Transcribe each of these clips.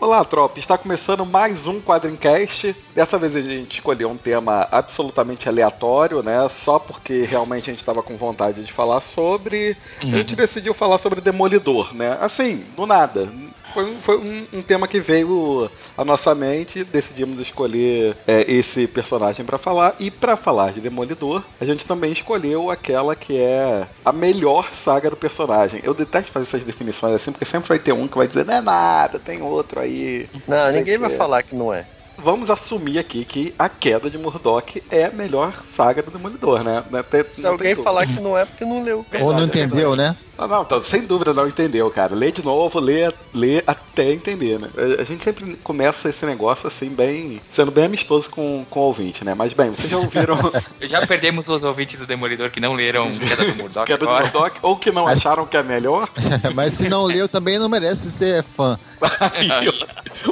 Olá, tropa! Está começando mais um Quadrincast. Dessa vez a gente escolheu um tema absolutamente aleatório, né? Só porque realmente a gente estava com vontade de falar sobre. A gente decidiu falar sobre Demolidor, né? Assim, do nada. Foi, foi um, um tema que veio à nossa mente, decidimos escolher é, esse personagem para falar. E para falar de Demolidor, a gente também escolheu aquela que é a melhor saga do personagem. Eu detesto fazer essas definições assim, porque sempre vai ter um que vai dizer, não é nada, tem outro aí. Não, sei ninguém vai é. falar que não é. Vamos assumir aqui que a queda de Murdoch é a melhor saga do Demolidor, né? Não tem- Se não alguém falar que não é, porque não leu. Ou não Verdade, é entendeu, né? Não, não, então, sem dúvida não entendeu, cara. Lê de novo, lê, lê até entender, né? A- A gente sempre começa esse negócio assim, bem. sendo bem amistoso com, com o ouvinte, né? Mas bem, vocês já ouviram Já perdemos os ouvintes do Demolidor que não leram Queda do Murdoch queda do. Murdoch ou que não Mas- acharam que é melhor? Mas se não leu, também não merece ser fã. Aí,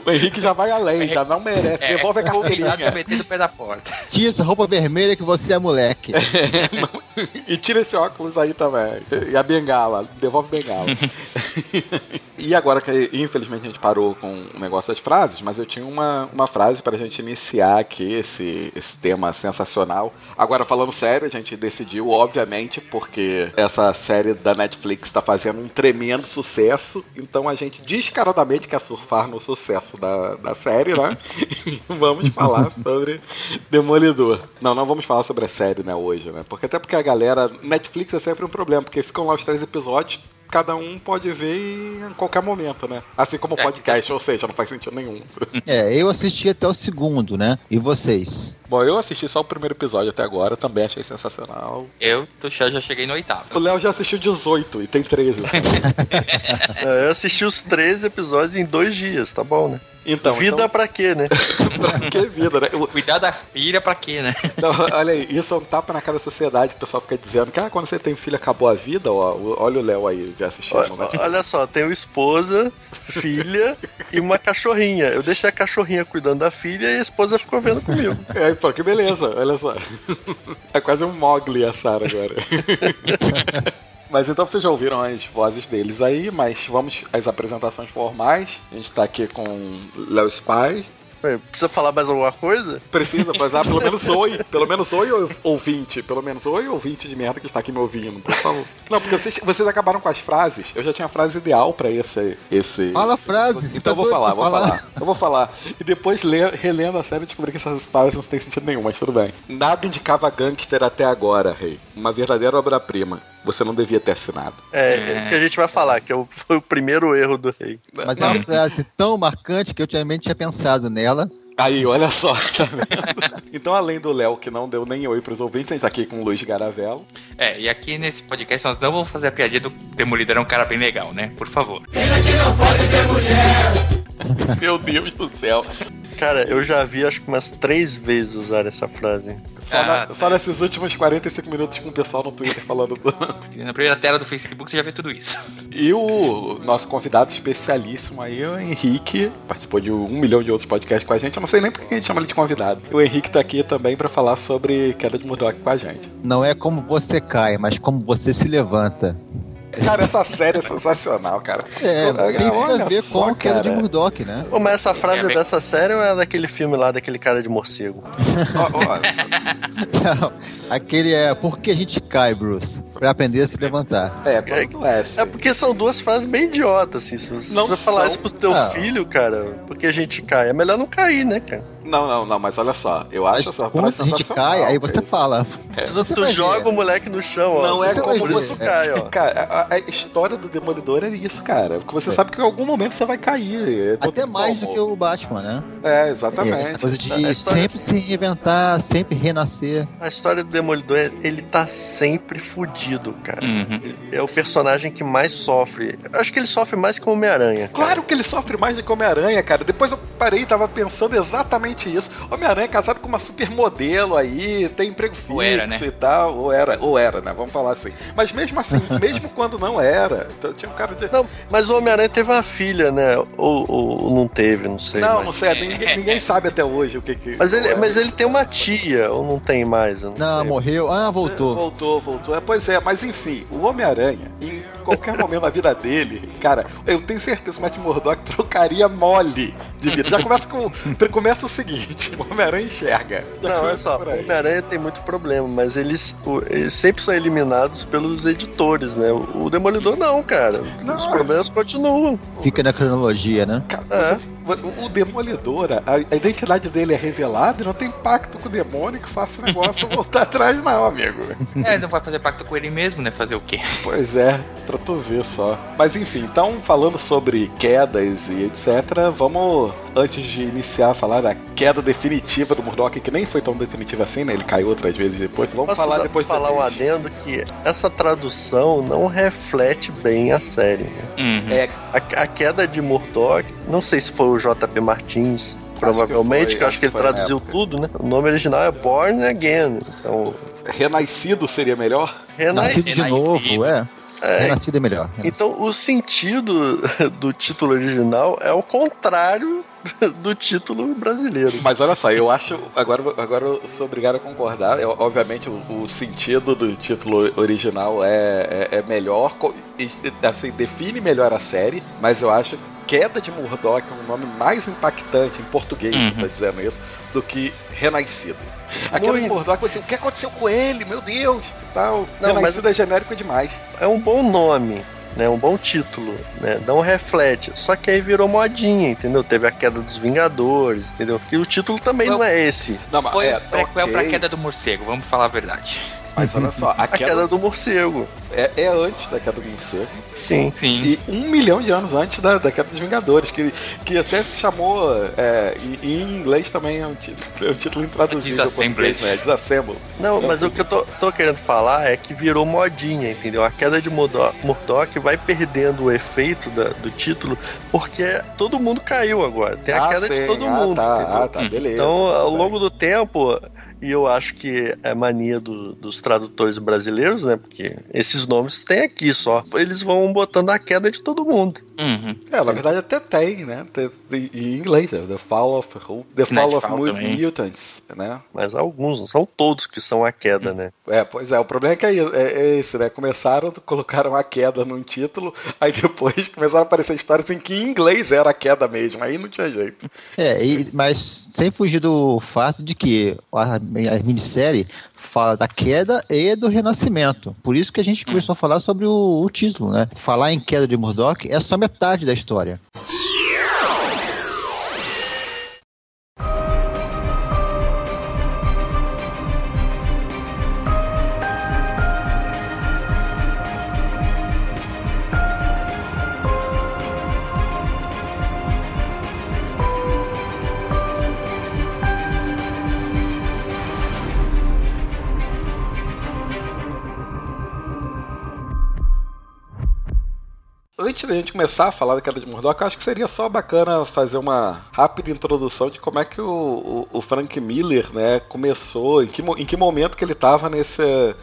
o Henrique já vai além, já não merece. É, Devolve a a carteirinha. meter no pé da porta. Tira essa roupa vermelha que você é moleque. e tira esse óculos aí também. E a bengala. Devolve a bengala. e agora que infelizmente a gente parou com o negócio das frases, mas eu tinha uma, uma frase pra gente iniciar aqui esse, esse tema sensacional. Agora falando sério, a gente decidiu, obviamente, porque essa série da Netflix tá fazendo um tremendo sucesso, então a gente descaradamente quer surfar no sucesso da, da série, né? vamos falar sobre Demolidor. Não, não vamos falar sobre a série, né, hoje, né? Porque até porque a galera. Netflix é sempre um problema, porque ficam lá os três episódios episódio Cada um pode ver em qualquer momento, né? Assim como o É. podcast, ou seja, não faz sentido nenhum. É, eu assisti até o segundo, né? E vocês? Bom, eu assisti só o primeiro episódio até agora, também achei sensacional. Eu tô- já, já cheguei no oitavo. O Léo já assistiu 18 e tem 13. assim. É, Eu assisti os 13 episódios em dois dias, tá bom, né? Então, Vida então, pra quê, né? pra que vida, né? Eu- Cuidar da filha pra quê, né? Então, olha aí, isso é um tapa na cara da sociedade. O pessoal fica dizendo que ah, quando você tem filho acabou a vida. Ó, olha o Léo aí já assistindo, né? Olha, olha só, tenho esposa, filha e uma cachorrinha. Eu deixei a cachorrinha cuidando da filha e a esposa ficou vendo comigo. É, pô, que beleza, olha só. É quase um Mogli a Sarah agora. Mas então vocês já ouviram as vozes deles aí, mas vamos às apresentações formais. A gente tá aqui com Léo Spy. Ué, Precisa falar mais alguma coisa? Precisa fazer, ah, pelo menos oi, pelo menos oi ou- ouvinte, pelo menos oi ouvinte de merda que está aqui me ouvindo, por favor. Não, porque vocês, vocês acabaram com as frases, eu já tinha a frase ideal pra esse, esse... Fala a frase, você Então eu tá vou falar, vou falar? falar. Eu vou falar. E depois, le- relendo a série, eu descobri que essas frases não têm sentido nenhum, mas tudo bem. Nada indicava gangster até agora, rei. Uma verdadeira obra-prima. Você não devia ter assinado. É, É. que a gente vai falar, que é o- foi o primeiro erro do rei. Mas é uma frase tão marcante que eu também tinha pensado nela. Aí, olha só, tá vendo? Então, além do Léo, que não deu nem oi pros ouvintes, a gente tá aqui com o Luiz Garavello. É, e aqui nesse podcast nós não vamos fazer a piadinha do Demolidor é um cara bem legal, né? Por favor. Meu Deus do céu. Cara, eu já vi acho que umas três vezes usar essa frase. Só, Ah, na- só nesses últimos 45 minutos com o pessoal no Twitter falando do... Na primeira tela do Facebook você já vê tudo isso. E o nosso convidado especialíssimo aí, o Henrique, participou de um milhão de outros podcasts com a gente. Eu não sei nem por que a gente chama ele de convidado. E o Henrique tá aqui também pra falar sobre queda de Murdoch com a gente. Não é como você cai, mas como você se levanta. Cara, essa série é sensacional, cara. É, Olha tem tudo a ver só, com a queda de. Murdoch, né? Pô, mas essa frase É, é bem- dessa série ou é daquele filme lá, daquele cara de morcego? Ó, ó, Não, aquele é por que a gente cai, Bruce? Pra aprender a se levantar. é, quando é assim. É porque são duas frases bem idiotas, assim. Se você Não falar são. isso pro teu Ah. filho, cara, porque a gente cai. É melhor não cair, né, cara? Não, não, não, mas olha só. Eu acho Mas essa quando frase a gente sensacional, cai, aí você fala. É. Você tu joga ver. o moleque no chão, ó. Não é Você como você- isso cai, ó. Cara, a, a história do Demolidor é isso, cara. Porque você sabe que em algum momento você vai cair. Não Até mais do como. que o Batman, né? É, É, exatamente. essa coisa de A história- sempre se reinventar, sempre renascer. A história do Demolidor, é- ele tá sempre fudido. cara. Uhum. É o personagem que mais sofre. Acho que ele sofre mais que o Homem-Aranha. Claro que ele sofre mais do que Homem-Aranha, cara. Depois eu parei e tava pensando exatamente isso. Homem-Aranha é casado com uma supermodelo aí, tem emprego fixo Ou era, né? e tal. Ou era, ou era, né? Vamos falar assim. Mas mesmo assim, mesmo quando não era, então tinha um cara de. Não, mas o Homem-Aranha teve uma filha, né? Ou, ou não teve, não sei. Não, mas... não sei, ninguém, ninguém sabe até hoje o que que. Mas ele, mas ele tem uma tia, ou não tem mais? Não, sei. morreu. Ah, voltou. Voltou, voltou. É, pois é, mas enfim, o Homem-Aranha, em qualquer momento da vida dele, cara, eu tenho certeza que o Matt Murdock trocaria mole de vida. Já começa com. Começa o seguinte: o Homem-Aranha enxerga. Já Não, olha só, o. Homem-Aranha tem muito problema, mas eles, o- eles sempre são eliminados pelos editores, né? O, o Demolidor não, cara. Não, Os é. problemas continuam. Fica na cronologia, né? Cara, É. mas o- o Demolidor, a, a identidade dele é revelada e não tem pacto com o demônio que faça o negócio voltar atrás, não, amigo. É, não vai fazer pacto com ele mesmo, né? Fazer o quê? Pois é, pra tu ver só. Mas enfim, então falando sobre quedas e etc, vamos, antes de iniciar a falar da queda definitiva do Murdoch, que nem foi tão definitiva assim, né? Ele caiu outras vezes depois. Vamos Posso falar depois falar um adendo que essa tradução não reflete bem a série. né? Uhum. É, A, a queda de Murdoch, não sei se foi o JP Martins, provavelmente, foi, que eu acho que ele traduziu tudo, né? O nome original é Born Again. Então, renascido seria melhor? Nascido de Renascido. novo, é. Renascido é melhor. Então, o sentido do título original é o contrário do título brasileiro. Mas olha só, eu acho. Agora, agora eu sou obrigado a concordar. Eu- obviamente, o, o sentido do título original é, é, é melhor, assim, define melhor a série, mas eu acho Queda de Murdoch é um nome mais impactante em português, Uhum. você tá dizendo isso, do que Renascido. A Queda de Muito. Murdoch, assim, o que aconteceu com ele? Meu Deus! Tal. Não, mas- Renascido é genérico demais. É um bom nome, né? Um bom título, né? Não reflete. Só que aí virou modinha, entendeu? Teve a queda dos Vingadores, entendeu? E o título também Foi- não é esse. Não, mas Foi é, o prequel ok, pra queda do morcego, vamos falar a verdade. Mas olha só, a A queda, queda do morcego. é, é antes da queda do morcego. Sim. Sim. E um milhão de anos antes da, da queda dos Vingadores, que, que até se chamou. É, e, e em inglês também é um título, é um título intraduzível em Disassemble. português, né? Disassemble. Não, mas o que eu tô, tô querendo falar é que virou modinha, entendeu? A queda de Murdo- Murdoch vai perdendo o efeito da- do título porque todo mundo caiu agora. Tem a Ah, queda de sim. todo ah, mundo. Tá, ah, tá, beleza. Então, ao bem. longo do tempo, e eu acho que é mania do- dos tradutores brasileiros, né? Porque esses nomes tem aqui só. Eles vão botando a queda de todo mundo. Uhum. É, na verdade até tem, né? Em inglês, né? The Fall of Who? The Fall of. Mutants, né? Mas alguns, não são todos que são a queda, né? É, pois é, o problema é que é, é, é esse, né? Começaram, colocaram a queda num título, aí depois começaram a aparecer histórias em que em inglês era a queda mesmo, aí não tinha jeito. É, e- mas sem fugir do fato de que a, a minissérie fala da queda e do renascimento. Por isso que a gente começou a falar sobre o, o título, né? Falar em queda de Murdoch é só metade da história. Antes da gente começar a falar da queda de Murdoch, acho que seria só bacana fazer uma rápida introdução de como é que o, o- o Frank Miller, né, começou, em que, em que momento que ele estava nesse,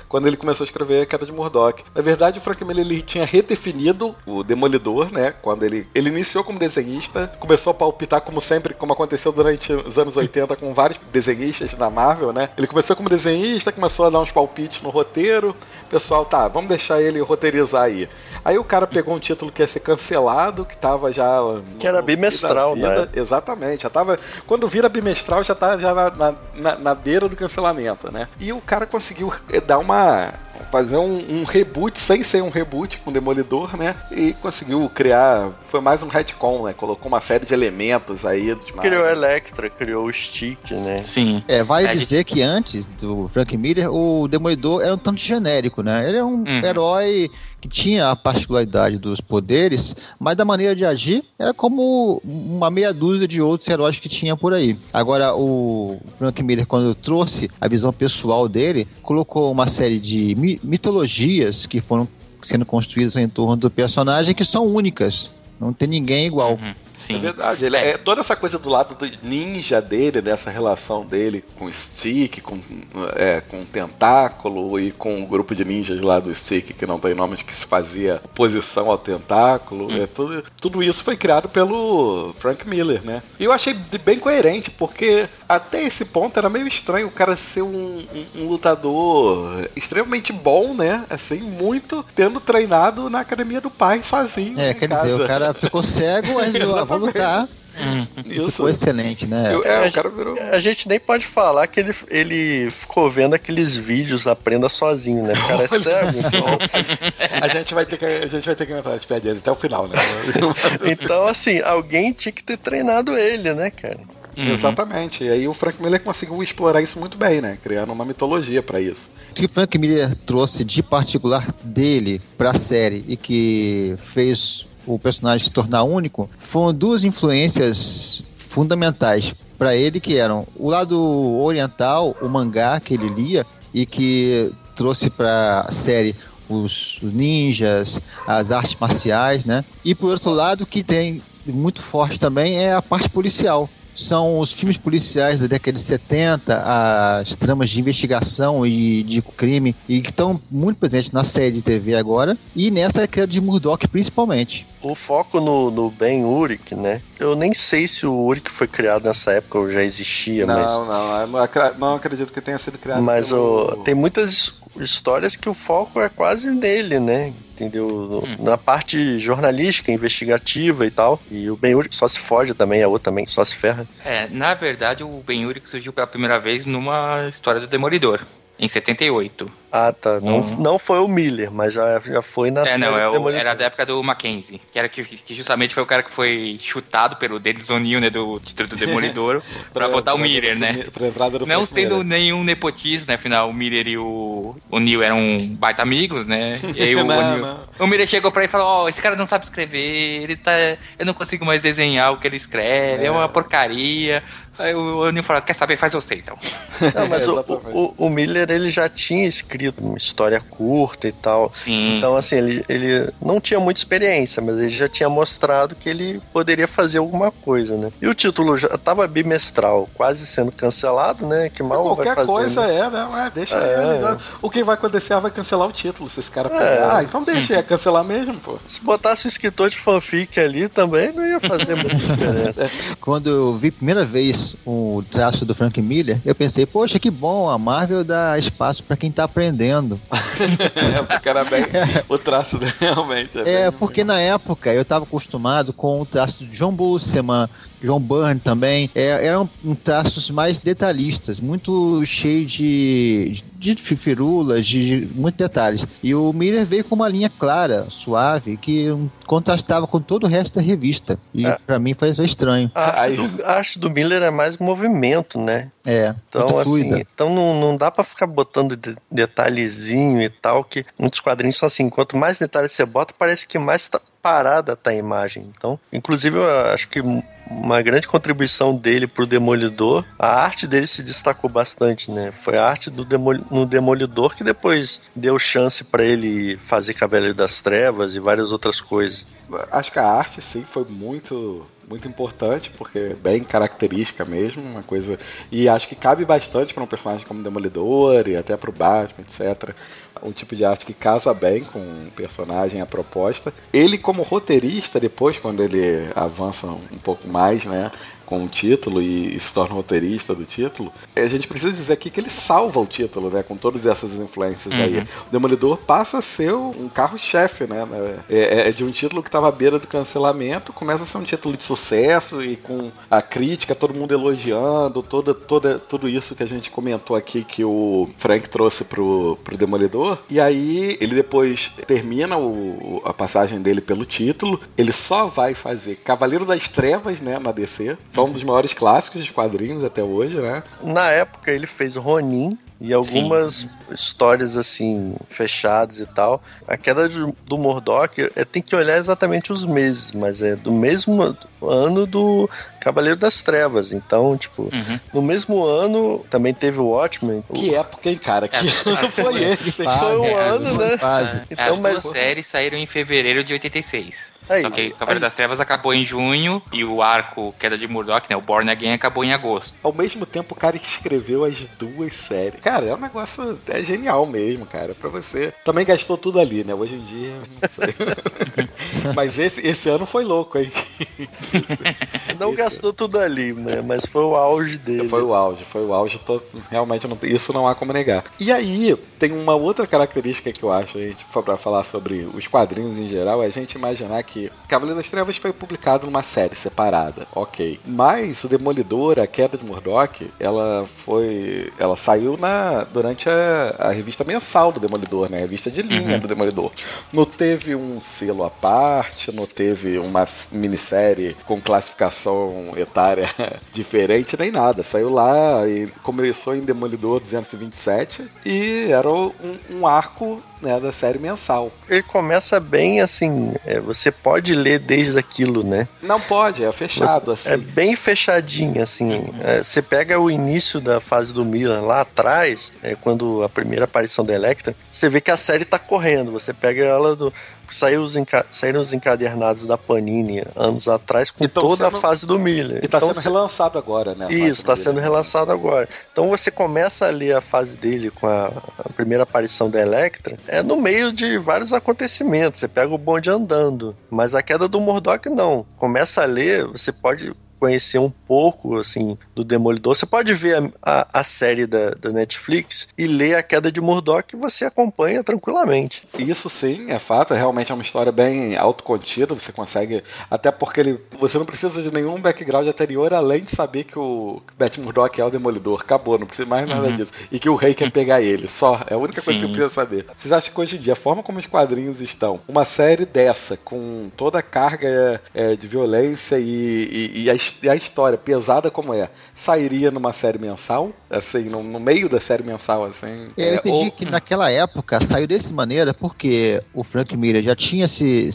quando ele começou a escrever a queda de Murdoch. Na verdade, o Frank Miller ele tinha redefinido o Demolidor, né, quando ele, ele iniciou como desenhista, começou a palpitar como sempre, como aconteceu durante os anos 80 com vários desenhistas da Marvel, né. Ele começou como desenhista, começou a dar uns palpites no roteiro, pessoal, tá, vamos deixar ele roteirizar aí. Aí o cara pegou um título que ia ser cancelado, que tava já. Que era bimestral, vida. né? Exatamente, já tava. Quando vira bimestral, já tá já na, na, na- na beira do cancelamento, né? E o cara conseguiu eh, dar uma. Fazer um, um reboot sem ser um reboot com Demolidor, né? E conseguiu criar. Foi mais um retcon, né? Colocou uma série de elementos aí. De Criou Electra, criou o Stick, né? Sim. É, vale É, dizer que antes do Frank Miller, o Demolidor era um tanto genérico, né? Ele é um Uhum. herói que tinha a particularidade dos poderes, mas da maneira de agir era como uma meia dúzia de outros heróis que tinha por aí. Agora, o Frank Miller, quando trouxe a visão pessoal dele, colocou uma série de mi mitologias que foram sendo construídas em torno do personagem que são únicas. Não tem ninguém igual. Uhum, É sim. verdade, ele é. toda essa coisa do lado do ninja dele, dessa relação dele com o Stick, com, é, com o Tentáculo e com o grupo de ninjas lá do Stick, que não tem nome, que se fazia oposição ao Tentáculo. É, tudo, tudo isso foi criado pelo Frank Miller, né? E eu achei bem coerente, porque até esse ponto era meio estranho o cara ser um, um- um lutador extremamente bom, né? Assim, muito tendo treinado na academia do pai sozinho. É, quer casa. dizer, o cara ficou cego, mas eu ah, vou lutar. Isso. Ficou excelente, né? Eu- é, o cara virou. A gente nem pode falar que ele, ele ficou vendo aqueles vídeos Aprenda Sozinho, né? O cara é cego. Então, A gente vai ter que, a gente vai ter que entrar as piadinhas até o final, né? então, assim, alguém tinha que ter treinado ele, né, cara? Uhum. Exatamente. E aí o Frank Miller conseguiu explorar isso muito bem, né? Criando uma mitologia pra isso. O que Frank Miller trouxe de particular dele para a série e que fez o personagem se tornar único foram duas influências fundamentais para ele que eram o lado oriental, o mangá que ele lia e que trouxe para a série os ninjas, as artes marciais, né? E por outro lado que tem muito forte também é a parte policial são os filmes policiais da década de 70, as tramas de investigação e de crime, e que estão muito presentes na série de TV agora, e nessa que é de Murdoch principalmente. O foco no, no Ben Urich, né? Eu nem sei se o Urich foi criado nessa época ou já existia, mas. Não, não, não, não acredito que tenha sido criado. Mas pelo- o, tem muitas his- histórias que o foco é quase nele, né? Entendeu? No- Na parte jornalística, investigativa e tal. E o Ben Urich só se foge também, a outra também só se ferra. É, na verdade, o Ben Urich surgiu pela primeira vez numa história do Demolidor, em 78. Ah, tá. Não, Uhum. não foi o Miller, mas já, já foi na É, série não, é o- era da época do Mackenzie, que era que, que justamente foi o cara que foi chutado pelo Dennis O'Neill, né, do título do Demolidor, pra botar o Miller, né? Pra do Não sendo Miller. nenhum nepotismo, né? Afinal, o Miller e o, o Neil eram baita amigos, né? E aí o, Não, O'Neill- não. o Miller chegou pra ele e falou: Ó, esse cara não sabe escrever, ele tá. Eu não consigo mais desenhar o que ele escreve, é, É. uma porcaria. Aí o O'Neill falou: Quer saber? Faz você então. Não, mas o, Exatamente. o, o Miller ele já tinha escrito uma história curta e tal. Sim. Então, assim, ele, ele não tinha muita experiência, mas ele já tinha mostrado que ele poderia fazer alguma coisa, né? E o título já tava bimestral, quase sendo cancelado, né? Que mal vai Qualquer fazer. coisa né? é, né? Ué, deixa É. ele. O que vai acontecer é vai cancelar o título se esse cara É. pegar. ah, então deixa, é cancelar mesmo, pô. Se botasse o escritor de fanfic ali também, não ia fazer muita diferença. Quando eu vi a primeira vez o traço do Frank Miller, eu pensei, poxa, que bom, a Marvel dá espaço para quem tá aprendendo. é, porque era bem. O traço realmente. É, bem- porque na época eu estava acostumado com o traço de John Buscema, John Byrne também. É, eram um traços mais detalhistas, muito cheio de, de firulas, de, de muitos detalhes. E o Miller veio com uma linha clara, suave, que contrastava com todo o resto da revista. E É. pra mim foi estranho. A arte, Aí- do, a arte do Miller é mais movimento, né? É, Então, muito assim, então não, não dá pra ficar botando de- detalhezinho e tal, que muitos quadrinhos são assim, quanto mais detalhes você bota, parece que mais tá parada tá a imagem. Então, inclusive, eu acho que uma grande contribuição dele pro Demolidor, a arte dele se destacou bastante, né? Foi a arte do Demol no Demolidor que depois deu chance pra ele fazer Cavaleiro das Trevas e várias outras coisas. Acho que a arte, sim, foi muito muito importante, porque é bem característica mesmo, uma coisa. E acho que cabe bastante para um personagem como Demolidor e até para o Batman, etc. Um tipo de arte que casa bem com o personagem, a proposta. Ele, como roteirista, depois, quando ele avança um pouco mais, né? Com o título e, e se torna roteirista do título, a gente precisa dizer aqui que ele salva o título, né? Com todas essas influências aí. O Demolidor passa a ser um carro-chefe, né? É, é de um título que estava à beira do cancelamento, começa a ser um título de sucesso e com a crítica, todo mundo elogiando, toda, toda, tudo isso que a gente comentou aqui que o Frank trouxe pro, pro Demolidor. E aí ele depois termina o, a passagem dele pelo título, ele só vai fazer Cavaleiro das Trevas, né? Na DC, Só um dos maiores clássicos de quadrinhos até hoje, né? Na época ele fez Ronin e algumas histórias assim, fechadas e tal. A queda de- do Murdoch, é, tem que olhar exatamente os meses, mas é do mesmo ano do Cavaleiro das Trevas. Então, tipo, Uhum. no mesmo ano também teve o Watchmen. Que época, hein, cara? Que É, ano foi esse? fase, foi um é, ano, né? Fase. Então, As mas duas séries saíram em fevereiro de 86. Aí, Só que aí. Cavaleiro das Trevas acabou em junho e o arco Queda de Murdoch, né, o Born Again, acabou em agosto. Ao mesmo tempo, o cara que escreveu as duas séries. Cara, é um negócio. É genial mesmo, cara. Pra você. Também gastou tudo ali, né? Hoje em dia, não sei. Mas esse, esse ano foi louco, hein? não gastou tudo ali, né? Mas foi o auge dele. Foi o auge, foi o auge. Tô, realmente, não, isso não há como negar. E aí, tem uma outra característica que eu acho, gente, pra falar sobre os quadrinhos em geral, é a gente imaginar que Cavaleiro das Trevas foi publicado numa série separada, ok. Mas o Demolidor, a queda de Murdoch, ela foi. Ela saiu na durante a, a revista mensal do Demolidor, né? A revista de linha do Demolidor. Não teve um selo à parte, não teve uma minissérie com classificação etária diferente, nem nada. Saiu lá e começou em Demolidor 227 e era um, um arco né, da série mensal. Ele começa bem assim, é, você pode ler desde aquilo, né? Não pode, é fechado Você- assim. É bem fechadinho, assim. É, você pega o início da fase do Milan lá atrás, é, quando a primeira aparição da Electra, você vê que a série tá correndo. Você pega ela do. Saiu os enca- Saíram os encadernados da Panini anos atrás com E tão toda sendo- a fase do Miller. E tá Então, sendo você- relançado agora, né? Isso, está sendo relançado agora. Então você começa a ler a fase dele com a, a primeira aparição da Electra, é no meio de vários acontecimentos. Você pega o bonde andando, mas a queda do Murdoch não. Começa a ler, você pode conhecer um pouco assim do Demolidor. Você pode ver a, a, a série da, da Netflix e ler a queda de Murdoch e você acompanha tranquilamente. Isso sim, é fato. Realmente é uma história bem autocontida. Você consegue. Até porque ele, você não precisa de nenhum background anterior além de saber que o Bat Murdock é o Demolidor. Acabou, não precisa mais nada disso. E que o rei quer pegar ele. Só. É a única coisa que você Sim. precisa saber. Vocês acham que hoje em dia, a forma como os quadrinhos estão, uma série dessa, com toda a carga é, de violência e, e- e a, his- e a história pesada como é, sairia numa série mensal? Assim, no, no meio da série mensal, assim? É, Eu entendi ou- que naquela época saiu dessa maneira porque o Frank Miller já tinha se,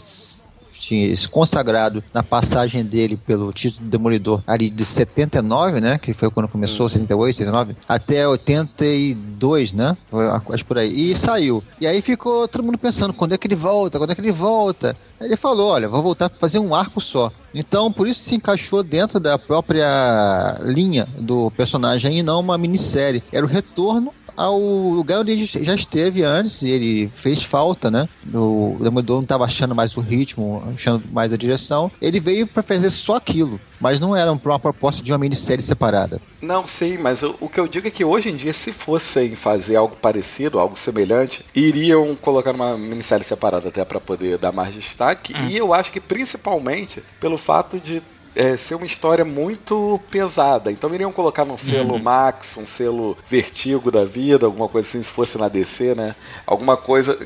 tinha se consagrado na passagem dele pelo título do Demolidor ali de 79, né? Que foi quando começou, 78, 79, até 82, né? Foi uma coisa por aí. E saiu. E aí ficou todo mundo pensando, quando é que ele volta? Quando é que ele volta? Ele falou, olha, vou voltar para fazer um arco só. Então, por isso se encaixou dentro da própria linha do personagem e não uma minissérie. Era o retorno ao lugar onde ele já esteve antes ele fez falta, né? O Demolidor não estava achando mais o ritmo, achando mais a direção. Ele veio para fazer só aquilo, mas não era uma proposta de uma minissérie separada. Não, sim, mas o, o que eu digo é que hoje em dia, se fossem fazer algo parecido, algo semelhante, iriam colocar numa minissérie separada até para poder dar mais destaque. E eu acho que principalmente pelo fato de é, ser uma história muito pesada. Então iriam colocar num selo Max, um selo Vertigo da vida, alguma coisa assim, se fosse na DC, né? Alguma coisa.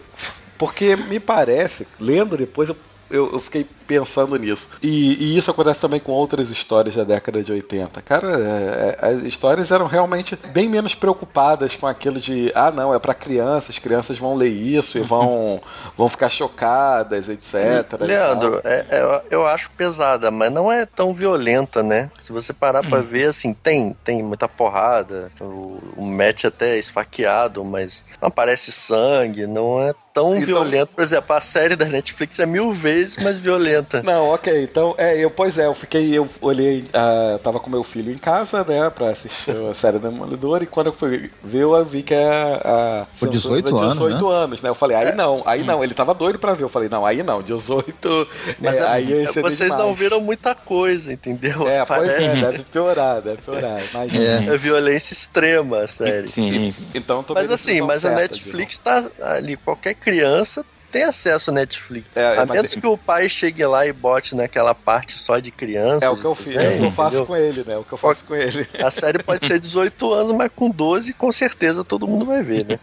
Porque me parece, lendo depois, eu, eu, eu fiquei pensando nisso. E, e isso acontece também com outras histórias da década de 80. Cara, é, é, as histórias eram realmente bem menos preocupadas com aquilo de, ah, não, é para crianças, crianças vão ler isso e vão, vão ficar chocadas, etc. Leandro, é- é- eu acho pesada, mas não é tão violenta, né? Se você parar pra ver, assim, tem, tem muita porrada, o, o Matt até é esfaqueado, mas não aparece sangue, não é tão Então- violento. Por exemplo, a série da Netflix é mil vezes mais violenta. Não, ok. Então, é, eu, pois é, eu fiquei, eu olhei, ah, tava com meu filho em casa, né, pra assistir a série Demolidor, e quando eu fui ver, eu vi que é a. Por censura 18 de anos, 18 anos, né? Eu falei, É. aí não, aí não. Ele tava doido pra ver. Eu falei, não, aí não, 18. Mas é, é- aí é- é vocês não demais. viram muita coisa, entendeu? É, pois é, deve piorar, deve piorar. Imagina. É. é violência extrema a série. Sim. Então, tô Mas assim, mas a certa, Netflix tá ali, qualquer criança tem acesso à Netflix. É, a menos é- que o pai chegue lá e bote naquela parte só de criança. É o que eu fiz, é o que desenho, eu faço com ele, né? O que eu faço com ele. A série pode ser 18 anos, mas com 12 com certeza todo mundo vai ver, né?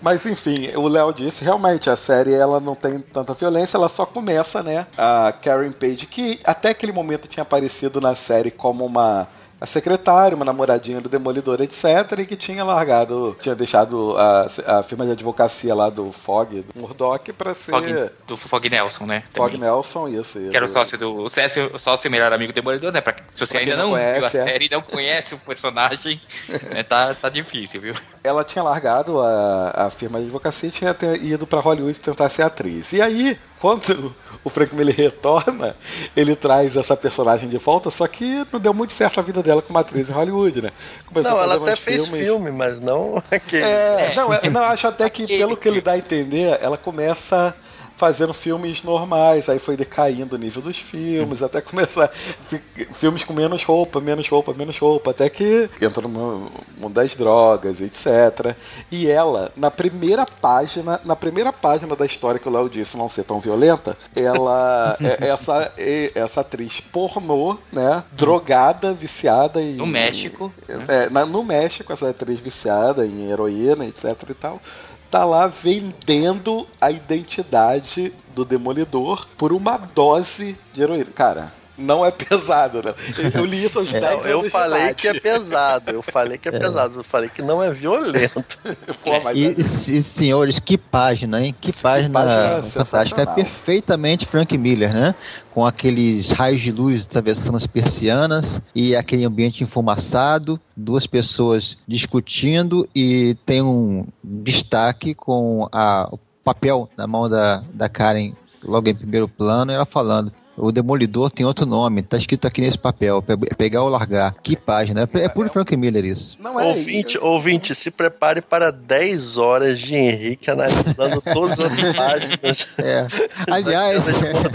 Mas enfim, o Léo disse, realmente, a série ela não tem tanta violência, ela só começa, né? A Karen Page, que até aquele momento tinha aparecido na série como uma a secretária, uma namoradinha do Demolidor, etc., e que tinha largado, tinha deixado a, a firma de advocacia lá do Fog, do Murdoch, pra ser. Fog, do Fog Nelson, né? Fog Também. Nelson, isso. Que era o sócio do. O sócio, o sócio melhor amigo do Demolidor, né? Pra, se você Pra ainda não não, viu a conhece, é. série e não conhece o personagem, né, tá, tá difícil, viu? ela tinha largado a, a firma de advocacia e tinha ido pra Hollywood tentar ser atriz. E aí, quando o Frank Miller retorna, ele traz essa personagem de volta, só que não deu muito certo a vida dela como atriz em Hollywood, né? Começou Não, a ela até fez filmes- filme, mas não aquele. É, É. Não, não, acho até que pelo que ele dá a entender, ela começa fazendo filmes normais, aí foi decaindo o nível dos filmes, até começar fi- filmes com menos roupa, menos roupa, menos roupa, até que entrou no mu- mundo das drogas, etc. E ela, na primeira página, na primeira página da história que o Léo disse não ser tão violenta, ela é essa essa atriz pornô, né, drogada, viciada em No México. né? é, na- no México, essa atriz viciada em heroína, etc e tal, tá lá vendendo a identidade do Demolidor por uma dose de heroína. Cara, não é pesado, né? Eu li isso aos 10 Não, anos eu de falei idade. que é pesado, eu falei que é, pesado, eu falei que não é violento. Pô, mas E, é- e, e, senhores, que página, hein? Que Que página, página fantástica. É perfeitamente Frank Miller, né? Com aqueles raios de luz atravessando as persianas e aquele ambiente enfumaçado, duas pessoas discutindo e tem um destaque com a, o papel na mão da, da Karen logo em primeiro plano, ela falando. O Demolidor tem outro nome, tá escrito aqui nesse papel, pe- pegar ou largar. Que página, é, é puro Frank Miller isso. não é ouvinte, ouvinte, se prepare para 10 horas de Henrique analisando todas as páginas. É. Aliás,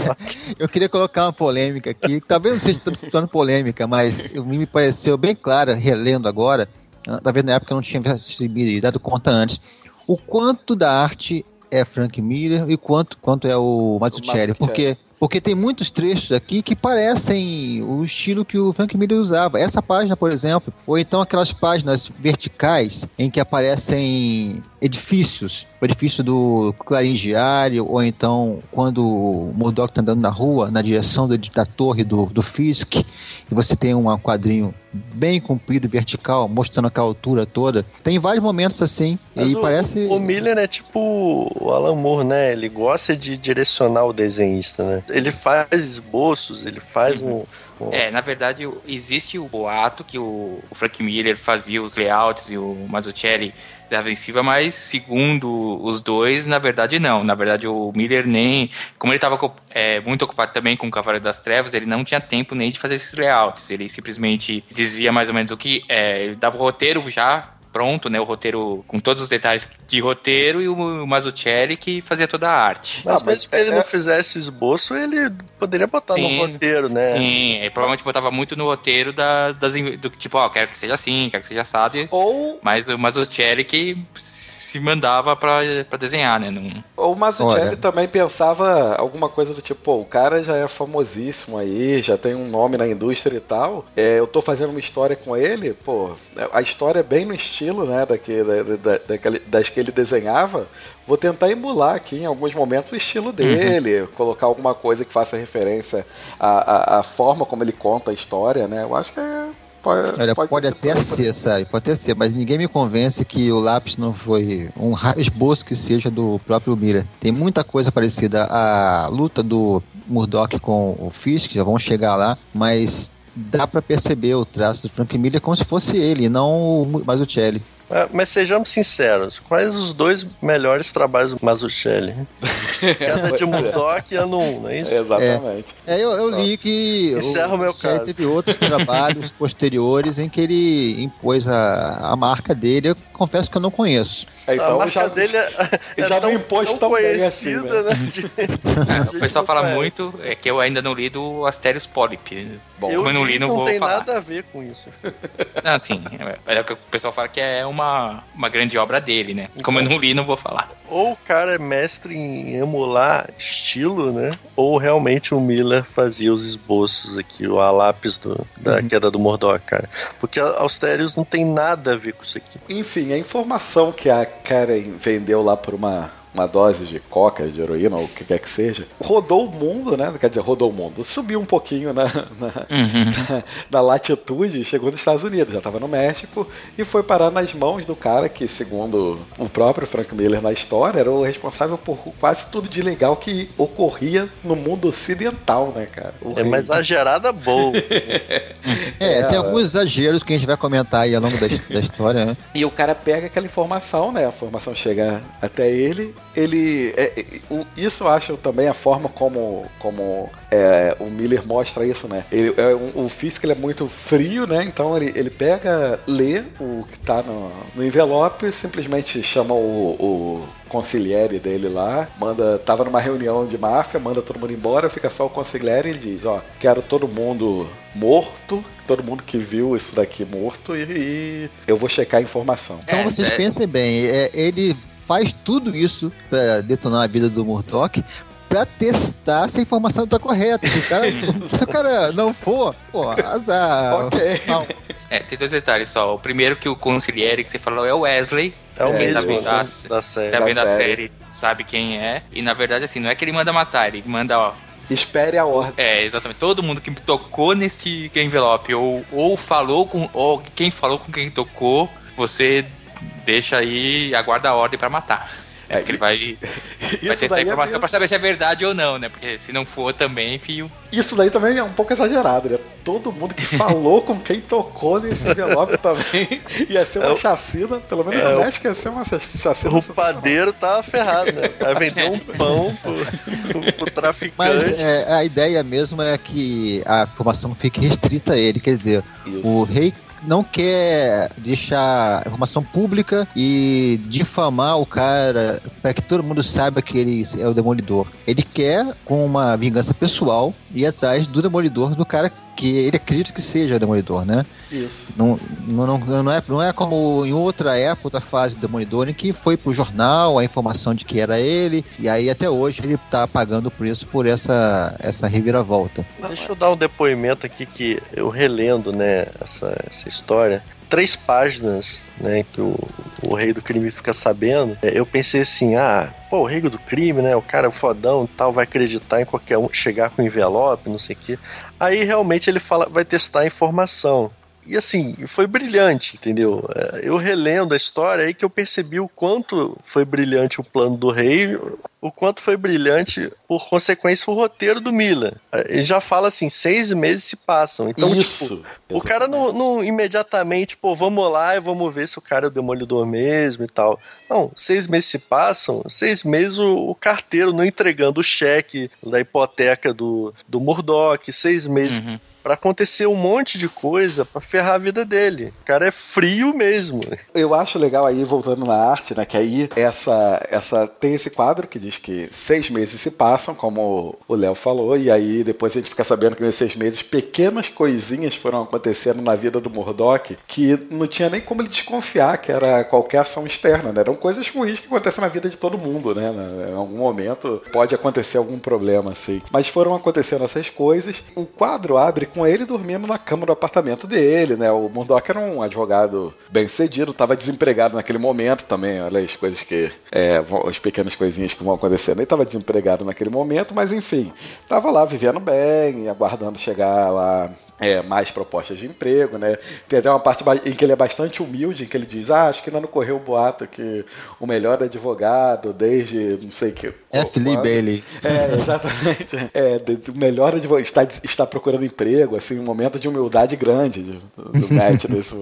eu queria colocar uma polêmica aqui. Talvez não seja tornando polêmica, mas me pareceu bem clara, relendo agora. ah, Talvez na época eu não tinha me dado conta antes. O quanto da arte é Frank Miller e quanto, quanto é o Mazzucchelli. Porque, porque tem muitos trechos aqui que parecem o estilo que o Frank Miller usava. Essa página, por exemplo, ou então aquelas páginas verticais em que aparecem edifícios, o edifício do Clarim Diário, ou então quando o Murdoch está andando na rua, na direção do- da torre do, do Fisk, e você tem um quadrinho bem comprido, vertical, mostrando aquela altura toda. Tem vários momentos assim, Mas e o, parece... o Miller é tipo o Alan Moore, né? Ele gosta de direcionar o desenhista, né? Ele faz esboços, ele faz um. um- É, na verdade, existe o boato que o, o Frank Miller fazia os layouts e o Mazzucchelli dava em cima, mas segundo os dois, na verdade não. Na verdade, o Miller nem. Como ele estava muito ocupado também com o Cavaleiro das Trevas, ele não tinha tempo nem de fazer esses layouts. Ele simplesmente dizia mais ou menos o que. É, ele dava o roteiro já pronto, né? O roteiro com todos os detalhes de roteiro e o Mazzucchelli que fazia toda a arte. Mas Ah, mas mesmo que ele é- não fizesse esboço, ele poderia botar Sim. no roteiro, né? Sim, ele provavelmente botava muito no roteiro da, das, do tipo, ó, quero que seja assim, quero que seja assado. Ou, Mas, o- Thierry que se mandava pra, pra desenhar, né? Não, ou o Mazzucchelli também pensava alguma coisa do tipo, pô, o cara já é famosíssimo aí, já tem um nome na indústria e tal. É, eu tô fazendo uma história com ele, pô, a história é bem no estilo, né, daqui, da, da- daquele- das que ele desenhava. Vou tentar emular aqui em alguns momentos o estilo dele, colocar alguma coisa que faça referência à, à, à forma como ele conta a história, né? Eu acho que é, pode, Olha, pode, sido até aí. ser, sabe? Pode até ser, mas ninguém me convence que o lápis não foi um esboço que seja do próprio Mira. Tem muita coisa parecida. A luta do Murdoch com o Fisk, já vamos chegar lá, mas dá pra perceber o traço do Frank Miller como se fosse ele, não o Mu- Mazzucchelli. Ah, Mas sejamos sinceros, quais os dois melhores trabalhos do Mazzucchelli? Queda de Murdoch e Ano 1, não é isso? Exatamente. É, eu, eu li que Encerra o meu caso. teve outros trabalhos posteriores em que ele impôs a, a marca dele. Eu confesso que eu não conheço. É, a então marca já, dele é, é já não tão, impôs tão tão assim, conhecida, né? né? É, o pessoal fala muito, é que eu ainda não li do Asterios Polyp. Bom, Eu como eu não li, não, não vou tem falar. nada a ver com isso. Não, assim, é, é o que o pessoal fala que é uma uma, grande obra dele, né? Como eu não li, não vou falar. Ou o cara é mestre em emular estilo, né? Ou realmente o Miller fazia os esboços aqui, o a lápis do, da queda do Mordor, cara. Porque a Austerius não tem nada a ver com isso aqui. Enfim, a informação que a Karen vendeu lá por uma, uma dose de coca, de heroína, ou o que quer que seja, rodou o mundo, né? Quer dizer, rodou o mundo. Subiu um pouquinho na, na, na, na latitude e chegou nos Estados Unidos. Já estava no México e foi parar nas mãos do cara que, segundo o próprio Frank Miller na história, era o responsável por quase tudo de legal que ocorria no mundo ocidental, né, cara? O É rei- uma exagerada boa. É, tem É, alguns exageros que a gente vai comentar aí ao longo da, da história, né? E o cara pega aquela informação, né? A informação chega até ele. Ele. é, é, o- isso eu acho também a forma como, como é, o Miller mostra isso, né? Ele, é, um- o físico ele é muito frio, né? Então ele, ele pega, lê o que tá no, no envelope, simplesmente chama o, o consigliere dele lá, manda. Tava numa reunião de máfia, manda todo mundo embora, fica só o consigliere e ele diz, ó, quero todo mundo morto, todo mundo que viu isso daqui morto e, e eu vou checar a informação. Então É, vocês é. pensem bem, é, ele faz tudo isso pra detonar a vida do Murdoch pra testar se a informação tá correta. Se o cara, se o cara não for, pô, azar. Ok. Não, É, tem dois detalhes só. O primeiro que o consigliere que você falou é o Wesley. É o Quem tá mesmo vendo a, da série. tá Da vendo a série. série sabe quem é. E na verdade, assim, não é que ele manda matar, ele manda, ó. Espere a ordem. É, exatamente. Todo mundo que tocou nesse envelope, ou, ou falou com. Ou quem falou com quem tocou, você deixa aí e aguarda a ordem pra matar. É, É, porque ele vai, vai Isso ter essa é informação meio- pra saber se é verdade ou não, né? Porque se não for também, fio. isso daí também é um pouco exagerado, né? Todo mundo que falou com quem tocou nesse envelope também ia ser uma É chacina. Pelo menos é o- México ia ser uma chacina. O padeiro tava ferrado, né? Vai vender um pão pro, pro traficante. Mas é, a ideia mesmo é que a informação fique restrita a ele. Quer dizer, Isso. o rei não quer deixar informação pública e difamar o cara para que todo mundo saiba que ele é o demolidor. Ele quer, com uma vingança pessoal, ir atrás do demolidor, do cara que ele acredita que seja o demolidor, né? Isso. Não, não, não, não, é, não é como em outra época, outra fase do Demolidor, em que foi pro jornal a informação de que era ele, e aí até hoje ele tá pagando por isso, por essa, essa reviravolta. Deixa eu dar um depoimento aqui que eu relendo, né, essa, essa história. Três páginas, né, que o, o rei do crime fica sabendo. é, Eu pensei assim, ah, pô, o rei do crime, né, o cara fodão e tal, vai acreditar em qualquer um, chegar com envelope, não sei o quê. Aí realmente ele fala, vai testar a informação. E assim, foi brilhante, entendeu? É, Eu relendo a história aí que eu percebi o quanto foi brilhante o plano do rei, o quanto foi brilhante, por consequência, o roteiro do Miller. É, Ele já fala assim, seis meses se passam. Então, tipo, Isso. o cara não, não imediatamente, pô, vamos lá e vamos ver se o cara é o demolidor mesmo e tal. Não, seis meses se passam, seis meses o, o carteiro não entregando o cheque da hipoteca do, do Murdoch, seis meses Uhum. Pra acontecer um monte de coisa pra ferrar a vida dele. O cara é frio mesmo. Eu acho legal aí, voltando na arte, né? Que aí essa, essa tem esse quadro que diz que seis meses se passam, como o Léo falou, e aí depois a gente fica sabendo que nesses seis meses pequenas coisinhas foram acontecendo na vida do Murdoch que não tinha nem como ele desconfiar que era qualquer ação externa, né? Eram coisas ruins que acontecem na vida de todo mundo, né? Em algum momento pode acontecer algum problema, assim. Mas foram acontecendo essas coisas. O quadro abre com ele dormindo na cama do apartamento dele, né? O Murdoch era um advogado bem sucedido, estava desempregado naquele momento também. Olha as coisas que. É, as pequenas coisinhas que vão acontecendo. Ele estava desempregado naquele momento, mas enfim, estava lá vivendo bem, aguardando chegar lá. É, mais propostas de emprego, né? Tem até uma parte em que ele é bastante humilde, em que ele diz: Ah, acho que ainda não correu o boato que o melhor advogado desde não sei que. F. Lee quando." Bailey. É, exatamente. É, do melhor advogado está, está procurando emprego, assim, um momento de humildade grande de- do, do Matt nesse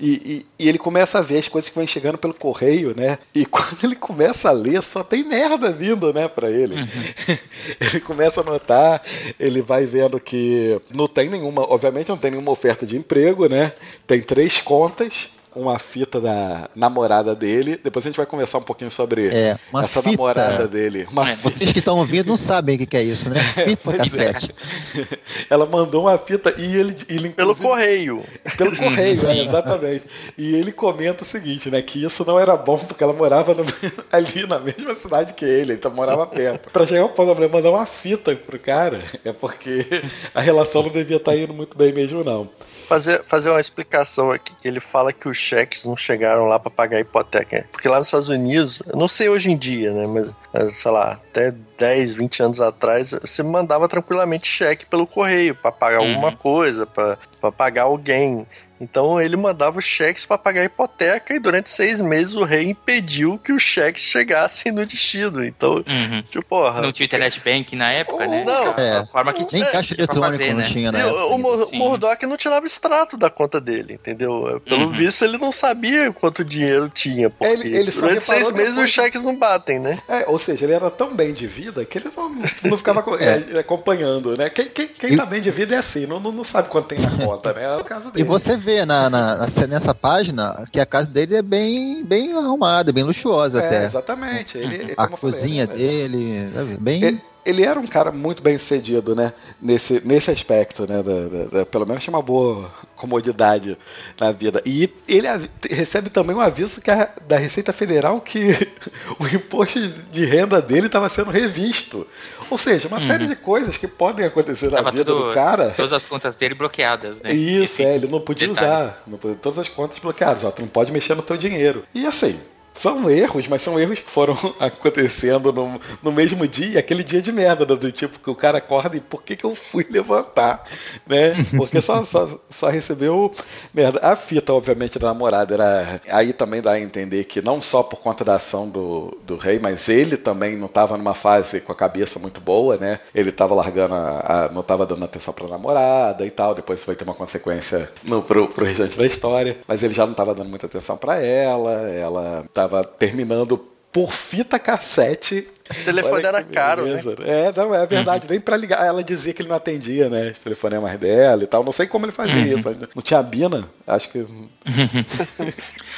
e, e, e ele começa a ver as coisas que vão chegando pelo correio, né? E quando ele começa a ler, só tem merda vindo, né, pra ele. ele começa a notar, ele vai vendo que não tem nenhuma, obviamente não tem nenhuma oferta de emprego, né? Tem três contas uma fita da namorada dele. Depois a gente vai conversar um pouquinho sobre É, uma essa fita. namorada dele. Uma É, Vocês que estão ouvindo não sabem o que é isso, né? Fita pois é. cassete. Ela mandou uma fita e ele, ele Pelo correio. Pelo correio, é, exatamente. E ele comenta o seguinte, né? Que isso não era bom porque ela morava no- ali na mesma cidade que ele, então morava perto. Pra chegar ao ponto da mulher mandar uma fita pro cara, é porque a relação não devia estar indo muito bem mesmo, não. Fazer, fazer uma explicação aqui, que ele fala que os cheques não chegaram lá pra pagar a hipoteca. Porque lá nos Estados Unidos, eu não sei hoje em dia, né? Mas, eh, sei lá, até 10, 20 anos atrás, você mandava tranquilamente cheque pelo correio pra pagar Uhum. alguma coisa, pra pagar alguém. Então ele mandava os cheques pra pagar a hipoteca e durante seis meses o rei impediu que os cheques chegassem no destino. Então, Uhum. tipo, porra. Não tinha internet bank na época, Oh, né? não. É. A forma que Nem tinha caixa eletrônico fazer, não né? tinha, E né? o, o. Murdoch não tirava extrato da conta dele, entendeu? Pelo Uhum. visto, ele não sabia quanto dinheiro tinha. Porque Ele- ele só durante seis meses depois. os cheques não batem, né? É, ou seja, ele era tão bem de vida que ele não, não ficava co- é, acompanhando, né? Quem, quem, quem E- tá bem de vida é assim, não, não, não sabe quanto tem na conta, né? É o caso E dele. você vê na, na- na- nessa página que a casa dele é bem, bem arrumada, bem luxuosa É, até. exatamente. Ele, A como eu falei, cozinha ele- dele, sabe, bem. Ele, ele era um cara muito bem sucedido, né? Nesse, nesse aspecto, né? Da, da- da- pelo menos tinha uma boa comodidade na vida. E ele recebe também um aviso que a- da Receita Federal que o imposto de renda dele estava sendo revisto. Ou seja, uma série de coisas que podem acontecer na Uhum. Tava vida tudo, do cara. todas as contas dele bloqueadas, né? Isso, Esse é, ele não podia detalhe. usar. Não podia- todas as contas bloqueadas, ó, tu não pode mexer no teu dinheiro. E assim, são erros, mas são erros que foram acontecendo no, no mesmo dia, aquele dia de merda, do tipo que o cara acorda e por que, que eu fui levantar? Né? Porque só, só, só recebeu merda. A fita, obviamente, da namorada era. Aí também dá a entender que não só por conta da ação do, do rei, mas ele também não estava numa fase com a cabeça muito boa, né? Ele estava largando, a, a- não estava dando atenção pra namorada e tal. Depois isso vai ter uma consequência no, pro, pro restante da história. Mas ele já não estava dando muita atenção pra ela. Ela estava terminando por fita cassete. O telefone Olha era caro, né? beleza. É, não, é verdade. Nem pra ligar. Ela dizia que ele não atendia, né? Os telefonemas dela e tal. Não sei como ele fazia isso. Não tinha a Bina. Acho que.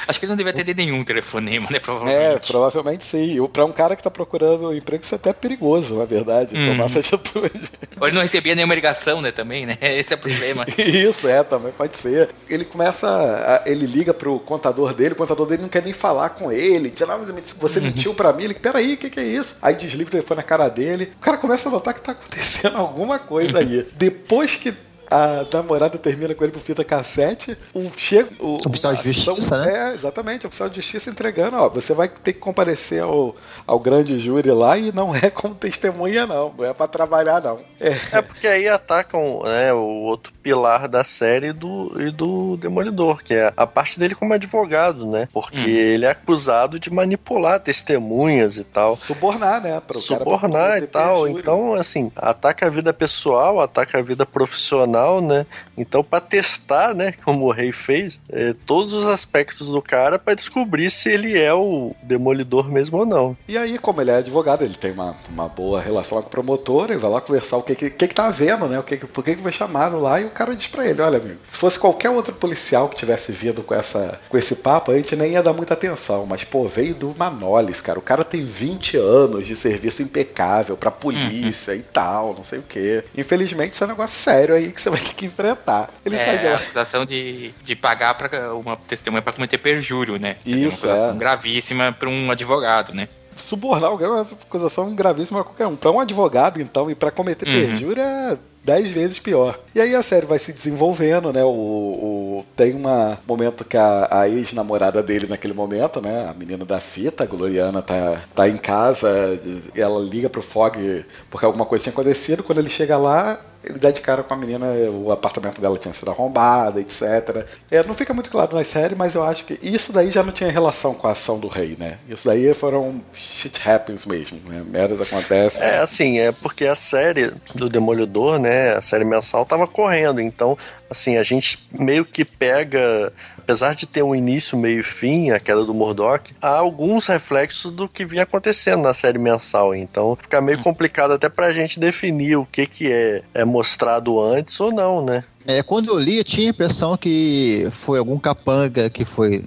Acho que ele não devia atender nenhum telefonema, né? É, Provavelmente. provavelmente sim. Pra um cara que tá procurando um emprego, isso é até perigoso, na verdade. Uhum. Tomar essa atitude. Ou ele não recebia nenhuma ligação, né? Também, né? Esse é o problema. Isso, é, também pode ser. Ele começa. a- ele liga pro contador dele, o contador dele não quer nem falar com ele. Diz, não, mas você mentiu pra mim. Ele, peraí, o que, que é isso? Aí desliga o telefone na cara dele. O cara começa a notar que tá acontecendo alguma coisa aí. Depois que. A namorada termina com ele por fita cassete. O chega. O, Oficial de a ação- justiça, né? É, exatamente. O oficial de justiça entregando, ó. Você vai ter que comparecer ao, ao grande júri lá e não é como testemunha, não. Não é pra trabalhar, não. É. É porque aí atacam né, o outro pilar da série do, e do Demolidor, que é a parte dele como advogado, né? Porque Hum. ele é acusado de manipular testemunhas e tal. Subornar, né? Pro cara subornar e tal. perjúrio. Então, assim, ataca a vida pessoal, ataca a vida profissional, né? Então, pra testar, né, como o rei fez, é, todos os aspectos do cara pra descobrir se ele é o demolidor mesmo ou não. E aí, como ele é advogado, ele tem uma, uma boa relação com o promotor, ele vai lá conversar o que que, que, que tá havendo, né? O que, que- por que, que foi chamado lá, e o cara diz pra ele, olha, amigo, se fosse qualquer outro policial que tivesse vindo com, essa, com esse papo, a gente nem ia dar muita atenção. Mas, pô, veio do Manolis, cara. O cara tem 20 anos de serviço impecável pra polícia e tal, não sei o quê. Infelizmente, isso é um negócio sério aí que você vai ter que enfrentar. Ele sai de É, lá. acusação de, de pagar pra uma testemunha pra cometer perjúrio, né? Quer dizer, Isso, uma acusação é. gravíssima pra um advogado, né? Subornar alguém é uma acusação gravíssima pra qualquer um. Pra um advogado, então, e pra cometer Uhum. perjúrio é dez vezes pior. E aí a série vai se desenvolvendo, né? O, o- tem um momento que a, a ex-namorada dele naquele momento, né? A menina da fita, a Gloriana, tá, tá em casa, e ela liga pro Fog porque alguma coisa tinha acontecido. Quando ele chega lá, ele dá de cara com a menina, o apartamento dela tinha sido arrombado, etc. É, não fica muito claro na série, mas eu acho que isso daí já não tinha relação com a ação do rei, né? Isso daí foram shit happens mesmo, né? Merdas acontecem. É, assim, é porque a série do Demolidor, né, a série mensal tava correndo, então assim, a gente meio que pega apesar de ter um início, meio e fim, a queda do Murdoch, há alguns reflexos do que vinha acontecendo na série mensal. Então fica meio complicado até pra gente definir o que, que é, é mostrado antes ou não, né? É, quando eu li, eu tinha a impressão que foi algum capanga que foi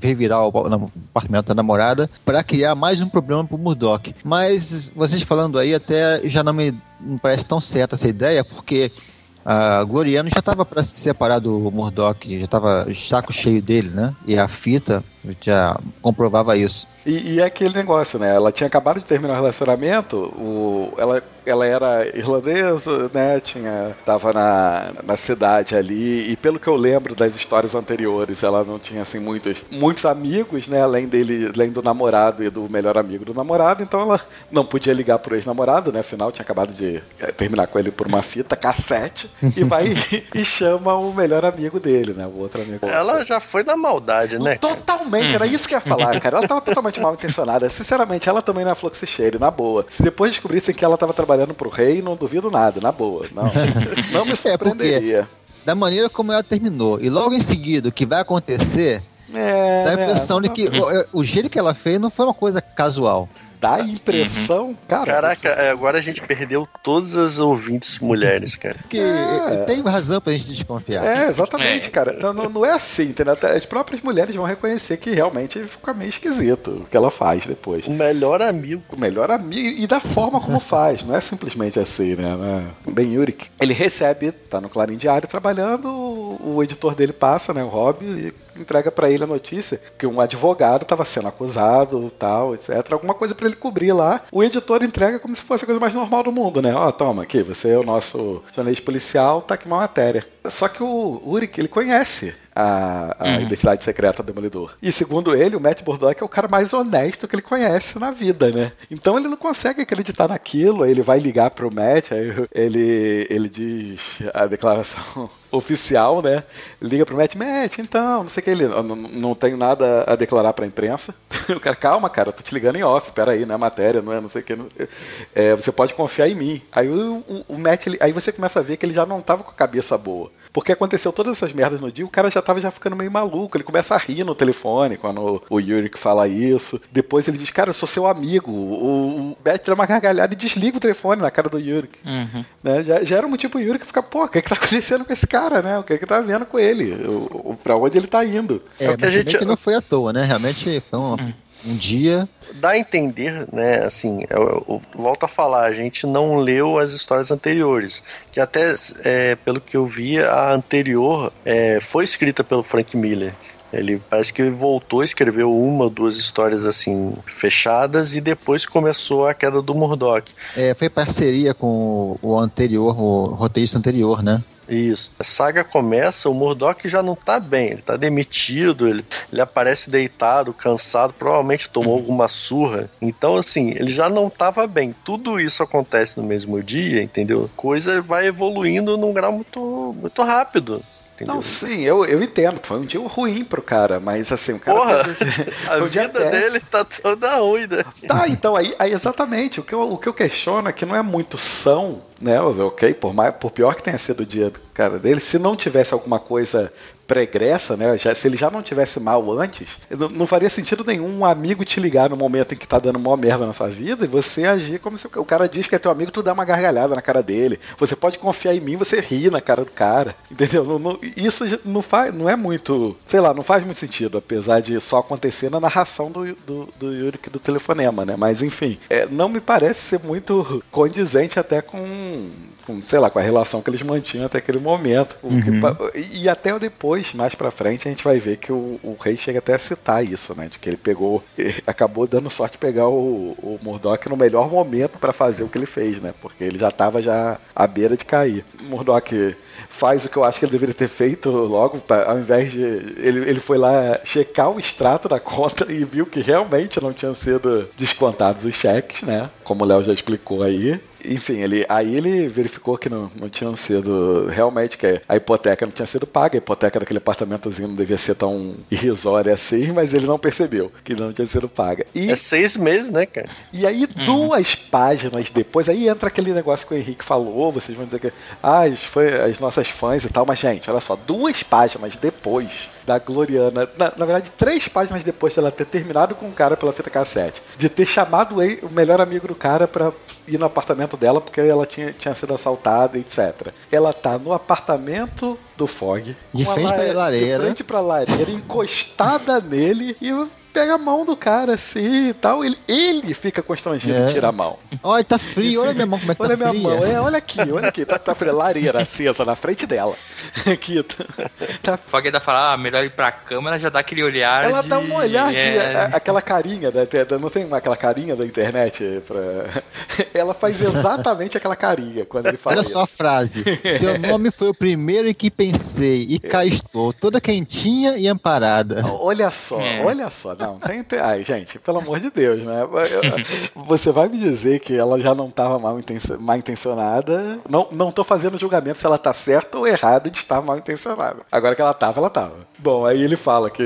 revirar o apartamento da namorada para criar mais um problema pro Murdoch. Mas vocês falando aí até já não me, não parece tão certa essa ideia, porque a Gloriano já estava para se separar do Murdoch, já estava saco cheio dele, né? E a fita já comprovava isso. E, e é aquele negócio, né? Ela tinha acabado de terminar o relacionamento, o, ela, ela era irlandesa, né? Tinha, tava na, na cidade ali, e pelo que eu lembro das histórias anteriores, ela não tinha assim muitos, muitos amigos, né? Além dele, além do namorado e do melhor amigo do namorado, então ela não podia ligar pro ex-namorado, né? Afinal, tinha acabado de é, terminar com ele por uma fita cassete, e vai e chama o melhor amigo dele, né? O outro amigo. Ela já foi na maldade, né? Totalmente, era isso que eu ia falar, cara. Ela tava totalmente mal intencionada. Sinceramente, ela também na Fluxishare, na boa. Se depois descobrissem que ela tava trabalhando pro rei, não duvido nada, na boa. Não, não me surpreenderia. É da maneira como ela terminou, e logo em seguida o que vai acontecer, é, dá a impressão né? de que o, o jeito que ela fez não foi uma coisa casual. Dá a impressão, Uhum. cara. Caraca, é, agora a gente perdeu todas as ouvintes mulheres, cara. Que É. tem razão pra gente desconfiar. É, exatamente, É. cara. Não, não, não é assim, entendeu? Até As próprias mulheres vão reconhecer que realmente fica meio esquisito o que ela faz depois. O melhor amigo. O melhor amigo e da forma como faz, não é simplesmente assim, né? É- Ben Yurik, ele recebe, tá no Clarim Diário trabalhando, o, o editor dele passa, né, o Rob, e entrega pra ele a notícia que um advogado estava sendo acusado, tal, etc. Alguma coisa pra ele cobrir lá. O editor entrega como se fosse a coisa mais normal do mundo, né? Ó, toma aqui, você é o nosso jornalista policial, tá aqui uma matéria. Só que o Urik, ele conhece a, a identidade secreta do Demolidor. E segundo ele, o Matt Murdock é o cara mais honesto que ele conhece na vida, né? Então ele não consegue acreditar naquilo, aí ele vai ligar pro Matt, aí ele, ele diz a declaração oficial, né? Liga pro Matt, Matt, então, não sei o que, ele não, não- tenho nada a declarar pra imprensa. O cara, calma, cara, eu tô te ligando em off, peraí, não é matéria, não é não sei o que. não- é, você pode confiar em mim. Aí o, o, o Matt, ele- aí você começa a ver que ele já não tava com a cabeça boa. Porque aconteceu todas essas merdas no dia, o cara já tava já ficando meio maluco. Ele começa a rir no telefone quando o, Yurik fala isso. Depois ele diz, cara, eu sou seu amigo. O, o Matt dá uma gargalhada e desliga o telefone na cara do Yurik. Uhum. Né? Já, já era um motivo pro Yurik ficar, pô, o que, que tá acontecendo com esse cara, né? O que, que tá vendo com ele? O, o, pra onde ele tá indo? É, É o que a gente- que não foi à toa, né? Realmente foi um, um dia. Dá a entender, né, assim, eu, eu volto a falar, a gente não leu as histórias anteriores, que até, é, pelo que eu vi, a anterior é, foi escrita pelo Frank Miller. Ele parece que ele voltou, escreveu uma ou duas histórias assim fechadas e depois começou a queda do Murdoch. É, foi parceria com o, o anterior, o roteirista anterior, né? Isso. A saga começa, o Murdoch já não tá bem, ele tá demitido, ele, ele aparece deitado, cansado, provavelmente tomou alguma surra. Então, assim, ele já não tava bem. Tudo isso acontece no mesmo dia, entendeu? Coisa vai evoluindo num grau muito, muito rápido. Entendeu? Não, sim, eu, eu entendo. Foi um dia ruim pro cara, mas assim, o cara. Porra, teve- a vida péssimo. dele tá toda ruim, né? Tá, então aí, aí exatamente. O que, eu, o que eu questiono é que não é muito são, né? Ok, por, mais, por pior que tenha sido o dia do cara dele, se não tivesse alguma coisa pregressa, né? Já, se ele já não tivesse mal antes, não, não faria sentido nenhum um amigo te ligar no momento em que tá dando mó merda na sua vida e você agir como se o cara diz que é teu amigo, tu dá uma gargalhada na cara dele. Você pode confiar em mim, você ri na cara do cara. Entendeu? Não- não- isso não faz, não é muito, sei lá, não faz muito sentido, apesar de só acontecer na narração do, do, do Yurik do telefonema, né? Mas enfim, é, não me parece ser muito condizente até com, com, sei lá, com a relação que eles mantinham até aquele momento. O que e, e até depois, mais pra frente, a gente vai ver que o, o rei chega até a citar isso, né? De que ele pegou, acabou dando sorte de pegar o, o Murdoch no melhor momento pra fazer o que ele fez, né? Porque ele já tava já à beira de cair. Murdoch faz o que eu acho que ele deveria ter feito logo, pra- ao invés de. Ele, ele foi lá checar o extrato da conta e viu que realmente não tinham sido descontados os cheques, né? Como o Léo já explicou aí. Enfim, ele, aí ele verificou que não, não tinham sido. Realmente, que a hipoteca não tinha sido paga, a hipoteca daquele apartamentozinho não devia ser tão irrisória assim, mas ele não percebeu que não tinha sido paga. E, É seis meses, né, cara? e aí, duas páginas depois, aí entra aquele negócio que o Henrique falou, vocês vão dizer que ah, as, fã- as nossas fãs e tal, mas gente, olha só, duas páginas depois da Gloriana, na, na verdade, três páginas depois dela ter terminado com o cara pela fita cassete, de ter chamado o, melhor amigo do cara pra ir no apartamento dela porque ela tinha, tinha sido assaltada, etc. Ela tá no apartamento do Fog, De frente pra lareira. de frente pra lareira, encostada nele e pega a mão do cara assim e tal. Ele, ele fica constrangido É. e tira a mão. Olha, tá frio, olha minha mão como é que Olha tá minha fria. mão, é, olha aqui, olha aqui, tá, tá fria, lareira acesa na frente dela. Aqui, tá, tá- O Fog ainda fala, ah, melhor ir pra cama, ela já dá aquele olhar ela de... dá um olhar de é, a- aquela carinha, da, da- não tem aquela carinha da internet pra... Ela faz exatamente aquela carinha quando ele fala Olha só a isso. frase. Seu nome foi o primeiro em que pensei, e cá estou, toda quentinha e amparada. Olha só, É. olha só, não, tem, tem, ai, gente, pelo amor de Deus, né? Você vai me dizer que ela já não estava mal, intencio- mal intencionada. Não, não tô fazendo julgamento se ela tá certa ou errada de estar mal intencionada. Agora que ela tava, ela tava. Bom, aí ele fala que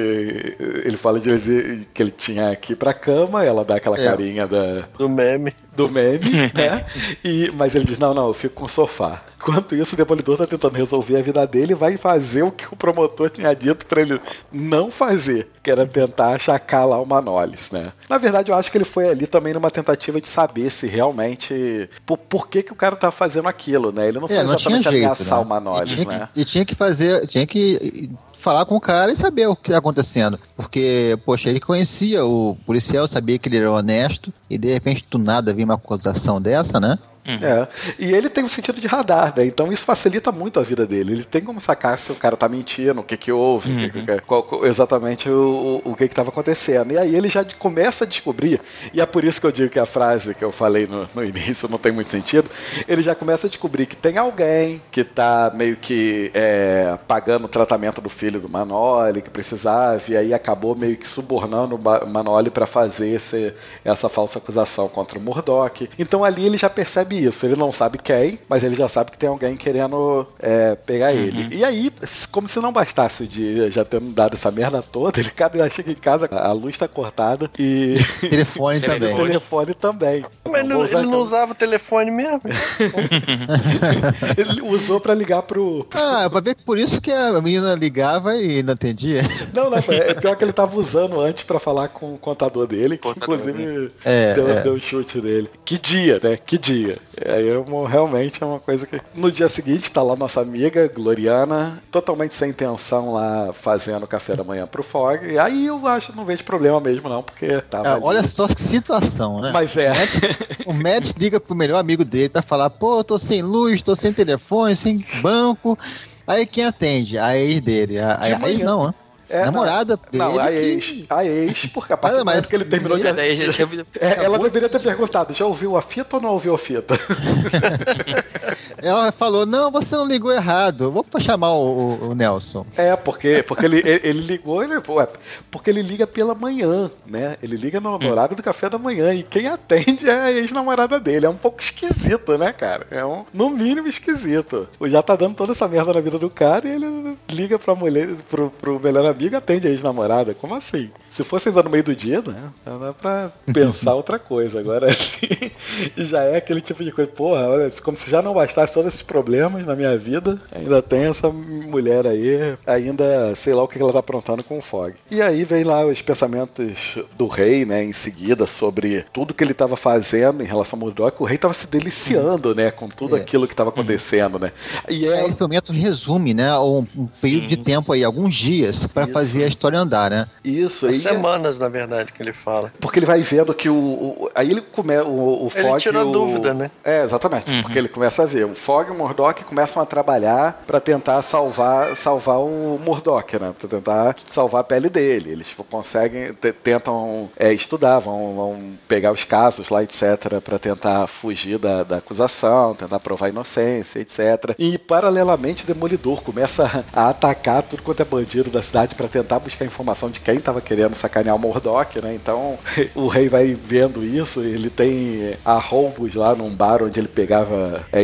ele fala de dizer que ele tinha ir pra cama, ela dá aquela É. carinha da, Do meme. do meme, né? E, mas ele diz: não, não, eu fico com o sofá. Enquanto isso, o Demolidor tá tentando resolver a vida dele e vai fazer o que o promotor tinha dito pra ele não fazer, que era tentar achacar lá o Manolis, né? Na verdade, eu acho que ele foi ali também numa tentativa de saber se realmente. Por, por que, que o cara tá fazendo aquilo, né? Ele não foi É, não tinha exatamente jeito, ameaçar né? o Manolis, e, que, né? e tinha que fazer, tinha que falar com o cara e saber o que tá acontecendo. Porque, poxa, ele conhecia o policial, sabia que ele era honesto, e de repente do nada vir uma acusação dessa, né? É. E ele tem um sentido de radar, né? Então isso facilita muito a vida dele. Ele tem como sacar se o cara tá mentindo, o que que houve, o que que- qual- qual- exatamente o, o, que que tava acontecendo. E aí ele já começa a descobrir, e é por isso que eu digo que a frase que eu falei no, no início não tem muito sentido, ele já começa a descobrir que tem alguém que tá meio que é, pagando o tratamento do filho do Manoli, que precisava, e aí acabou meio que subornando o Ma- Manoli para fazer esse, essa falsa acusação contra o Murdoch. Então ali ele já percebe isso. Ele não sabe quem, mas ele já sabe que tem alguém querendo é, pegar ele. E aí, como se não bastasse o dia já tendo dado essa merda toda, ele cada chega em casa, a luz tá cortada e Telefone o também. telefone também. Mas não- ele não usava o telefone mesmo. ele usou pra ligar pro. Ah, vai ver que por isso que a menina ligava e não atendia. Não, não, é pior que ele tava usando antes pra falar com o contador dele, que Contador, inclusive É, deu, é. deu um chute dele. Que dia, né? Que dia. Aí é uma- realmente é uma coisa que. No dia seguinte, tá lá nossa amiga, Gloriana, totalmente sem intenção lá fazendo café da manhã pro Fog. E aí eu acho, não vejo problema mesmo, não, porque tava. Ali. olha só que situação, né? Mas é. O Mads liga pro melhor amigo dele pra falar, pô, tô sem luz, tô sem telefone, sem banco. Aí quem atende? A ex dele. A, a, ex não, né? É, Namorada Não, dele a que- ex. A ex, porque a partir Ah, do momento mas que ele terminou de. Teve- É, ela deveria ter perguntado: já ouviu a fita ou não ouviu a fita? Ela falou, não, você não ligou errado. Vou chamar o, o- o Nelson. É, porque, porque ele, ele, ele ligou, ele, porque ele liga pela manhã, né? Ele liga no, no horário do café da manhã e quem atende é a ex-namorada dele. É um pouco esquisito, né, cara? É um, no mínimo esquisito. Já tá dando toda essa merda na vida do cara e ele liga pra mulher, pro, pro melhor amigo e atende a ex-namorada. Como assim? Se fosse ainda no meio do dia, né? Dá pra pensar outra coisa. Agora assim, já é aquele tipo de coisa, porra, olha, como se já não bastasse todos esses problemas na minha vida, ainda tem essa mulher aí, ainda sei lá o que ela tá aprontando com o Fog. E aí vem lá os pensamentos do rei, né, em seguida, sobre tudo que ele tava fazendo em relação ao Murdoch. O rei tava se deliciando, né, com tudo É. aquilo que tava acontecendo, né. E é, É, esse momento resume, né? Um, um período de tempo aí, alguns dias, pra Isso. fazer a história andar, né? isso aí. é- Semanas, na verdade, que ele fala. Porque ele vai vendo que o. o- aí ele começa. O, o Ele tira o- dúvida, né? É, exatamente. Uhum. Porque ele começa a ver. O, Fogg e o Murdoch começam a trabalhar para tentar salvar, salvar o Murdoch, né? Pra tentar salvar a pele dele. Eles conseguem, te- tentam é, estudar, vão, vão pegar os casos lá, etc, para tentar fugir da, da acusação, tentar provar a inocência, etc. E paralelamente o Demolidor começa a atacar tudo quanto é bandido da cidade para tentar buscar informação de quem tava querendo sacanear o Murdoch, né? Então o rei vai vendo isso, ele tem arrombos lá num bar onde ele pegava é,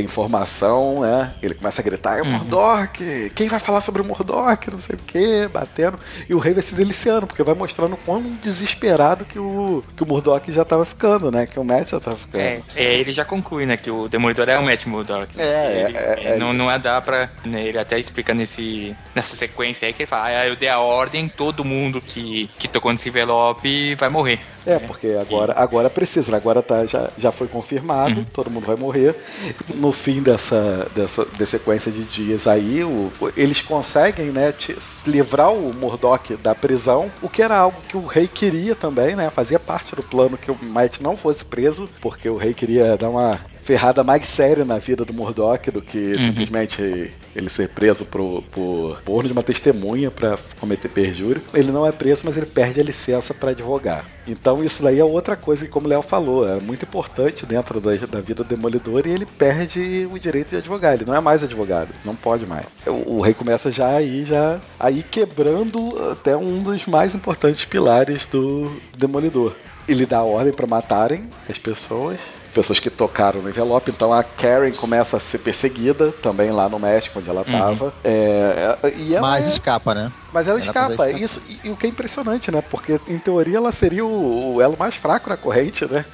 né? Ele começa a gritar, é o Murdoch, quem vai falar sobre o Murdoch, não sei o que, batendo. E o rei vai se deliciando, porque vai mostrando quão desesperado que o, que o Murdoch já tava ficando, né? Que o Matt já tava ficando. É, é, ele já conclui, né, que o Demolidor é o Matt Murdock. É, Ele- é, é, não, não é dá pra... né, ele até explica nesse, nessa sequência aí que ele fala, ah, eu dei a ordem, todo mundo que, que tocou nesse envelope vai morrer. É, porque agora, agora precisa, né? agora tá, já, já foi confirmado, todo mundo vai morrer. No fim dessa, dessa, dessa sequência de dias aí, o- eles conseguem né, te- livrar o Murdoch da prisão, o que era algo que o rei queria também, né? Fazia parte do plano que o Might não fosse preso, porque o rei queria dar uma ferrada mais séria na vida do Murdoch do que simplesmente ele ser preso por, por porno de uma testemunha para cometer perjúrio. Ele não é preso, mas ele perde a licença para advogar. Então isso daí é outra coisa que, como o Léo falou, é muito importante dentro da, da vida do Demolidor e ele perde o direito de advogar. Ele não é mais advogado, não pode mais. O, o rei começa já aí, já aí quebrando até um dos mais importantes pilares do Demolidor. Ele dá ordem para matarem as pessoas pessoas que tocaram no envelope. Então a Karen começa a ser perseguida também lá no México, onde ela estava. É, é, e ela Mas é- escapa, né? Mas ela ela escapa. consegue Isso, e, e o que é impressionante, né? Porque em teoria ela seria o, o elo mais fraco na corrente, né?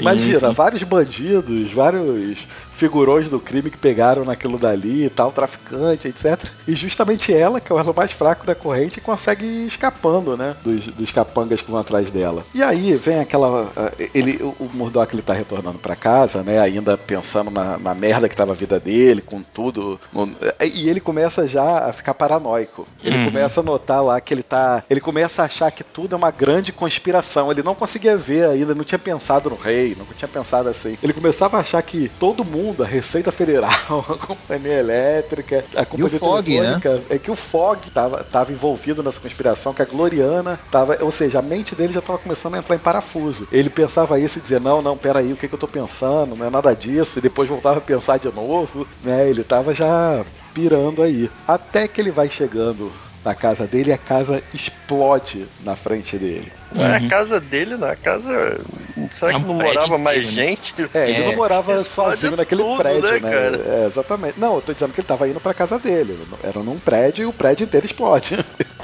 Imagina, sim. vários bandidos, vários figurões do crime que pegaram naquilo dali e tal, traficante, etc. E justamente ela, que é o elo mais fraco da corrente, consegue ir escapando, né? Dos, dos capangas que vão atrás dela. E aí vem aquela. ah, Ele, o Murdoch ele tá retornando pra casa, né? Ainda pensando na, na merda que tava a vida dele, com tudo. no- e ele começa já a ficar paranoico. Ele Uhum. começa notar lá que ele tá. Ele começa a achar que tudo é uma grande conspiração. Ele não conseguia ver ainda, não tinha pensado no rei, não tinha pensado assim. Ele começava a achar que todo mundo, a Receita Federal, a Companhia Elétrica, a Companhia Fog, né? É que o Fog tava, tava envolvido nessa conspiração, que a Gloriana tava. Ou seja, a mente dele já tava começando a entrar em parafuso. Ele pensava isso e dizia: Não, não, peraí, o que, que eu tô pensando? Não é nada disso. E depois voltava a pensar de novo, né? Ele tava já pirando aí. Até que ele vai chegando na casa dele e a casa explode na frente dele. Não é a casa dele, não. A casa. Será É um que não prédio morava mais inteiro, né? gente? É, ele É, não morava explode sozinho naquele tudo, prédio, né, né? cara? É, exatamente. Não, eu tô dizendo que ele tava indo pra casa dele. Era num prédio e o prédio inteiro explode.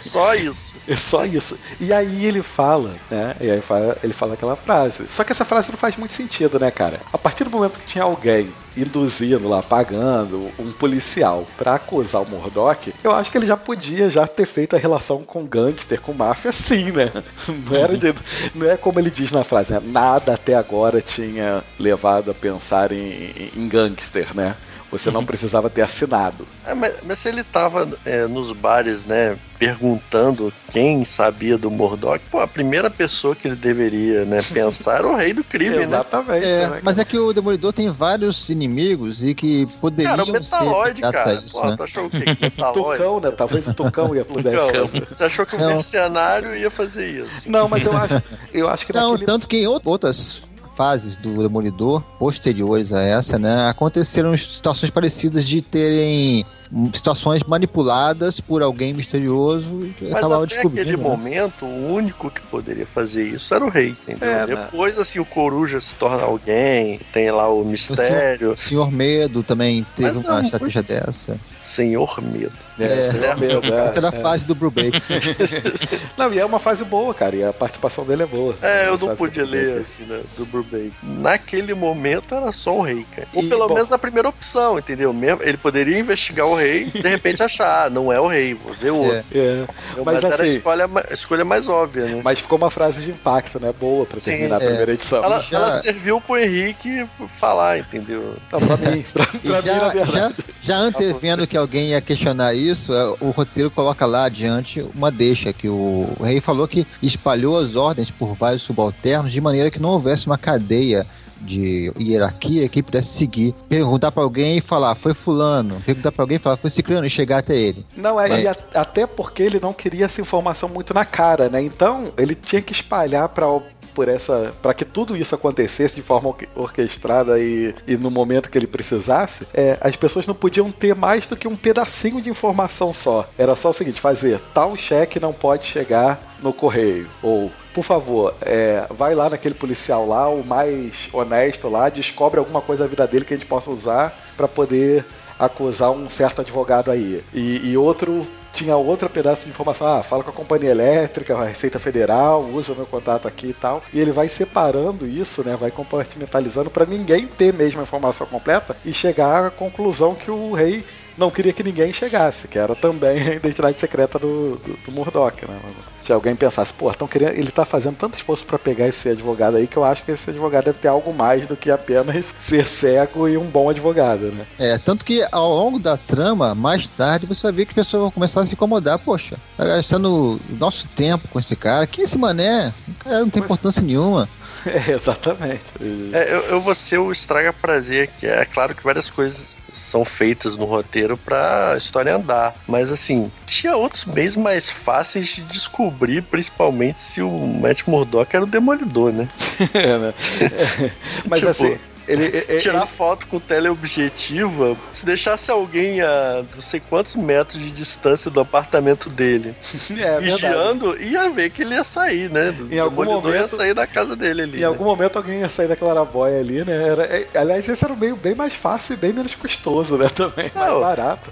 Só isso. É só isso. E aí ele fala, né? E aí ele fala aquela frase. Só que essa frase não faz muito sentido, né, cara? A partir do momento que tinha alguém induzindo lá, pagando um policial pra acusar o Murdoch, eu acho que ele já podia já ter feito a relação com gangster, com máfia, assim, né? Não era de, não é como ele diz na frase, né? Nada até agora tinha levado a pensar em, em gangster, né? Você não precisava ter assinado. É, mas, mas se ele tava é, nos bares, né, perguntando quem sabia do Murdoch, pô, a primeira pessoa que ele deveria, né, pensar era o rei do crime, né? Exatamente. É, né? mas é que o Demolidor tem vários inimigos e que poderiam Cara, o Metaloid, ser cara. isso, Pô, né? tu achou o quê? Que Metaloid? Tucão, né? Talvez o Tucão ia pudesse Tucão. Você achou que o Não. mercenário ia fazer isso? Não, mas eu acho, eu acho que Não, naquele... tanto que em out- outras fases do Demolidor, posteriores a essa, né, aconteceram situações parecidas de terem situações manipuladas por alguém misterioso e Mas acabava até descobrindo. aquele né? momento, o único que poderia fazer isso era o rei, entendeu? É, né? Depois, assim, o Coruja se torna alguém, tem lá o mistério, O Senhor Medo também teve Mas é uma muito- estratégia dessa. Senhor Medo. É, É. é. Essa era a fase do Brubaker. Não, e é uma fase boa, cara, e a participação dele é boa. É, eu A não podia ler, assim, né, do Brubaker. Naquele momento era só o rei, cara. Ou E, pelo bom- menos a primeira opção, entendeu? Mesmo, ele poderia investigar o rei e de repente achar, ah, não é o rei, vou ver outro. É. É, Mas, mas era a assim- escolha, a escolha mais óbvia, né? mas ficou uma frase de impacto, né? Boa pra Sim, terminar a é. primeira edição. Ela, já- ela serviu pro Henrique falar, entendeu? Não, pra mim, pra, pra mim, na já, verdade. já, já antevendo que alguém ia questionar isso, é, o roteiro coloca lá adiante uma deixa, que o, o rei falou que espalhou as ordens por vários subalternos de maneira que não houvesse uma cadeia de hierarquia que pudesse seguir. Perguntar pra alguém e falar, foi fulano. Perguntar pra alguém e falar, foi ciclano e chegar até ele. Não, é, Mas- a- até porque ele não queria essa informação muito na cara, né? Então, ele tinha que espalhar para por essa para que tudo isso acontecesse de forma orque- orquestrada e, e no momento que ele precisasse, é, as pessoas não podiam ter mais do que um pedacinho de informação só. Era só o seguinte, fazer tal cheque não pode chegar no correio ou por favor, é, vai lá naquele policial lá, o mais honesto lá, descobre alguma coisa da vida dele que a gente possa usar para poder acusar um certo advogado aí. E, e outro tinha outro pedaço de informação. Ah, fala com a companhia elétrica, a Receita Federal, usa meu contato aqui e tal. E ele vai separando isso, né? Vai compartimentalizando para ninguém ter mesmo a informação completa e chegar à conclusão que o rei não queria que ninguém chegasse, que era também a identidade secreta do, do, do Murdoch, né? Se alguém pensasse, pô, tão querendo, ele tá fazendo tanto esforço para pegar esse advogado aí que eu acho que esse advogado deve ter algo mais do que apenas ser cego e um bom advogado, né? É, tanto que ao longo da trama, mais tarde, você vai ver que as pessoas vão começar a se incomodar. Poxa, tá gastando nosso tempo com esse cara. Quem é esse mané? O cara não tem importância nenhuma. É, exatamente. É, eu, eu vou ser o estraga prazer, que é claro que várias coisas são feitas no roteiro pra história andar. Mas assim, tinha outros meios mais fáceis de descobrir, principalmente se o Matt Murdock era o demolidor, né? É, né? É, Mas Tipo, assim, ele, ele- Tirar foto com teleobjetiva, se deixasse alguém a não sei quantos metros de distância do apartamento dele, ele- é, verdade. vigiando, ia ver que ele ia sair, né? Do Em algum demolidor ia momento- sair da casa dele ali. Em né? algum momento alguém ia sair da claraboia ali, né? Era- é, aliás, esse era um meio bem mais fácil e bem menos custoso, né? Também, mais Não. barato.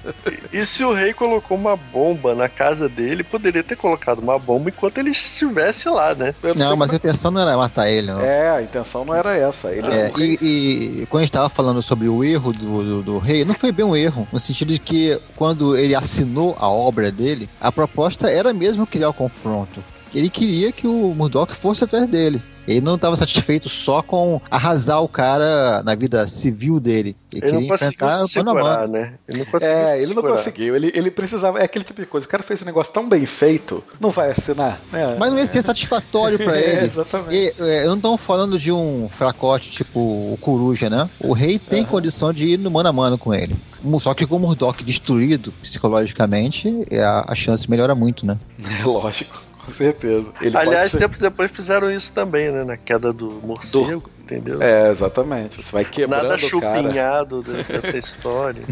E se o rei colocou uma bomba na casa dele, poderia ter colocado uma bomba enquanto ele estivesse lá, né? Eu Não, sei mas a como- intenção não era matar ele, não. É, a intenção não era essa. Ele É, o rei- e, quando a gente tava falando sobre o erro do, do, do rei, não foi bem um erro, no sentido de que quando ele assinou a obra dele, a proposta era mesmo criar o confronto. Ele queria que o Murdoch fosse atrás dele. Ele não estava satisfeito só com arrasar o cara na vida civil dele. Ele, Ele não queria conseguiu enfrentar se segurar, né? Ele não conseguiu É, ele não conseguiu. Ele, ele precisava. É aquele tipo de coisa. O cara fez um negócio tão bem feito, não vai assinar, né? Mas não ia ser satisfatório pra É, ele. exatamente. E, é, eu não estou falando de um fracote tipo o Coruja, né? O rei tem condição de ir no mano a mano com ele. Só que com o Murdoch destruído psicologicamente, é, a, a chance melhora muito, né? É lógico, com certeza. Ele Aliás, ser- tempos depois fizeram isso também, né? Na queda do morcego, entendeu? É, exatamente. Você vai quebrando Nada cara. chupinhado de- dessa história.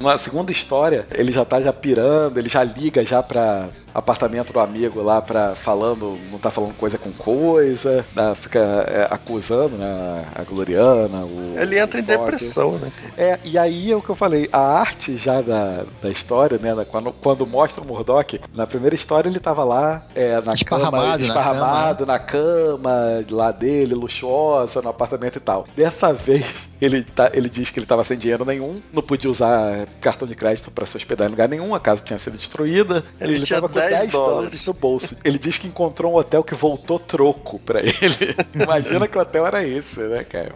Na segunda história, ele já tá já pirando, ele já liga já pra apartamento do amigo lá pra falando, não tá falando coisa com coisa, né, fica é, acusando né, a Gloriana, o Ele entra em o Fogg. depressão, né? É, e aí é o que eu falei, a arte já da, da história, né, quando, quando mostra o Murdoch, na primeira história ele tava lá, é, na Esparramado cama, na esparramado na cama, lá dele, luxuosa, no apartamento e tal. Dessa vez, ele, tá, ele diz que ele tava sem dinheiro nenhum, não podia usar cartão de crédito para se hospedar em lugar nenhum, a casa tinha sido destruída, Ele tinha tava com 10 10 dólares dólares no bolso. Ele diz que encontrou um hotel que voltou troco pra ele. Imagina que hotel era esse, né, cara?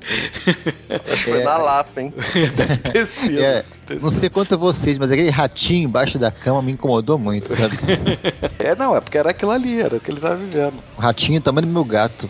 Acho que foi É. na Lapa, hein? Deve ter sido. É, não sei quanto a vocês, mas aquele ratinho embaixo da cama me incomodou muito, sabe? É, não, é porque era aquilo ali, era o que ele tava vivendo. O ratinho tamanho do meu gato.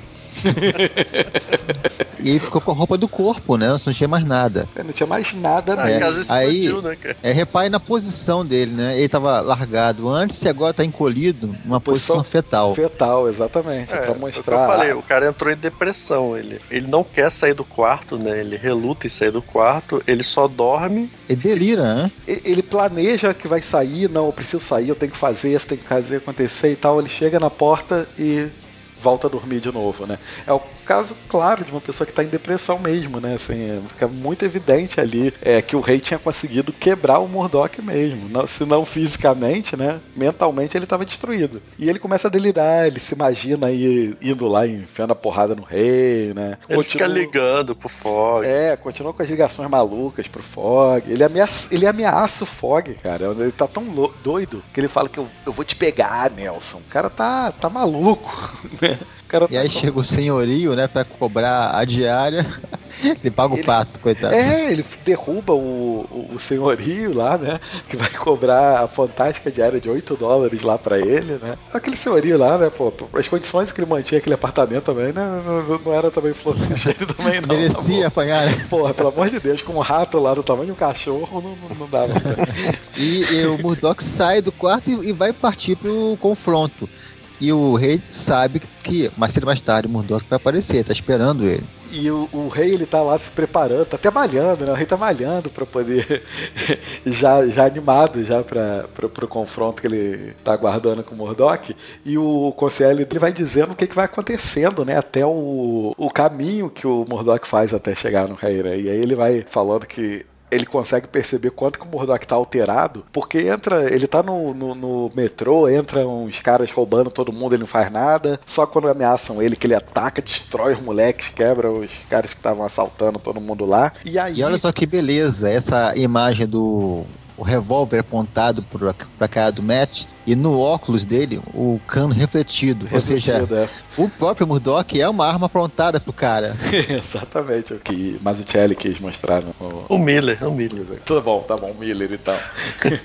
E ele ficou com a roupa do corpo, né? Não tinha mais nada. É, Não tinha mais nada A mesmo. casa aí- explodiu, né, cara? É, repare na posição dele, né? Ele tava largado antes e agora tá encolhido numa Posição posição fetal. Fetal, exatamente. É, pra é o que mostrar. eu falei, o cara entrou em depressão. Ele, ele não quer sair do quarto, né? Ele reluta em sair do quarto, ele só dorme. Ele delira, né? E- Ele planeja que vai sair, não, eu preciso sair, eu tenho que fazer, eu tenho que fazer acontecer e tal. Ele chega na porta e volta a dormir de novo, né? É o caso claro de uma pessoa que está em depressão mesmo, né? Assim, é, fica muito evidente ali é, que o rei tinha conseguido quebrar o Murdoch mesmo. Não, se não fisicamente, né? Mentalmente ele estava destruído. E ele começa a delirar, ele se imagina aí indo lá enfiando a porrada no rei, né? Ele fica Continua- ligando pro Fog. é, continua com as ligações malucas pro Fog. Ele ameaça, ele ameaça o Fog, cara. Ele tá tão doido que ele fala que eu, eu vou te pegar, Nelson. O cara tá, tá maluco, né? E tá aí com- chega o senhorio, né? Pra cobrar a diária. Ele paga o Ele- pato, coitado. É, ele derruba o, o, senhorio lá, né? Que vai cobrar a fantástica diária de 8 dólares lá pra ele, né? Aquele senhorio lá, né, pô? As condições que ele mantinha aquele apartamento também, né? Não, não- era também flor cheiro também, não. Merecia tá apanhar, né? Porra, pelo amor de Deus, com um rato lá do tamanho de um cachorro, não, não, não dava. E, e o Murdoch sai do quarto e, e vai partir pro confronto. E o rei sabe que mais cedo mais tarde o Murdoch vai aparecer, tá esperando ele. E o, o rei ele tá lá se preparando, tá até malhando, né? O rei tá malhando pra poder. já, já animado já pra, pro confronto que ele tá aguardando com o Murdoch. E o conselho ele vai dizendo o que, que vai acontecendo, né? Até o, o caminho que o Murdoch faz até chegar no rei, né? E aí ele vai falando que ele consegue perceber quanto que o Murdoch tá alterado, porque entra, ele tá no, no, no metrô, entra uns caras roubando todo mundo, ele não faz nada, só quando ameaçam ele que ele ataca, destrói os moleques, quebra os caras que estavam assaltando todo mundo lá, e aí... E olha só que beleza, essa imagem do o revólver apontado pra, pra cara do Matt e no óculos dele o cano refletido. Ou seja, Refletido, é. o próprio Murdoch é uma arma aprontada pro cara. Exatamente o que Mazzucchelli quis mostrar no, O Miller, o Miller. Tudo bom, tá bom, Miller e tal.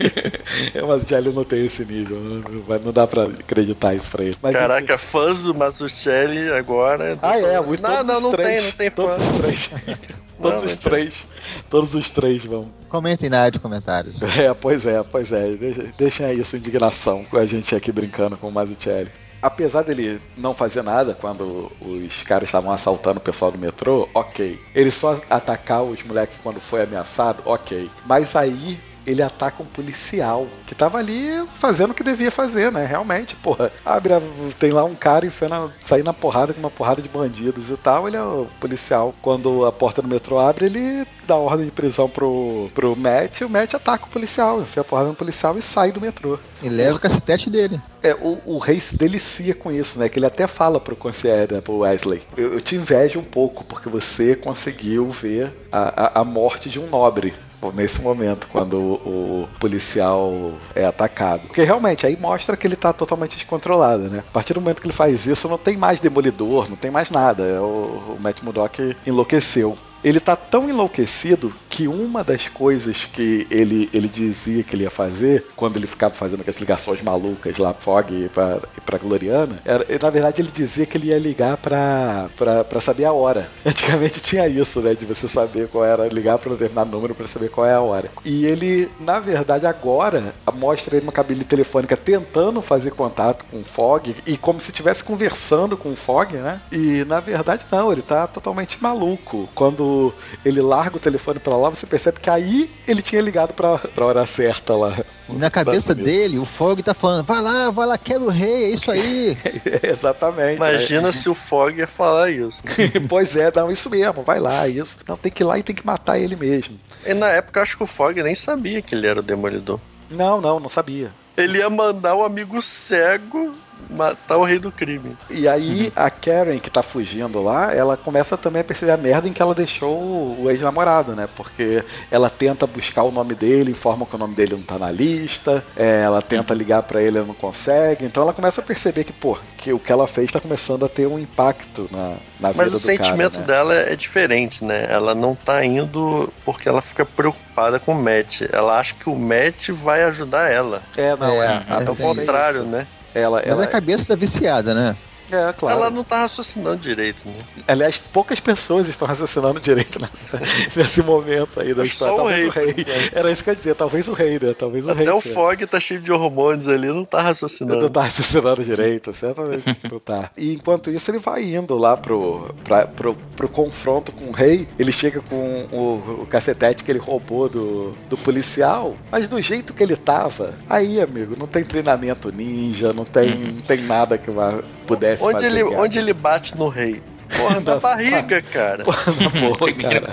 Mas o Jelly não tem esse nível, não, vai- não dá pra acreditar isso pra ele. Mas, Caraca, fãs do Mazzucchelli agora. Ah, é, muito Não, todos não, não três, tem, não tem Todos fã. os três. todos os três. Todos os três vão. Comentem na área de comentários. É, pois é, pois é. Deixem aí sua indignação com a gente aqui brincando com o Mazzucchelli. Apesar dele não fazer nada quando os caras estavam assaltando o pessoal do metrô, ok. Ele só atacar os moleques quando foi ameaçado, ok. Mas aí ele ataca um policial que tava ali fazendo o que devia fazer, né? Realmente, porra. Abre, a- tem lá um cara enfiando, saindo na porrada com uma porrada de bandidos e tal. Ele é o policial. Quando a porta do metrô abre, ele dá ordem de prisão pro, pro Matt e o Matt ataca o policial, enfia a porrada no policial e sai do metrô. E leva o cacetete dele. É, o, o rei se delicia com isso, né? Que ele até fala pro concierge, né, pro Wesley. Eu, eu te invejo um pouco, porque você conseguiu ver a, a, a morte de um nobre. Nesse momento, quando o, o policial é atacado. Porque realmente aí mostra que ele tá totalmente descontrolado, né? A partir do momento que ele faz isso, não tem mais demolidor, não tem mais nada. É O, o Matt Murdock enlouqueceu. Ele tá tão enlouquecido que uma das coisas que ele, ele dizia que ele ia fazer, quando ele ficava fazendo aquelas ligações malucas lá, Fog e pra, e pra Gloriana, era, na verdade ele dizia que ele ia ligar pra, pra, pra saber a hora. Antigamente tinha isso, né? De você saber qual era, ligar pra um determinado número pra saber qual é a hora. E ele, na verdade, agora mostra ele uma cabine telefônica tentando fazer contato com o Fog e como se estivesse conversando com o Fog, né? E na verdade não, ele tá totalmente maluco. Quando ele larga o telefone pra lá, você percebe que aí ele tinha ligado pra, pra hora certa lá. E na cabeça dele, o Fog tá falando: vai lá, vai lá, quebra o rei, é isso aí. Exatamente. Imagina se o Fog ia falar isso. pois é, não, isso mesmo, vai lá, isso. Não, tem que ir lá e tem que matar ele mesmo. E na época eu acho que o Fog nem sabia que ele era o Demolidor. Não, não, não sabia. Ele ia mandar o amigo cego matar o rei do crime. E aí a Karen que tá fugindo lá, ela começa também a perceber a merda em que ela deixou o ex-namorado, né? Porque ela tenta buscar o nome dele, informa que o nome dele não tá na lista, é, ela tenta ligar pra ele e não consegue. Então ela começa a perceber que, pô, que o que ela fez tá começando a ter um impacto na, na vida Mas do o sentimento cara, né? dela é diferente, né? Ela não tá indo porque ela fica preocupada com o Matt. Ela acha que o Matt vai ajudar ela. É, não, É, é. é É o tem contrário, isso. né? Ela, Mas ela, a cabeça tá viciada, né? É, claro. Ela não tá raciocinando direito, né? Aliás, poucas pessoas estão raciocinando direito nessa- nesse momento aí da Acho história. só o Talvez o rei, rei. por enquanto. Era isso que eu ia dizer, talvez o rei, né? Talvez o rei. Até o. Fog tá cheio de hormônios ali, não tá Não raciocinando. tá raciocinando direito, certamente não tá. E enquanto isso, ele vai indo lá pro, pra, pro, pro confronto com o rei. Ele chega com o, o cacetete que ele roubou do, do policial, mas do jeito que ele tava, aí, amigo, não tem treinamento ninja, não tem, não tem nada que vá- pudesse Onde fazer. ele, guerra. onde ele bate no rei? Porra, na barriga, cara. Na boa, cara.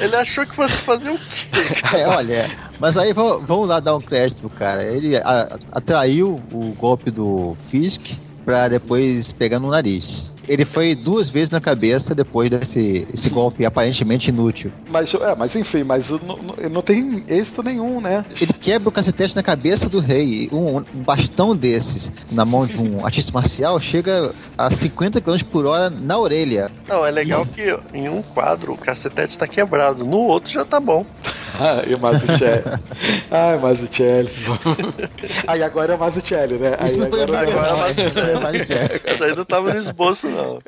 Ele achou que fosse fazer o quê? cara? É, olha, mas aí vamos, vamos lá dar um crédito pro cara. Ele a- atraiu o golpe do Fisk pra depois pegar no nariz. Ele foi duas vezes na cabeça depois desse esse golpe aparentemente inútil. Mas, é, mas enfim, mas não, não, não tem êxito nenhum, né? Ele quebra o cacetete na cabeça do rei. Um, um bastão desses na mão de um artista marcial chega a 50 km por hora na orelha. Não, é legal que em um quadro o cacetete tá quebrado, no outro já tá bom. Ai, Mazucelli. Ai, Mazucelli. Aí agora é Mazucelli, né? Aí Isso não foi agora, agora, agora é, é Marighella. Isso aí não tava no esboço, não.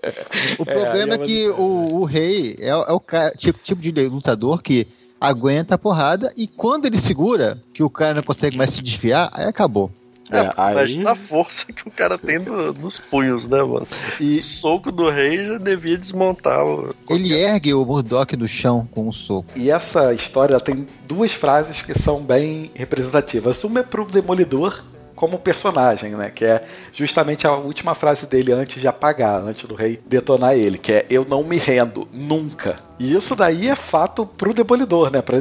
O problema é, aí é que o, o rei é, o- é o cara, tipo, tipo de lutador que aguenta a porrada e quando ele segura, que o cara não consegue mais se desviar, aí acabou. É, aí, Imagina a força que o cara tem do- nos punhos, né, mano? e, O soco do rei já devia desmontar o. Ele ergue o Murdoch no chão com um soco. e essa história tem duas frases que são bem representativas. Uma é pro Demolidor como personagem, né? Que é justamente a última frase dele antes de apagar, antes do rei detonar ele, que é eu não me rendo, nunca. E isso daí é fato pro Demolidor, né? Para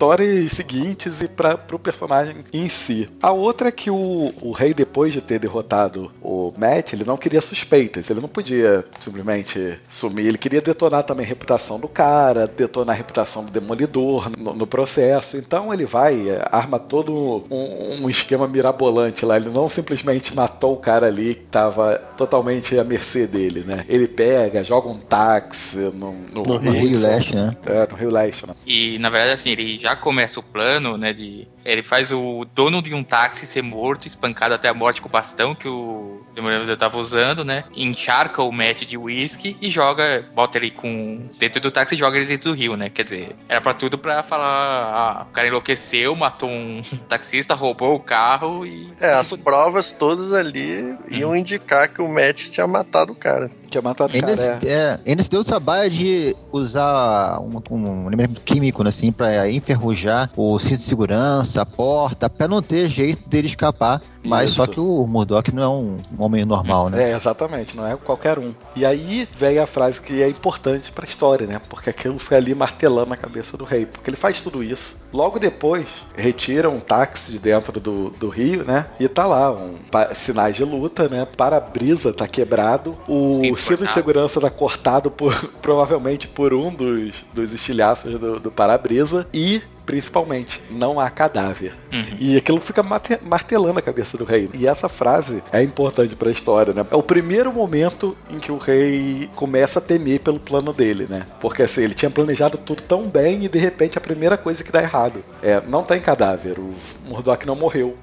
histórias seguintes e para pro personagem em si. A outra é que o, o rei, depois de ter derrotado o Matt, ele não queria suspeitas, ele não podia simplesmente sumir, ele queria detonar também a reputação do cara, detonar a reputação do Demolidor no, no processo. Então ele vai, é, arma todo um, um esquema mirabolante lá. Ele não simplesmente matou o cara ali que estava totalmente à mercê dele, né? Ele pega, joga um táxi no, no, No Rio Leste, né? É, no Rio Leste, né? E na verdade, assim, ele já começa o plano, né? De. Ele faz o dono de um táxi ser morto, espancado até a morte com o bastão que o Demolidor tava usando, né? Encharca o Matt de uísque e joga, bota ele com. dentro do táxi e joga ele dentro do rio, né? Quer dizer, era pra tudo pra falar. Ah, o cara enlouqueceu, matou um taxista, roubou o carro e. É, as provas todas ali iam indicar que o Matt tinha matado o cara. É matado o cara. É. é, ainda se deu o trabalho de usar um, um elemento químico né, assim, para enferrujar o cinto de segurança, a porta, para não ter jeito dele escapar. Mas Isso. só que o Murdoch não é um homem normal, né? É, exatamente, não é qualquer um. E aí vem a frase que é importante pra história, né? Porque aquilo foi ali martelando na cabeça do rei. Porque ele faz tudo isso. Logo depois, retira um táxi de dentro do, do rio, né? E tá lá, um, sinais de luta, né? Para-brisa tá quebrado. O Cinto cinto de segurança tá cortado por, provavelmente por um dos, dos estilhaços do, do para-brisa. E. Principalmente, não há cadáver. Uhum. E aquilo fica martelando a cabeça do rei. E essa frase é importante pra história, né? É o primeiro momento em que o rei começa a temer pelo plano dele, né? Porque assim, ele tinha planejado tudo tão bem e de repente a primeira coisa que dá errado é não tem cadáver, o Murdoch não morreu.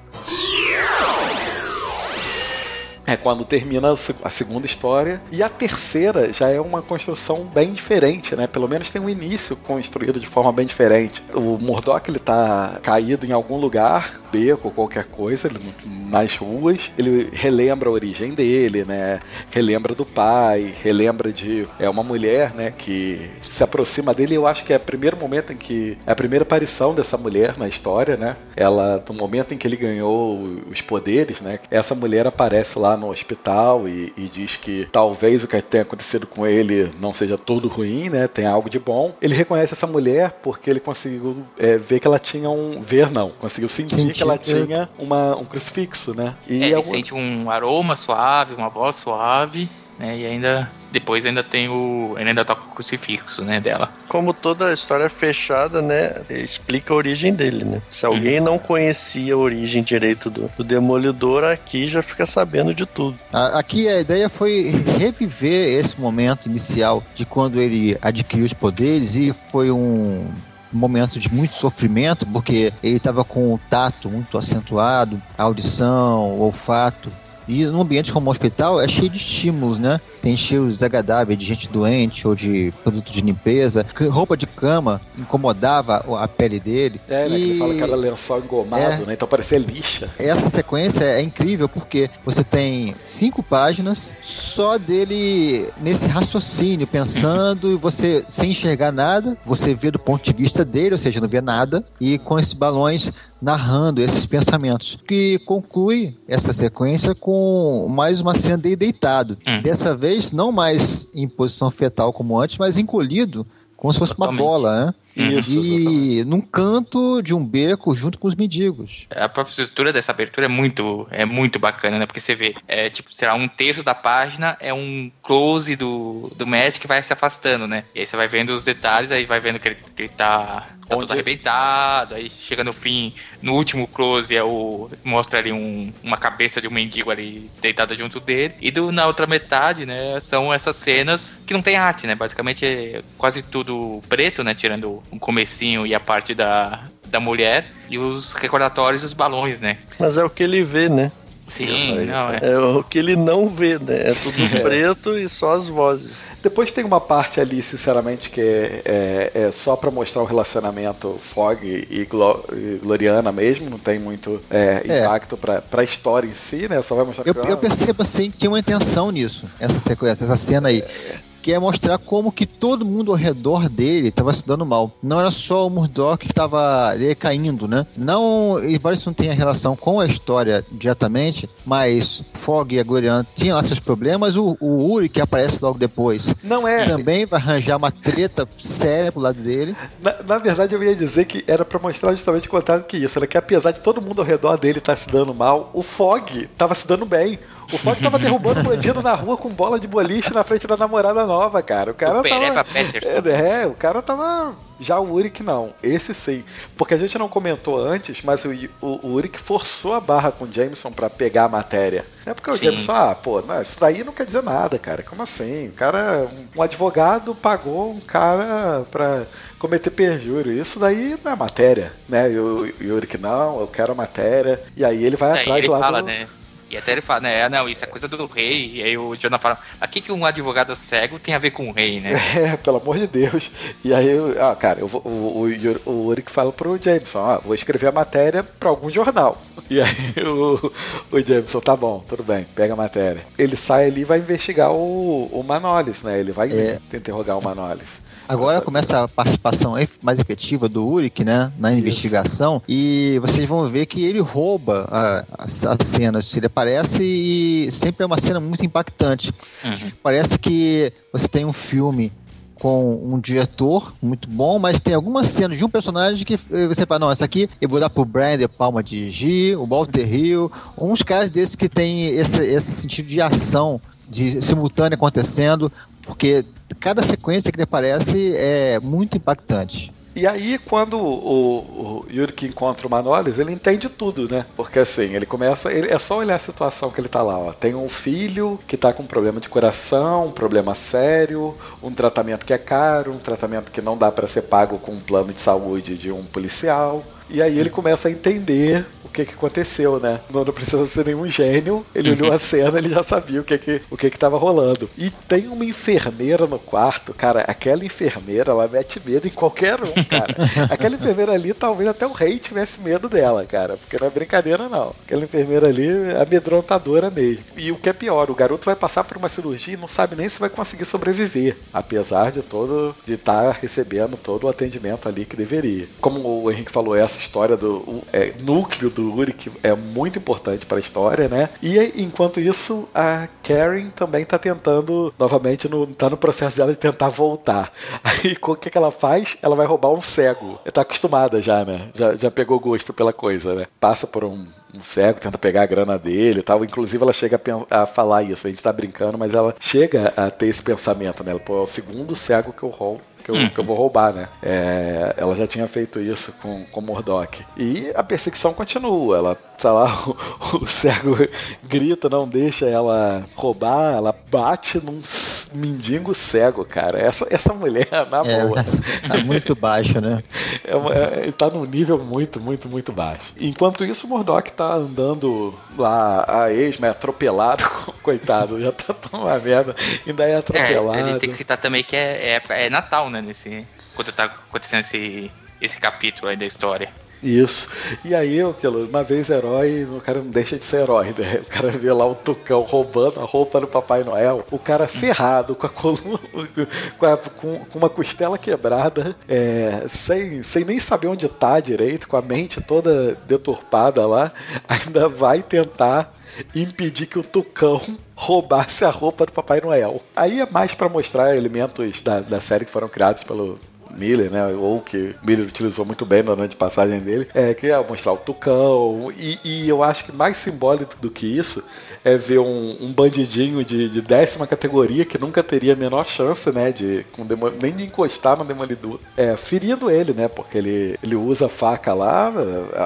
É quando termina a segunda história. E a terceira já é uma construção bem diferente, né? Pelo menos tem um início construído de forma bem diferente. O Murdoch ele tá caído em algum lugar, beco, qualquer coisa, ele, nas ruas. Ele relembra a origem dele, né? Relembra do pai, relembra de é uma mulher, né? Que se aproxima dele. Eu acho que é o primeiro momento em que é a primeira aparição dessa mulher na história, né? Ela, no momento em que ele ganhou os poderes, né? Essa mulher aparece lá no hospital e, e diz que talvez o que tenha acontecido com ele não seja tudo ruim, né? Tem algo de bom. Ele reconhece essa mulher porque ele conseguiu é, ver que ela tinha um ver não, conseguiu Sentir que ela tinha uma, um crucifixo, né? E É, ele é um- sente um aroma suave, uma voz suave, né? E ainda. Depois ainda tem o. Ele ainda toca o crucifixo, né? Dela. Como toda a história fechada, né? Explica a origem dele, né? Se alguém não conhecia a origem direito do, do Demolidor, aqui já fica sabendo de tudo. A- Aqui a ideia foi reviver esse momento inicial de quando ele adquiriu os poderes e foi um momento de muito sofrimento, porque ele estava com o tato muito acentuado, a audição, o olfato. E num ambiente como um hospital é cheio de estímulos, né? Tem cheiros desagradáveis de gente doente ou de produto de limpeza. Roupa de cama incomodava a pele dele. É, né? Que E- ele fala que era lençol engomado, É. né? Então parecia lixa. essa sequência é incrível porque você tem cinco páginas só dele nesse raciocínio, pensando e você sem enxergar nada, você vê do ponto de vista dele, ou seja, não vê nada, e com esses balões narrando esses pensamentos. Que conclui essa sequência com mais uma cena dele deitado. Hum. Dessa vez, não mais em posição fetal como antes, mas encolhido, como se fosse uma Totalmente. bola, né? Isso, e num canto de um beco junto com os mendigos. A própria estrutura dessa abertura é muito, é muito bacana, né? Porque você vê, é tipo, sei lá, um terço da página é um close do, do Matt que vai se afastando, né? E aí você vai vendo os detalhes, aí vai vendo que ele, que ele tá, tá todo arrebentado, aí chega no fim, no último close é o. mostra ali um, uma cabeça de um mendigo ali deitada junto dele. E do, na outra metade, né, são essas cenas que não tem arte, né? Basicamente é quase tudo preto, né? Tirando o comecinho e a parte da, da mulher e os recordatórios dos balões, né? Mas é o que ele vê, né? Sim, Isso, não, é. É o que ele não vê, né? É tudo preto e só as vozes. Depois tem uma parte ali, sinceramente, que é, é- é só pra mostrar o relacionamento Fog e, Glo- e Gloriana mesmo, não tem muito é, É. impacto pra, pra história em si, né? Só vai mostrar Eu, que eu percebo assim que tinha uma intenção nisso, essa sequência, essa cena aí. Que é mostrar como que todo mundo ao redor dele estava se dando mal. Não era só o Murdoch que estava decaindo, né? Não, embora isso não tenha relação com a história diretamente, mas Fogg e a Gloriana tinham lá seus problemas. O, o Uri, que aparece logo depois, Não é. também vai arranjar uma treta séria pro lado dele. Na, na verdade, eu ia dizer que era pra mostrar justamente o contrário que isso. Era que apesar de todo mundo ao redor dele estar se dando mal, o Fog tava se dando bem. O Fog tava derrubando bandido na rua com bola de boliche na frente da namorada nova, cara. O cara O tava. Peterson. É, é, o cara tava. Já o Uric não, esse sim. Porque a gente não comentou antes, mas o, o, o Uric forçou a barra com o Jameson pra pegar a matéria. É porque o Sim. Jameson, ah, pô, não, isso daí não quer dizer nada, cara. Como assim? O cara, um, um advogado pagou um cara pra cometer perjúrio. Isso daí não é matéria, né? E o, o Uric, não, eu quero a matéria. E aí ele vai Aí atrás ele lá fala, do... né? E até ele fala, né? ah, Não, isso é coisa do rei. E aí o Jonah fala, a que, que um advogado cego tem a ver com o rei, né? É, pelo amor de Deus. E aí, ah, cara, eu vou, o, o, o Uric fala pro Jameson, ah, vou escrever a matéria pra algum jornal. E aí o, o Jameson, tá bom, tudo bem, pega a matéria. Ele sai ali e vai investigar o, o Manolis, né? Ele vai É. interrogar o Manolis. Agora começa a participação mais efetiva do Uric, né, na investigação, e vocês vão ver que ele rouba a- as, as cenas. Ele aparece e sempre é uma cena muito impactante. Uhum. Parece que você tem um filme com um diretor muito bom, mas tem algumas cenas de um personagem que eh, você fala, não, essa aqui eu vou dar pro Brian De Palma dirigir, o Walter Hill, uns caras desses que tem esse, esse sentido de ação, de simultâneo acontecendo, porque cada sequência que ele aparece é muito impactante. E aí, quando o, o Yurik encontra o Manolis, ele entende tudo, né? Porque assim, ele começa. Ele, é só olhar a situação que ele tá lá, ó. Tem um filho que tá com um problema de coração, um problema sério, um tratamento que é caro, um tratamento que não dá para ser pago com um plano de saúde de um policial. E aí ele começa a entender o que que aconteceu, né? Não, não precisa ser nenhum gênio. Ele olhou a cena, ele já sabia o que que o que que tava rolando. E tem uma enfermeira no quarto, cara. Aquela enfermeira, ela mete medo em qualquer um, cara. Aquela enfermeira ali, talvez até o rei tivesse medo dela, cara. Porque não é brincadeira, não. Aquela enfermeira ali é amedrontadora mesmo. E o que é pior, o garoto vai passar por uma cirurgia e não sabe nem se vai conseguir sobreviver. Apesar de todo de estar recebendo todo o atendimento ali que deveria. Como o Henrique falou, essa história do é, núcleo do Uric é muito importante para a história, né? E enquanto isso, a Karen também tá tentando, novamente, no, tá no processo dela de tentar voltar. Aí o que, que ela faz? Ela vai roubar um cego. Ela tá acostumada já, né? Já, já pegou gosto pela coisa, né? Passa por um, um cego, tenta pegar a grana dele e tal. Inclusive, ela chega a, a falar isso. A gente tá brincando, mas ela chega a ter esse pensamento, né? Pô, é o segundo cego que eu roubo. Que eu, Hum. que eu vou roubar, né? É, ela já tinha feito isso com, com Murdoch. E a perseguição continua. Ela, sei lá, o, o cego grita, não deixa ela roubar, ela bate num mendigo cego, cara. Essa, essa mulher, na É, boa. tá muito baixo, né? É, é, tá num nível muito, muito, muito baixo. Enquanto isso, o Murdoch tá andando lá, a esma é atropelado, coitado, já tá tão uma merda, ainda é É, atropelado. ele tem que citar também que é, é, época- é Natal, né? Nesse, quando tá acontecendo esse, esse capítulo aí da história. Isso. E aí, aquilo, uma vez herói, o cara não deixa de ser herói, né? O cara vê lá o Tucão roubando a roupa do Papai Noel, o cara ferrado, com a coluna, com, a- com- com uma costela quebrada, é, sem, sem nem saber onde tá direito, com a mente toda deturpada lá, ainda vai tentar impedir que o Tucão roubasse a roupa do Papai Noel. Aí é mais pra mostrar elementos da, da série que foram criados pelo Miller, né? Ou que Miller utilizou muito bem durante a passagem dele, é que é mostrar o Tucão. E, e eu acho que mais simbólico do que isso é ver um, um bandidinho de, de, décima categoria que nunca teria a menor chance, né, de demol... nem de encostar no demolidor, é, ferindo ele, né, porque ele, ele usa a faca lá,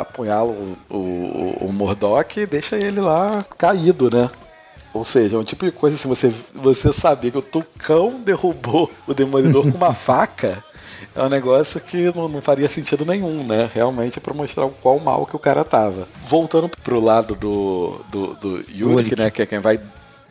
apunhala o, o, o Murdoch e deixa ele lá caído, né. Ou seja, é um tipo de coisa assim, você, você sabia que o Tucão derrubou o Demolidor com uma faca é um negócio que não, não faria sentido nenhum, né? Realmente para mostrar o qual mal que o cara tava. Voltando pro lado do, do, do Yurik, né? Que é quem vai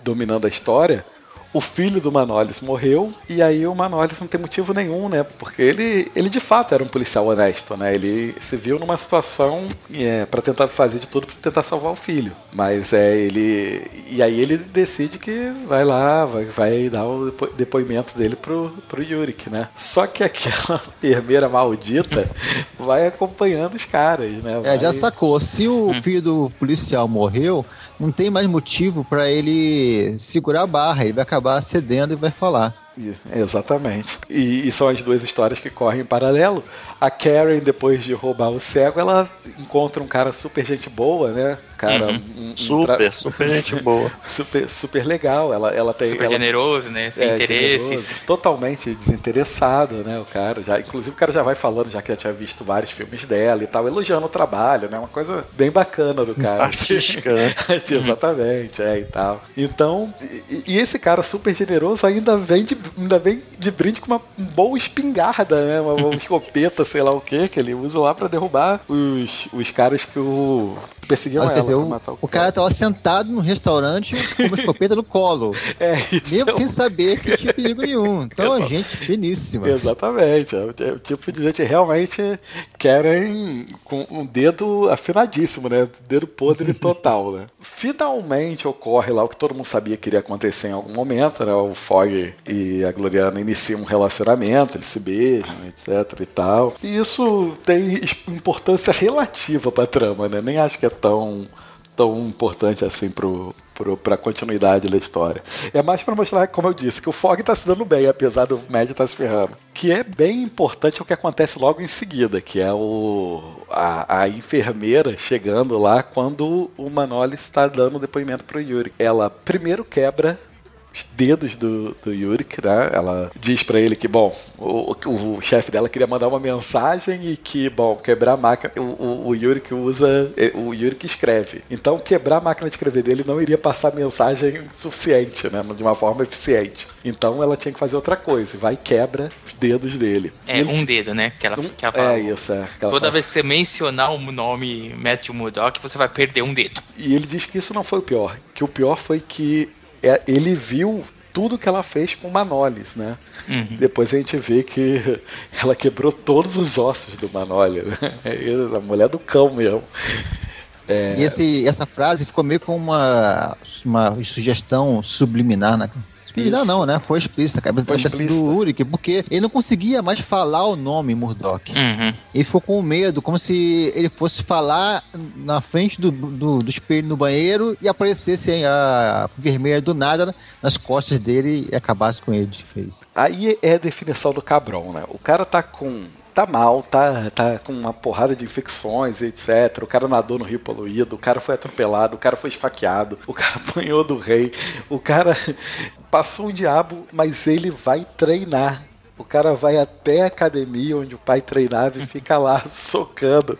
dominando a história o filho do Manolis morreu e aí o Manolis não tem motivo nenhum, né? Porque ele, ele de fato era um policial honesto, né? Ele se viu numa situação é, para tentar fazer de tudo para tentar salvar o filho. Mas é ele e aí ele decide que vai lá, vai, vai dar o depoimento dele pro, pro Yurik, né? Só que aquela enfermeira maldita vai acompanhando os caras, né? Vai... É, já sacou. Se o hum. filho do policial morreu, não tem mais motivo para ele segurar a barra, ele vai acabar cedendo e vai falar. Exatamente. E, e, são as duas histórias que correm em paralelo. A Karen, depois de roubar o cego, ela encontra um cara super gente boa, né? Cara, uhum. um, um super, tra... super gente boa. super, super legal. Ela, ela tem. Super ela... generoso, né? Sem é, interesses. Generoso, totalmente desinteressado, né? O cara. Já, inclusive, o cara já vai falando, já que já tinha visto vários filmes dela e tal, elogiando o trabalho, né? Uma coisa bem bacana do cara. Artística, né? Exatamente, é e tal. Então, e, e esse cara super generoso ainda vem de ainda vem de brinde com uma boa espingarda, né? Uma, uma escopeta, sei lá o que, que ele usa lá para derrubar os, os caras que o perseguiam ela. Dizer, o, o, cara tava sentado no restaurante com uma escopeta no colo. É, isso. Mesmo é sem saber que tinha perigo nenhum. Então, é gente finíssima. Exatamente. É o, é o tipo de gente realmente querem com um dedo afinadíssimo, né? Dedo podre total, né? Finalmente ocorre lá o que todo mundo sabia que iria acontecer em algum momento, né? O Fog e a Gloriana iniciam um relacionamento, eles se beijam, etc e tal. E isso tem importância relativa pra trama, né? Nem acho que é tão tão importante assim pro, pro, pra continuidade da história. É mais para mostrar, como eu disse, que o Fog tá se dando bem, apesar do Mad tá se ferrando. Que é bem importante o que acontece logo em seguida, que é o a, a enfermeira chegando lá quando o Manoli está dando depoimento pro Yuri. Ela primeiro quebra os dedos do, do Yurik, né? Ela diz para ele que, bom, o, o, o chefe dela queria mandar uma mensagem e que, bom, quebrar a máquina. O, o, o Yurik usa. O Yurik escreve. Então, quebrar a máquina de escrever dele não iria passar mensagem suficiente, né? De uma forma eficiente. Então, ela tinha que fazer outra coisa. Vai e quebra os dedos dele. É, ele, um dedo, né? Que ela, um, que ela fala. É isso, é. Toda fala. vez que você mencionar o nome Matthew Murdock, você vai perder um dedo. E ele diz que isso não foi o pior. Que o pior foi que ele viu tudo que ela fez com Manolis, né? Uhum. Depois a gente vê que ela quebrou todos os ossos do Manoli, né? A mulher do cão mesmo. É... E esse, essa frase ficou meio com uma, uma sugestão subliminar, né? Explícita não, né? Foi explícita, a cabeça, cabeça do Uric, porque ele não conseguia mais falar o nome Murdoch. Uhum. Ele ficou com medo, como se ele fosse falar na frente do, do, do espelho no banheiro e aparecesse a vermelha do nada nas costas dele e acabasse com ele de vez. Aí é a definição do cabrão, né? O cara tá com tá mal, tá, tá com uma porrada de infecções, etc. O cara nadou no rio poluído, o cara foi atropelado, o cara foi esfaqueado, o cara apanhou do rei, o cara passou um diabo, mas ele vai treinar. O cara vai até a academia onde o pai treinava e fica lá socando.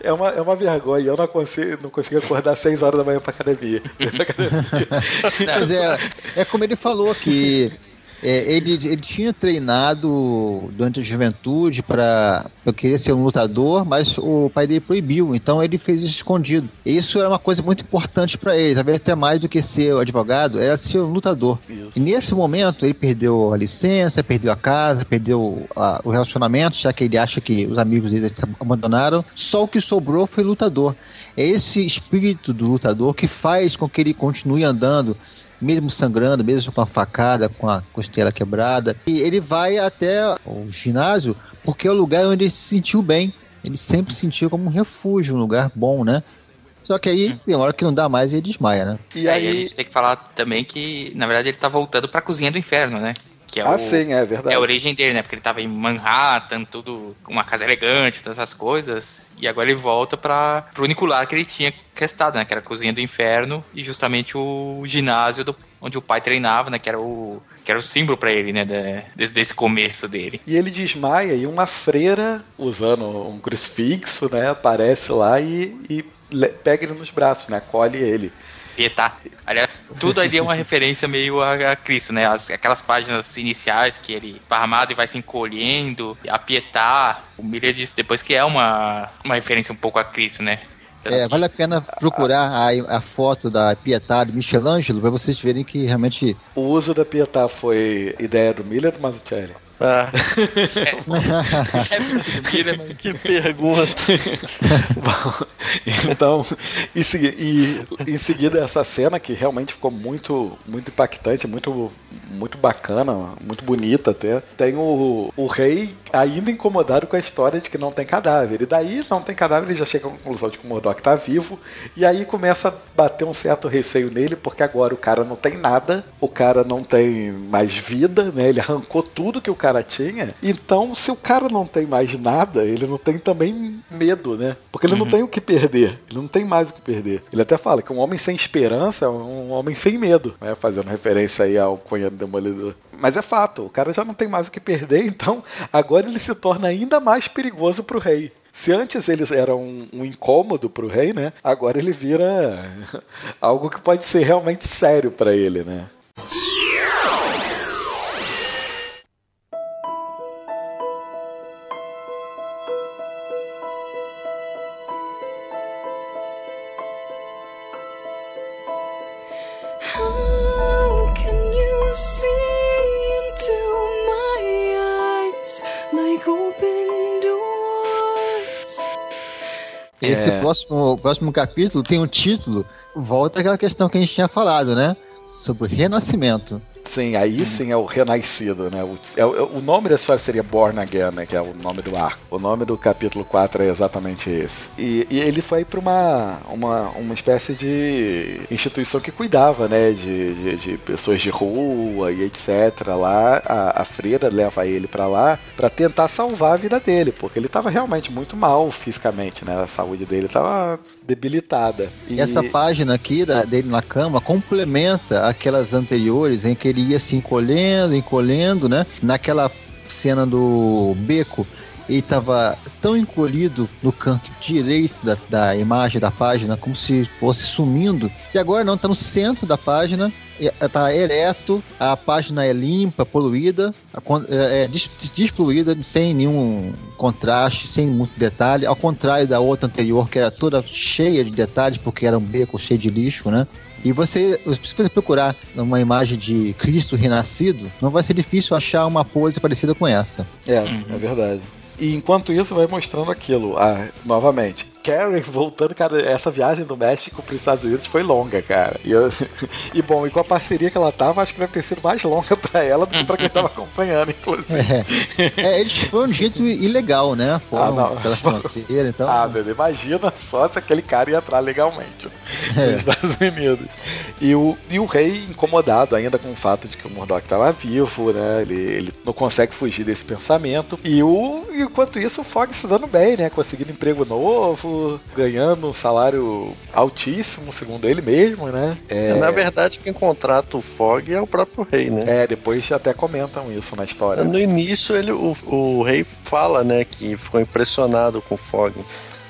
É uma, é uma vergonha. Eu não consigo, não consigo acordar às 6 horas da manhã para academia. Mas é, é como ele falou aqui é, ele, ele tinha treinado durante a juventude para querer ser um lutador, mas o pai dele proibiu, então ele fez isso escondido. Isso é uma coisa muito importante para ele, talvez até mais do que ser advogado, era ser um lutador. Isso. E nesse momento ele perdeu a licença, perdeu a casa, perdeu a, o relacionamento, já que ele acha que os amigos dele abandonaram. Só o que sobrou foi lutador. É esse espírito do lutador que faz com que ele continue andando mesmo sangrando, mesmo com a facada, com a costela quebrada. E ele vai até o ginásio porque é o lugar onde ele se sentiu bem. Ele sempre se sentiu como um refúgio, um lugar bom, né? Só que aí tem hora que não dá mais e ele desmaia, né? E aí... aí a gente tem que falar também que, na verdade, ele tá voltando pra cozinha do inferno, né? Que é ah, o, sim, é verdade. É a origem dele, né? Porque ele tava em Manhattan, tudo, uma casa elegante, todas essas coisas. E agora ele volta para pro único lar que ele tinha questado, né? Que era a cozinha do inferno e justamente o ginásio do, onde o pai treinava, né? Que era o, que era o símbolo para ele, né? De, desde esse começo dele. E ele desmaia e uma freira, usando um crucifixo, né? Aparece lá e, e pega ele nos braços, né? Acolhe ele. Pietá. Aliás, tudo ali é uma referência meio a, a Cristo, né? As- aquelas páginas iniciais que ele parramado e vai se encolhendo, a Pietá. O Miller disse depois que é uma, uma referência um pouco a Cristo, né? É, vale a pena procurar a, a foto da Pietà do Michelangelo para vocês verem que realmente O uso da Pietà foi ideia do Miller ou do Mazzucchelli? Ah, É mas que pergunta. Bom, então, em, segui- e, em seguida essa cena que realmente ficou muito, muito impactante, muito, muito bacana, muito bonita até. Tem o, o rei ainda incomodado com a história de que não tem cadáver. E daí não tem cadáver, ele já chega à conclusão de que o Murdoch tá vivo. E aí começa a bater um certo receio nele, porque agora o cara não tem nada, o cara não tem mais vida, né? Ele arrancou tudo que o cara tinha. Então, se o cara não tem mais nada, ele não tem também medo, né? Porque ele não tem o que perder. Ele não tem mais o que perder. Ele até fala que um homem sem esperança é um homem sem medo, né? Fazendo referência aí ao Cunha do Demolidor. Mas é fato, o cara já não tem mais o que perder, então agora ele se torna ainda mais perigoso pro rei. Se antes eles eram um, um incômodo pro rei, né? Agora ele vira algo que pode ser realmente sério pra ele, né? Esse É. próximo, próximo capítulo tem um título, volta àquela questão que a gente tinha falado, né? Sobre o renascimento. Sim, aí sim é o renascido, né? O, é o- nome da história seria Born Again, né? Que é o nome do arco. O nome do capítulo 4 é exatamente esse. E, e ele foi para uma, uma, uma espécie de instituição que cuidava, né? De, de, de pessoas de rua e etc. Lá, a, a freira leva ele para lá para tentar salvar a vida dele, porque ele estava realmente muito mal fisicamente, né? A saúde dele estava debilitada. E essa página aqui da- dele na cama complementa aquelas anteriores em que ele ia se encolhendo, encolhendo, né? Naquela cena do beco, ele estava tão encolhido no canto direito da, da imagem da página, como se fosse sumindo. E agora não, está no centro da página, está ereto, a página é limpa, poluída, é, é des- despoluída, sem nenhum contraste, sem muito detalhe, ao contrário da outra anterior, que era toda cheia de detalhes, porque era um beco cheio de lixo, né? E você, se você procurar uma imagem de Cristo renascido, não vai ser difícil achar uma pose parecida com essa. É, é verdade. E enquanto isso vai mostrando aquilo, ah, novamente. Karen voltando, cara, essa viagem do México para os Estados Unidos foi longa, cara. E, eu- e, bom, e com a parceria que ela tava, acho que deve ter sido mais longa para ela do que para quem tava acompanhando, inclusive. É, eles foram de jeito ilegal, né? Foram Ah, não. pela fronteira, então. Ah, bebê, imagina só se aquele cara ia entrar legalmente É. nos Estados Unidos. E o, e o rei incomodado ainda com o fato de que o Murdoch estava vivo, né? Ele, ele não consegue fugir desse pensamento. E o, e enquanto isso, o Fogg se dando bem, né? Conseguindo emprego novo, ganhando um salário altíssimo, segundo ele mesmo, né? É, Na verdade, quem contrata o Fog é o próprio rei, né? é, depois até comentam isso na história. No início, ele, o, o rei fala, né, que ficou impressionado com o Fog.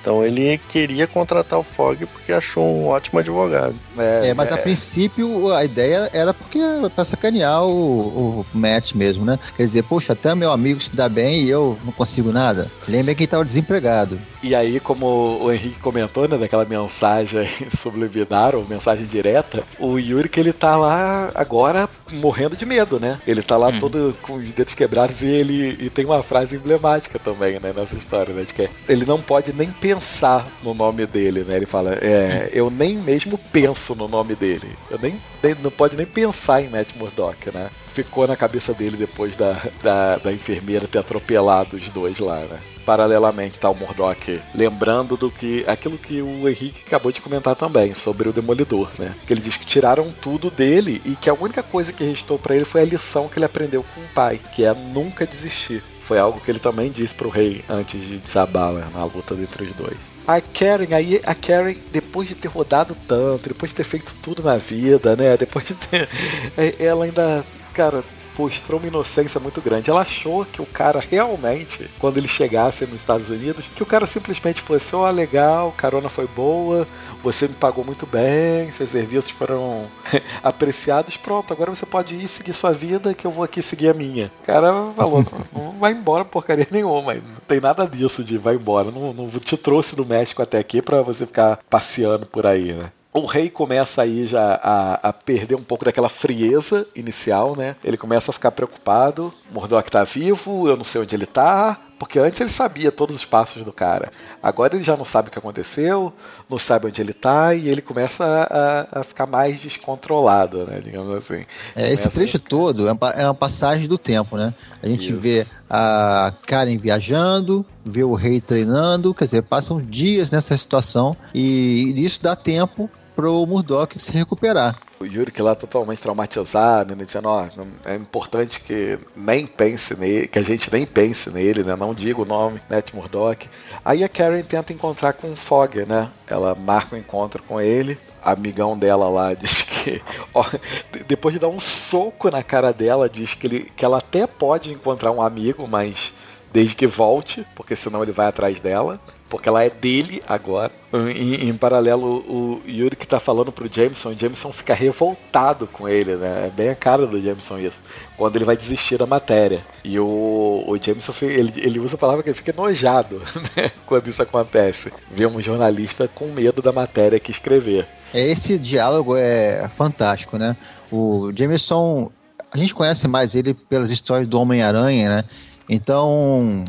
Então ele queria contratar o Fog porque achou um ótimo advogado. É, mas a princípio a ideia era porque pra sacanear o, o Matt mesmo, né? Quer dizer, poxa, até meu amigo se dá bem e eu não consigo nada. Lembra que ele tava desempregado. E aí, como o Henrique comentou, né, daquela mensagem subliminar ou mensagem direta, o Yuri que ele tá lá agora morrendo de medo, né? Ele tá lá todo com os dedos quebrados e ele e tem uma frase emblemática também, né, nessa história, né, de que ele não pode nem pensar no nome dele, né? Ele fala, é, eu nem mesmo penso no nome dele. Eu nem, nem- não pode nem pensar em Matt Murdock, né? Ficou na cabeça dele depois da, da, da enfermeira ter atropelado os dois lá, né? Paralelamente tá o Murdoch lembrando do que aquilo que o Henrique acabou de comentar também sobre o Demolidor, né? Que ele diz que tiraram tudo dele e que a única coisa que restou para ele foi a lição que ele aprendeu com o pai, que é nunca desistir. Foi algo que ele também disse pro rei antes de desabar né, na luta entre os dois. A Karen, aí a Karen, depois de ter rodado tanto, depois de ter feito tudo na vida, né? Depois de ter. Ela ainda, cara, mostrou uma inocência muito grande. Ela achou que o cara realmente, quando ele chegasse nos Estados Unidos, que o cara simplesmente fosse, ó, oh, legal, carona foi boa, você me pagou muito bem, seus serviços foram apreciados, pronto, agora você pode ir seguir sua vida que eu vou aqui seguir a minha. O cara falou, não vai embora porcaria nenhuma, não tem nada disso de vai embora, não, não te trouxe do México até aqui para você ficar passeando por aí, né? O rei começa aí já a, a, perder um pouco daquela frieza inicial, né? Ele começa a ficar preocupado. Murdoch tá vivo, eu não sei onde ele tá. Porque antes ele sabia todos os passos do cara. Agora ele já não sabe o que aconteceu, não sabe onde ele tá e ele começa a, a ficar mais descontrolado, né? Digamos assim. É, esse trecho todo é uma, é uma, passagem do tempo, né? A gente Isso. vê a Karen viajando, vê o rei treinando, quer dizer, passam dias nessa situação e isso dá tempo pro Murdoch se recuperar. O que lá totalmente traumatizado, né, dizendo, ó, é importante que nem pense nele, que a gente nem pense nele, né, não diga o nome, Net Murdoch. Aí a Karen tenta encontrar com o Fogg, né, ela marca um encontro com ele, amigão dela lá diz que, ó, depois de dar um soco na cara dela, diz que, ele, que ela até pode encontrar um amigo, mas desde que volte, porque senão ele vai atrás dela porque ela é dele agora. Em, em paralelo, o Yuri que tá falando pro Jameson, o Jameson fica revoltado com ele, né? É bem a cara do Jameson isso. Quando ele vai desistir da matéria. E o, o Jameson, ele, ele usa a palavra que ele fica enojado, né? Quando isso acontece. Vê um jornalista com medo da matéria que escrever. Esse diálogo é fantástico, né? O Jameson, a gente conhece mais ele pelas histórias do Homem-Aranha, né? Então,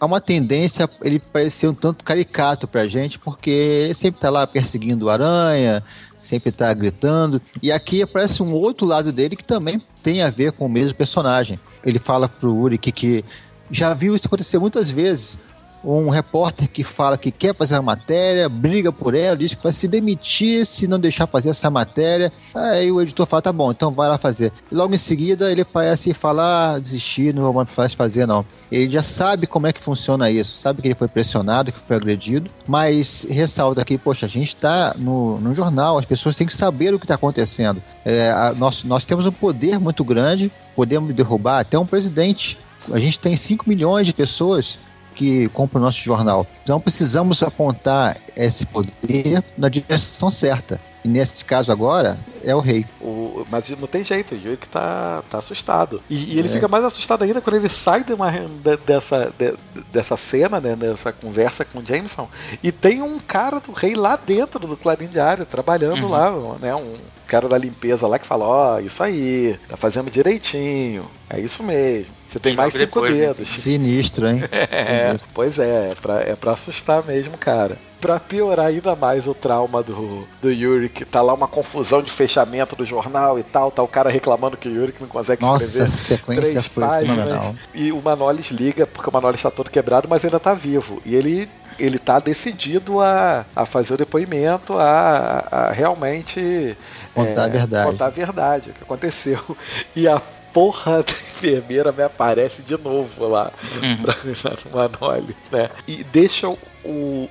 há uma tendência ele parecer um tanto caricato pra gente, porque ele sempre tá lá perseguindo o aranha, sempre tá gritando. E aqui aparece um outro lado dele que também tem a ver com o mesmo personagem. Ele fala pro Uric que já viu isso acontecer muitas vezes um repórter que fala que quer fazer a matéria, briga por ela, diz que vai se demitir se não deixar fazer essa matéria. Aí o editor fala: tá bom, então vai lá fazer. E logo em seguida ele parece falar: ah, desistir, não vou mais fazer não. Ele já sabe como é que funciona isso, sabe que ele foi pressionado, que foi agredido, mas ressalta aqui: poxa, a gente está no, no jornal, as pessoas têm que saber o que está acontecendo. É, a, nós, nós temos um poder muito grande, podemos derrubar até um presidente. A gente tem 5 milhões de pessoas que compra o nosso jornal. Então precisamos apontar esse poder na direção certa. E nesse caso agora, é o rei. O, mas não tem jeito, o Yuki tá, tá assustado. E, e ele é. fica mais assustado ainda quando ele sai de uma, de, dessa, de, dessa cena, né, dessa conversa com o Jameson, e tem um cara do rei lá dentro do Clarim Diário, trabalhando uhum. lá, né, um cara da limpeza lá que fala, ó, oh, isso aí, tá fazendo direitinho, é isso mesmo. Você tem e mais cinco depois, né? dedos. Né? Sinistro, hein? É, Sinistro. pois é, é pra, é pra assustar mesmo, cara pra piorar ainda mais o trauma do, do Yuri, que tá lá uma confusão de fechamento do jornal e tal, tá o cara reclamando que o Yuri não consegue Nossa, escrever essa sequência três foi páginas. E o Manolis liga, porque o Manolis tá todo quebrado, mas ainda tá vivo. E ele ele tá decidido a, a fazer o depoimento, a, a realmente contar é, a verdade. Contar a verdade, o que aconteceu. E a porra da enfermeira me aparece de novo lá uhum. pra, no Manolis, né? E deixa o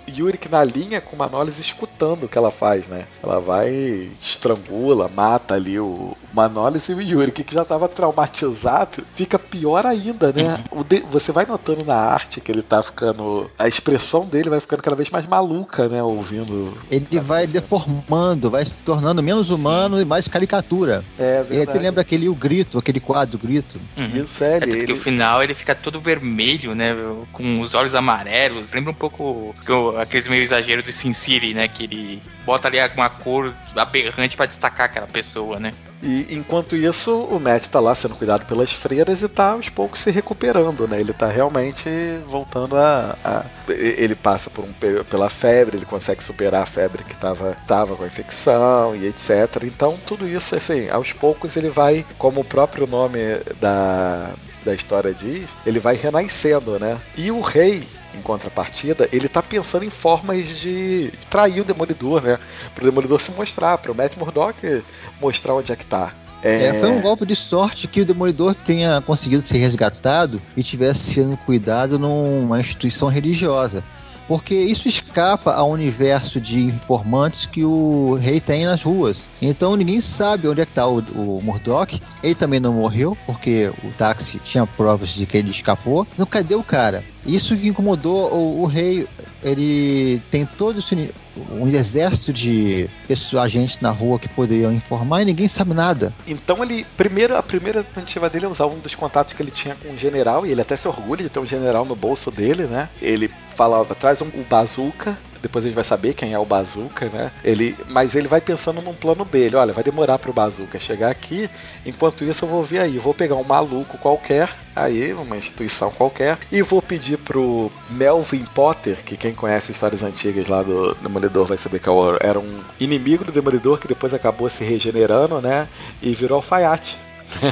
Yurik na linha com o Manolis escutando o que ela faz, né? Ela vai, estrangula, mata ali o Manolis e o Yurik, que já estava traumatizado, fica pior ainda, né? Uhum. De, você vai notando na arte que ele tá ficando. A expressão dele vai ficando cada vez mais maluca, né? Ouvindo. Ele vai deformando, vai se tornando menos humano Sim. e mais caricatura. É, verdade. Ele até lembra aquele o grito, aquele quadro, o grito. Uhum. Isso, é, ele, é porque ele... o final ele fica todo vermelho, né? Com os olhos amarelos. Lembra um pouco aqueles meio exagero de Sin City, né? Que ele bota ali uma cor aberrante para destacar aquela pessoa, né? E enquanto isso, o Matt tá lá sendo cuidado pelas freiras e tá aos poucos se recuperando, né? Ele tá realmente voltando a. a- ele passa por um, pe- pela febre, ele consegue superar a febre que tava, tava com a infecção e etc. Então, tudo isso, assim, aos poucos ele vai, como o próprio nome da, da história diz, ele vai renascendo, né? E o rei. Em contrapartida, ele tá pensando em formas de trair o Demolidor, né? Pro Demolidor se mostrar, pro Matt Murdock mostrar onde é que tá. É, foi um golpe de sorte que o Demolidor tenha conseguido ser resgatado e tivesse sendo cuidado numa instituição religiosa. Porque isso escapa ao universo de informantes que o rei tem nas ruas. Então ninguém sabe onde é que tá o, o Murdoch. Ele também não morreu, porque o táxi tinha provas de que ele escapou. Então cadê o cara? Isso que incomodou o, o rei. Ele tem todo esse, um exército de pessoas, agentes na rua que poderiam informar e ninguém sabe nada. Então ele. Primeiro, a primeira tentativa dele é usar um dos contatos que ele tinha com o general, e ele até se orgulha de ter um general no bolso dele, né? Ele falava, traz um, o bazooka. Depois a gente vai saber quem é o Bazooka, né? Ele, mas ele vai pensando num plano B. Ele, olha, vai demorar pro Bazooka chegar aqui. Enquanto isso, eu vou vir aí. Eu vou pegar um maluco qualquer, aí, uma instituição qualquer, e vou pedir pro Melvin Potter, que quem conhece histórias antigas lá do Demolidor vai saber que é o- era um inimigo do Demolidor que depois acabou se regenerando, né? E virou alfaiate.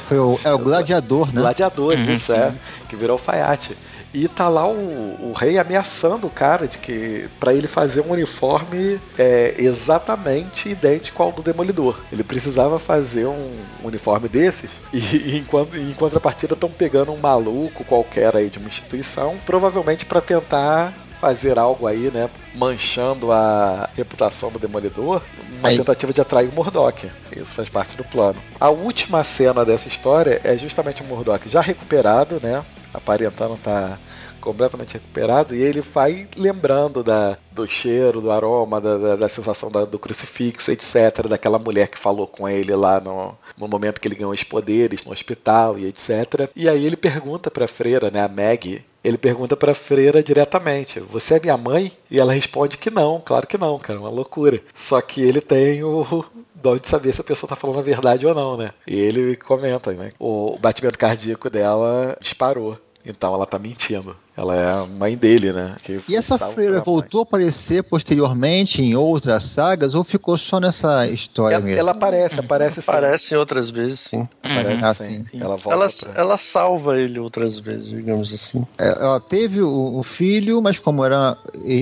Foi o, é o gladiador, né? Gladiador, Uhum, isso é, que virou alfaiate. E tá lá o, o rei ameaçando o cara de que para ele fazer um uniforme é, exatamente idêntico ao do Demolidor. Ele precisava fazer um uniforme desses e, e em, contrapartida estão pegando um maluco qualquer aí de uma instituição, provavelmente para tentar fazer algo aí, né, manchando a reputação do Demolidor, uma Aí- tentativa de atrair o Murdoch. Isso faz parte do plano. A última cena dessa história é justamente o Murdoch já recuperado, né, aparentando estar completamente recuperado e ele vai lembrando da, do cheiro, do aroma, da, da, da sensação da- do crucifixo, etc, daquela mulher que falou com ele lá no, no momento que ele ganhou os poderes no hospital e etc. E aí ele pergunta pra freira, né, a Maggie, ele pergunta pra freira diretamente: Você é minha mãe? E ela responde que não, claro que não, cara, uma loucura. Só que ele tem o dó de saber se a pessoa tá falando a verdade ou não, né? E ele comenta, né? O batimento cardíaco dela disparou. Então ela tá mentindo. Ela é a mãe dele, né? Que E essa freira voltou a aparecer posteriormente em outras sagas ou ficou só nessa história Ela, mesmo? ela aparece, aparece sim. Aparece outras vezes, sim. Aparece Ah, sim. sim. Ela volta. Ela, pra- ela salva ele outras vezes, digamos assim. É, Ela teve o, o filho, mas como era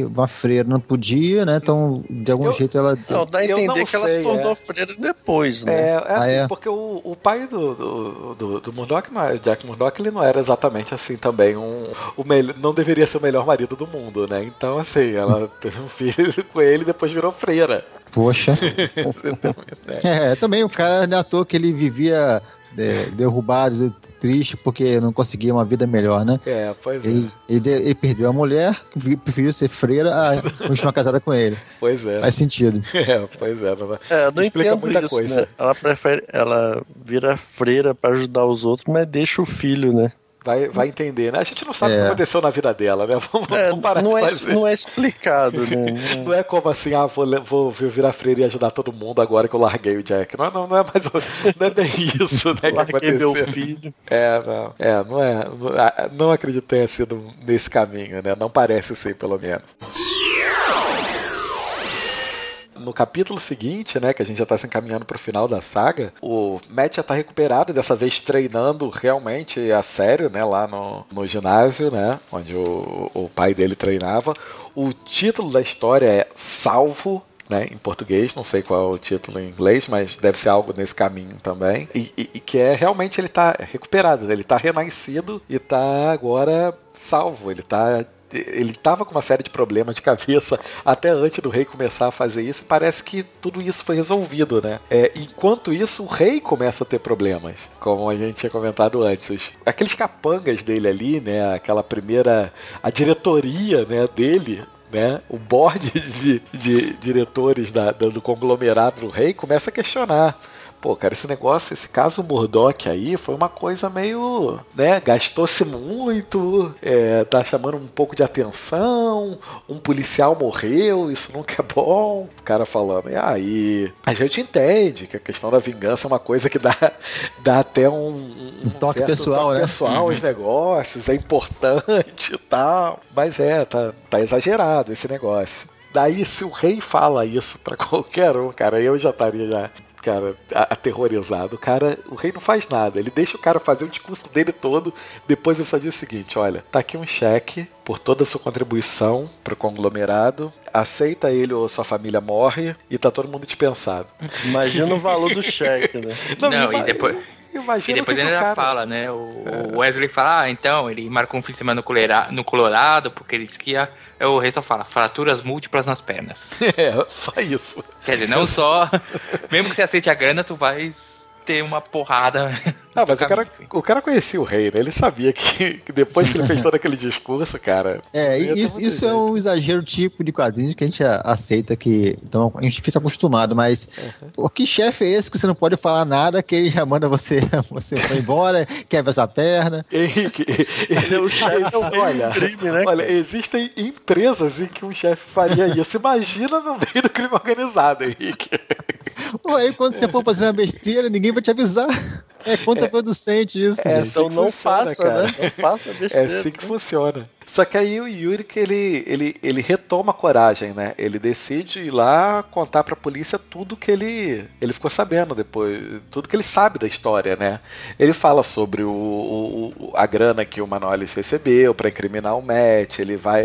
uma freira, não podia, né? Então, de algum Eu- jeito, ela. Não, dá a Eu entender não que ela sei, se tornou é. freira depois, né? É, é Ah, assim, é? porque o, o pai do, do, do, do Murdoch, Jack Murdoch, ele não era exatamente assim também um, o melhor, não deveria ser o melhor marido do mundo, né? Então, assim, ela teve um filho com ele e depois virou freira. Poxa. Ideia. É, também o cara não é à toa que ele vivia é, derrubado, triste, porque não conseguia uma vida melhor, né? É, pois é. Ele, ele, de- ele perdeu a mulher, preferiu ser freira a continuar casada com ele. Pois é. Faz sentido. É, pois é. não É, eu não Explica entendo muita isso, coisa. né? Ela prefere, ela vira freira pra ajudar os outros, mas deixa o filho, né? Vai, vai entender, né? A gente não sabe o É. que aconteceu na vida dela, né? Vamos, É, vamos parar não, de é, não é explicado, né? Não é como assim, ah, vou, vou virar freira e ajudar todo mundo agora que eu larguei o Jack. Não, não, não é mais. o- Não é bem isso, né? Que Larguei meu aconteceu. filho. É, não, é, não é. Não, não acredito que tenha sido nesse caminho, né? Não parece ser, pelo menos. No capítulo seguinte, né, que a gente já tá se encaminhando pro final da saga, o Matt já tá recuperado, dessa vez treinando realmente a sério, né, lá no, no ginásio, né, onde o, o pai dele treinava. O título da história é Salvo, né, em português, não sei qual é o título em inglês, mas deve ser algo nesse caminho também. E, e- e que é realmente ele tá recuperado, ele tá renascido e tá agora salvo, ele tá ele estava com uma série de problemas de cabeça até antes do rei começar a fazer isso, parece que tudo isso foi resolvido, né? É, enquanto isso, o rei começa a ter problemas, como a gente tinha comentado antes. Aqueles capangas dele ali, né? Aquela primeira. a diretoria né, dele. Né, o board de, de diretores da- do conglomerado do rei começa a questionar. Pô, cara, esse negócio, esse caso Murdoch aí foi uma coisa meio, né, gastou-se muito, é, tá chamando um pouco de atenção, um policial morreu, isso nunca é bom. O cara falando, e aí, a gente entende que a questão da vingança é uma coisa que dá, dá até um, um, Um toque certo pessoal, toque né? pessoal aos negócios, é importante e tal. Mas é, tá, tá exagerado esse negócio. Daí, se o rei fala isso pra qualquer um, cara, eu já estaria já, cara, aterrorizado. O cara, o rei não faz nada. Ele deixa o cara fazer o discurso dele todo. Depois ele só diz o seguinte: olha, tá aqui um cheque por toda a sua contribuição pro conglomerado. Aceita ele ou sua família morre e tá todo mundo dispensado. Imagina o valor do cheque, né? Não, ima- e depois- Imagina E depois ele ainda cara... fala, né? O o Wesley fala, ah, então, ele marcou um fim de semana no Colera- no Colorado, porque ele disse que ia. aí O rei só fala, fraturas múltiplas nas pernas. É, só isso. Quer dizer, não só. mesmo que você aceite a grana, tu vai ter uma porrada. Ah, mas o cara, o cara conhecia o rei, né? Ele sabia que, que depois que ele fez todo aquele discurso, cara. É, isso, isso é um exagero tipo de quadrinhos que a gente aceita que. Então a gente fica acostumado, mas o que chefe é esse que você não pode falar nada, que ele já manda você, você foi embora, quebra essa perna. Henrique, Ele é o chefe olha, do crime, né? olha, existem empresas em que um chefe faria isso. Imagina no meio do crime organizado, Henrique. Pô, aí quando você for fazer uma besteira, ninguém vai te avisar. É contraproducente isso. É, gente. Então assim não funciona, faça, cara. né? Não faça É besteira. assim que funciona. Só que aí o Yuri que ele, ele, ele retoma a coragem, né? Ele decide ir lá contar pra polícia tudo que ele, ele ficou sabendo depois, tudo que ele sabe da história, né? Ele fala sobre o, o- o- a grana que o Manolis recebeu pra incriminar o Matt, ele vai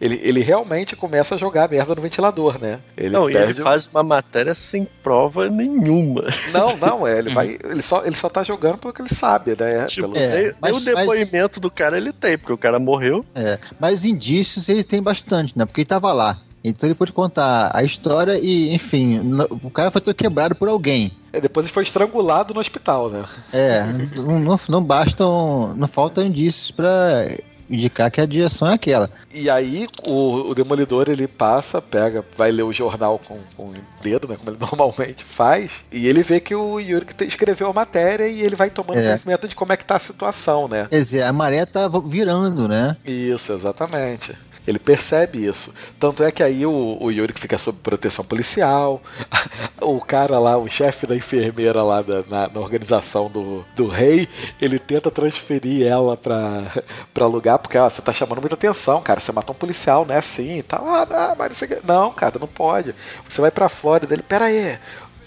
ele, ele realmente começa a jogar a merda no ventilador, né? Ele Não, e ele perde o- faz uma matéria sem prova nenhuma. Não, não, é, ele vai, ele só ele só tá jogando porque ele sabe, né? Tipo, Pelo- É, nem, nem mas- o depoimento do cara ele tem, porque o cara morreu. É, mas indícios ele tem bastante, né? Porque ele tava lá. Então ele pode contar a história e, enfim, o cara foi todo quebrado por alguém. é, depois ele foi estrangulado no hospital, né? É, não, não, não bastam, não faltam indícios pra indicar que a direção é aquela. E aí o, o Demolidor ele passa, pega, vai ler o jornal com, com o dedo, né? Como ele normalmente faz, e ele vê que o Yuri escreveu a matéria e ele vai tomando É. conhecimento de como é que tá a situação, né? Quer dizer, a maré tá virando, né? Isso, exatamente. Ele percebe isso. Tanto é que aí o, o Yuri fica sob proteção policial, o cara lá, o chefe da enfermeira lá da, na, na organização do, do rei, ele tenta transferir ela pra, pra lugar, porque ó, você tá chamando muita atenção, cara. Você matou um policial, é assim e tal. Ah, não, mas não sei. Não, cara, não pode. Você vai pra Flórida. Ele, pera aí.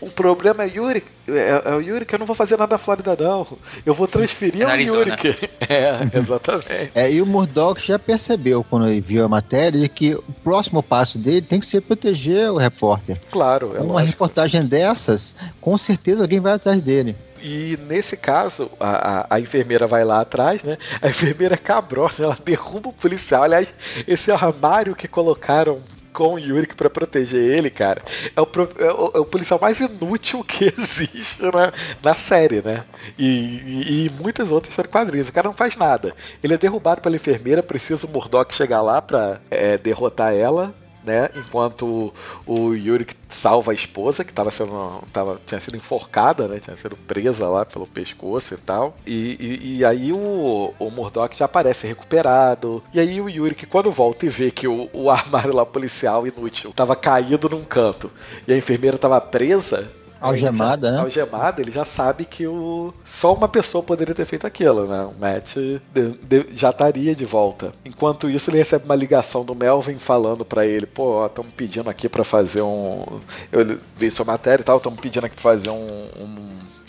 O problema é Yuri, é, é o Yuri que eu não vou fazer nada na Flórida, não. Eu vou transferir É ao Yuri. Que- É, exatamente. É, e o Murdoch já percebeu, quando ele viu a matéria, de que o próximo passo dele tem que ser proteger o repórter. Claro, é Uma lógico. reportagem dessas, com certeza alguém vai atrás dele. E nesse caso, a, a, a enfermeira vai lá atrás, né? A enfermeira é cabrosa, ela derruba o policial. Aliás, esse armário que colocaram com o Yurik pra proteger ele, cara, é o, é o- é o policial mais inútil que existe na, na série, né? E, e, e muitas outras histórias quadrinhos. O cara não faz nada. Ele é derrubado pela enfermeira, precisa o Murdoch chegar lá pra é, derrotar ela. Né? Enquanto o, Yuri salva a esposa, que tava sendo, tava, tinha sido enforcada, né? tinha sido presa lá pelo pescoço e tal. E, e, e aí o, o Murdoch já aparece recuperado. E aí o Yuri, que quando volta e vê que o, o armário lá policial inútil tava caído num canto e a enfermeira tava presa. Algemada, ele já, né? Algemada, ele já sabe que o, só uma pessoa poderia ter feito aquilo, né? O Matt de- de- já estaria de volta. Enquanto isso, ele recebe uma ligação do Melvin falando pra ele: pô, estamos pedindo aqui pra fazer um. Eu vi sua matéria e tal, estamos pedindo aqui pra fazer um. um,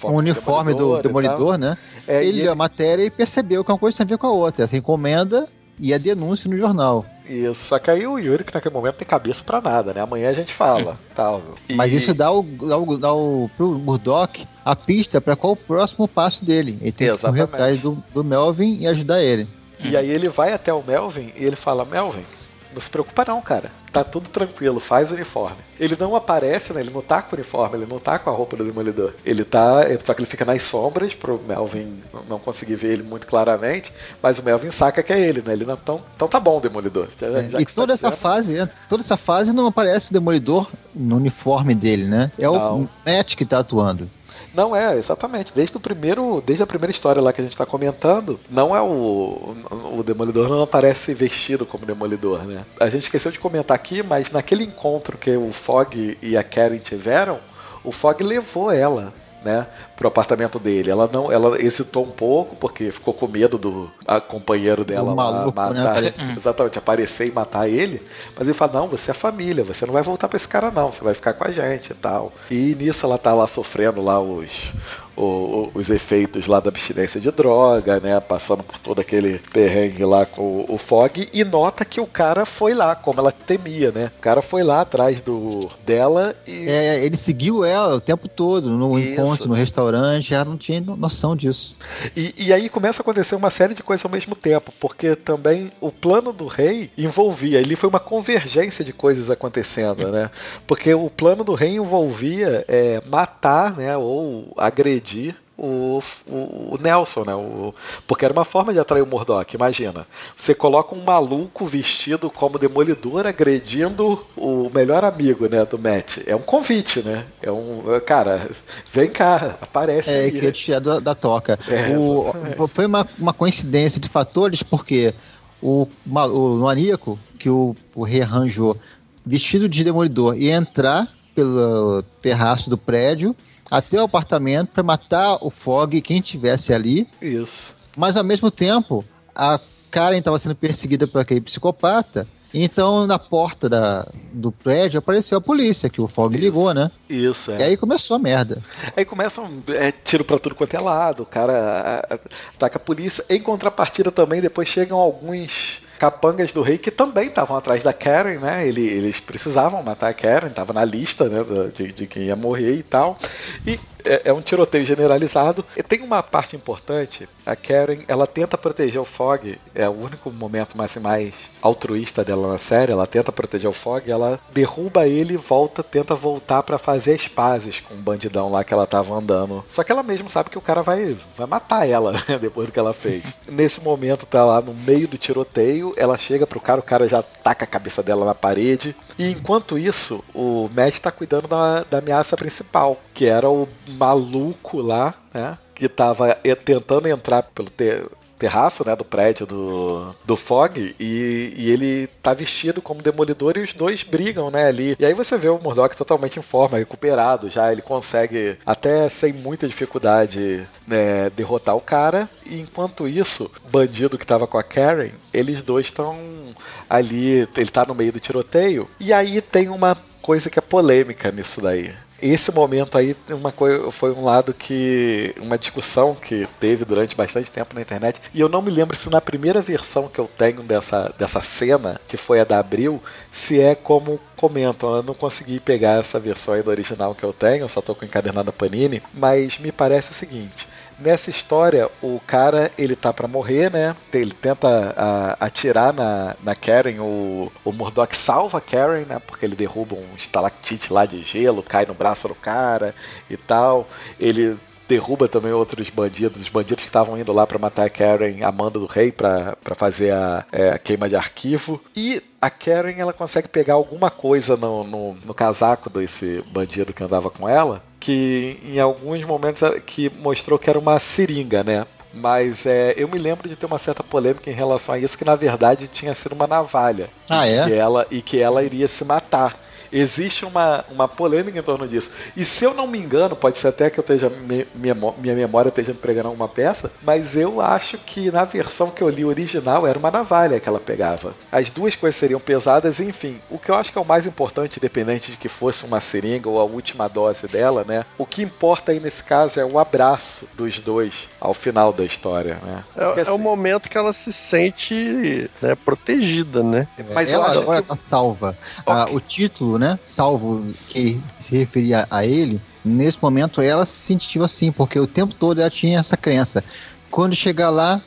Um uniforme do Demolidor, tal." né? É, ele leu a matéria e percebeu que uma coisa tem a ver com a outra. Essa encomenda e a denúncia no jornal. Isso, só que aí o Yuri, que naquele momento tem cabeça pra nada, né? Amanhã a gente fala, tal. E- Mas isso dá, o, dá, o, dá o, pro Murdoch a pista para qual o próximo passo dele. Ele tem que correr Exatamente. atrás do, do Melvin e ajudar ele. E aí ele vai até o Melvin e ele fala: Melvin, não se preocupa não, cara. Tá tudo tranquilo, faz o uniforme. Ele não aparece, né? Ele não tá com o uniforme, ele não tá com a roupa do demolidor. Ele tá. Só que ele fica nas sombras pro Melvin não conseguir ver ele muito claramente. Mas o Melvin saca que é ele, né? Ele não. Então, então tá bom, demolidor. Já- já É, que e você toda tá essa dizendo- fase, é, toda essa fase não aparece o Demolidor no uniforme dele, né? É o Não. Matt que tá atuando. Não é, exatamente. Desde o primeiro, desde a primeira história lá que a gente tá comentando, não é o o Demolidor não aparece vestido como Demolidor, né? A gente esqueceu de comentar aqui, mas naquele encontro que o Fog e a Karen tiveram, o Fog levou ela né, pro apartamento dele. Ela não, ela hesitou um pouco porque ficou com medo do a, companheiro dela maluco, lá, né, matar, aparecer. exatamente, aparecer e matar ele. Mas ele fala: "Não, você é família, você não vai voltar para esse cara não, você vai ficar com a gente e tal". E nisso ela tá lá sofrendo lá os o- os efeitos lá da abstinência de droga, né? Passando por todo aquele perrengue lá com o, o Fog e nota que o cara foi lá, como ela temia, né? O cara foi lá atrás do dela e É, ele seguiu ela o tempo todo, no Isso. encontro, no restaurante, ela não tinha no- noção disso. E, e aí começa a acontecer uma série de coisas ao mesmo tempo, porque também o plano do rei envolvia, ele foi uma convergência de coisas acontecendo, né? Porque o plano do rei envolvia é, matar, né, ou agredir o, o, o Nelson, né? O, porque era uma forma de atrair o Murdoch. Imagina, você coloca um maluco vestido como demolidor agredindo o melhor amigo, né, do Matt. É um convite, né? É um cara, vem cá, aparece É, aí. que tirar da, da toca. É, O- foi uma, uma coincidência de fatores, porque o, o maníaco que o, o rei arranjou vestido de demolidor ia entrar pelo terraço do prédio até o apartamento para matar o Fog e quem tivesse ali. Isso. Mas ao mesmo tempo, a Karen estava sendo perseguida por aquele psicopata. Então, na porta da, do prédio apareceu a polícia, que o Fog ligou, né? Isso, é. E aí começou a merda. Aí começam é, tiro pra tudo quanto é lado, o cara ataca a polícia. Em contrapartida também, depois chegam alguns capangas do rei que também estavam atrás da Karen, né? Ele- eles precisavam matar a Karen, tava na lista né, de, de quem ia morrer e tal. E é, é um tiroteio generalizado. E tem uma parte importante, a Karen, ela tenta proteger o Fog, é o único momento mais, mais altruísta dela na série, ela tenta proteger o Fog, ela derruba ele e volta, tenta voltar pra fazer as pazes com o bandidão lá que ela tava andando. Só que ela mesmo sabe que o cara vai, vai matar ela, né, depois do que ela fez. Nesse momento tá lá no meio do tiroteio, ela chega pro cara, o cara já taca a cabeça dela na parede. E enquanto isso, o Matt tá cuidando da, da ameaça principal, que era o maluco lá, né? Que tava tentando entrar pelo te- terraço, né, do prédio do, do Fog e, e ele tá vestido como demolidor e os dois brigam, né, ali. E aí você vê o Murdoch totalmente em forma, recuperado já, ele consegue até sem muita dificuldade né, derrotar o cara. E enquanto isso, o bandido que tava com a Karen, eles dois estão ali, ele tá no meio do tiroteio. E aí tem uma coisa que é polêmica nisso daí. Esse momento aí uma coi- foi um lado que. uma discussão que teve durante bastante tempo na internet. E eu não me lembro se na primeira versão que eu tenho dessa, dessa cena, que foi a da Abril, se é como comentam. Eu não consegui pegar essa versão aí do original que eu tenho, eu só tô com encadernado Panini. Mas me parece o seguinte. Nessa história, o cara ele tá pra morrer, né? Ele tenta a- atirar na, na Karen, o, o Murdoch salva a Karen, né? Porque ele derruba um estalactite lá de gelo, cai no braço do cara e tal. Ele derruba também outros bandidos, os bandidos que estavam indo lá pra matar a Karen, a manda do rei, pra fazer a, é, a queima de arquivo. E a Karen ela consegue pegar alguma coisa no, no, no casaco desse bandido que andava com ela, que em alguns momentos que mostrou que era uma seringa, né? Mas é, eu me lembro de ter uma certa polêmica em relação a isso, que na verdade tinha sido uma navalha. Ah, é? Que ela, e que ela iria se matar. Existe uma, uma polêmica em torno disso. E se eu não me engano, pode ser até que eu esteja me- minha, minha memória esteja me pregando alguma peça, mas eu acho que na versão que eu li original era uma navalha que ela pegava. As duas coisas seriam pesadas, enfim. O que eu acho que é o mais importante, independente de que fosse uma seringa ou a última dose dela, né? O que importa aí nesse caso é o abraço dos dois ao final da história, né? Porque, É, é o assim, momento que ela se sente né, protegida, né? Mas ela acho agora que- tá salva. Ah, o título, né? Salvo, que se referia a ele, nesse momento ela se sentiu assim, porque o tempo todo ela tinha essa crença. Quando chegar lá,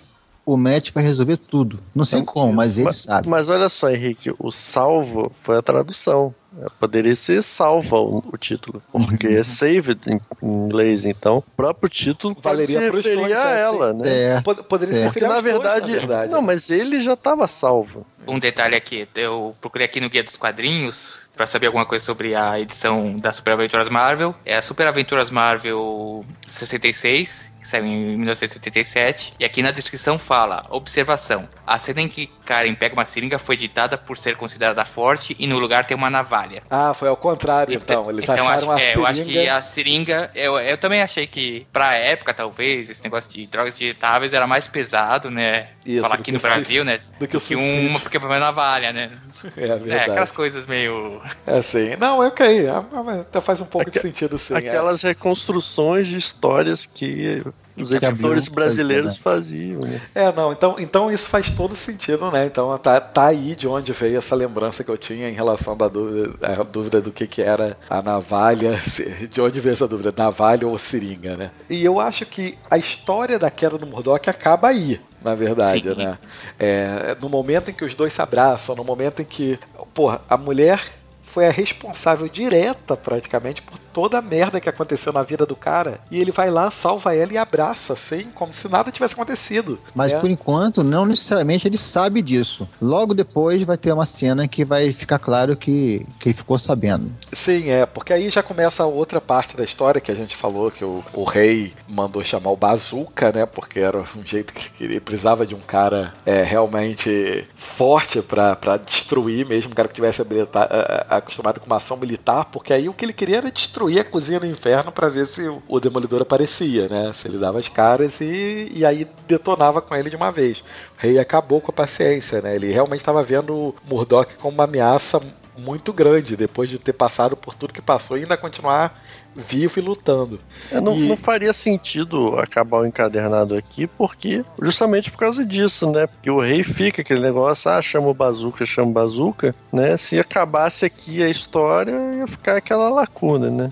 o Matt vai resolver tudo. Não sei Não, como, mas ele mas, sabe. mas olha só, Henrique, o salvo foi a tradução. Poderia ser salva o, o título, porque é saved em, em inglês, então o próprio título Valeria se dois, a é, ela, né? É, Pod- Poderia se Certo. Porque na verdade, na verdade. não, mas ele já estava salvo. Um detalhe aqui, eu procurei aqui no Guia dos Quadrinhos pra saber alguma coisa sobre a edição da Super Aventuras Marvel. É a Super Aventuras Marvel 66, que saiu em 1977. E aqui na descrição fala: observação. A cena em que Karen pega uma seringa foi editada por ser considerada forte e no lugar tem uma navalha. Ah, foi ao contrário, então. Eles acharam acho, a é, seringa... eu acho que a seringa, eu, eu também achei que pra época, talvez, esse negócio de drogas digitáveis era mais pesado, né? Isso, Falar aqui que no Brasil, né? do que o uma, suicídio. porque uma navalha, né? É É, verdade. aquelas coisas meio. É assim. Não, é ok. Ah, mas Até faz um pouco de Aque- sentido, sim. é. Aquelas reconstruções de histórias que os editores Blue brasileiros fazia, faziam, né? É, não, então, então isso faz todo sentido, né? Então tá, tá aí de onde veio essa lembrança que eu tinha em relação da dúvida, a dúvida do que, que era a navalha, se- de onde veio essa dúvida, navalha ou seringa, né? E eu acho que a história da queda do Murdoch acaba aí. Na verdade, Sim, né? sim. É, no momento em que os dois se abraçam, no momento em que, porra, a mulher foi a responsável direta, praticamente, por toda a merda que aconteceu na vida do cara. E ele vai lá, salva ela e abraça, assim, como se nada tivesse acontecido. Mas né? por enquanto, não necessariamente ele sabe disso. Logo depois vai ter uma cena que vai ficar claro que, que ele ficou sabendo. Sim, é, porque aí já começa a outra parte da história que a gente falou, que o, o rei mandou chamar o Bazooka, né? Porque era um jeito que ele precisava de um cara é, realmente forte pra pra destruir mesmo, um cara que tivesse habilita- a- a- acostumado com uma ação militar, porque aí o que ele queria era destruir a cozinha do inferno pra ver se o, Demolidor aparecia, né? Se ele dava as caras e, e aí detonava com ele de uma vez. O rei acabou com a paciência, né? Ele realmente estava vendo Murdoch como uma ameaça muito grande, depois de ter passado por tudo que passou e ainda continuar vivo e lutando. É, não, E- não faria sentido acabar o encadernado aqui, porque justamente por causa disso, né? Porque o rei fica aquele negócio, ah, chama o bazuca, chama o bazuca, né? Se acabasse aqui a história, ia ficar aquela lacuna, né?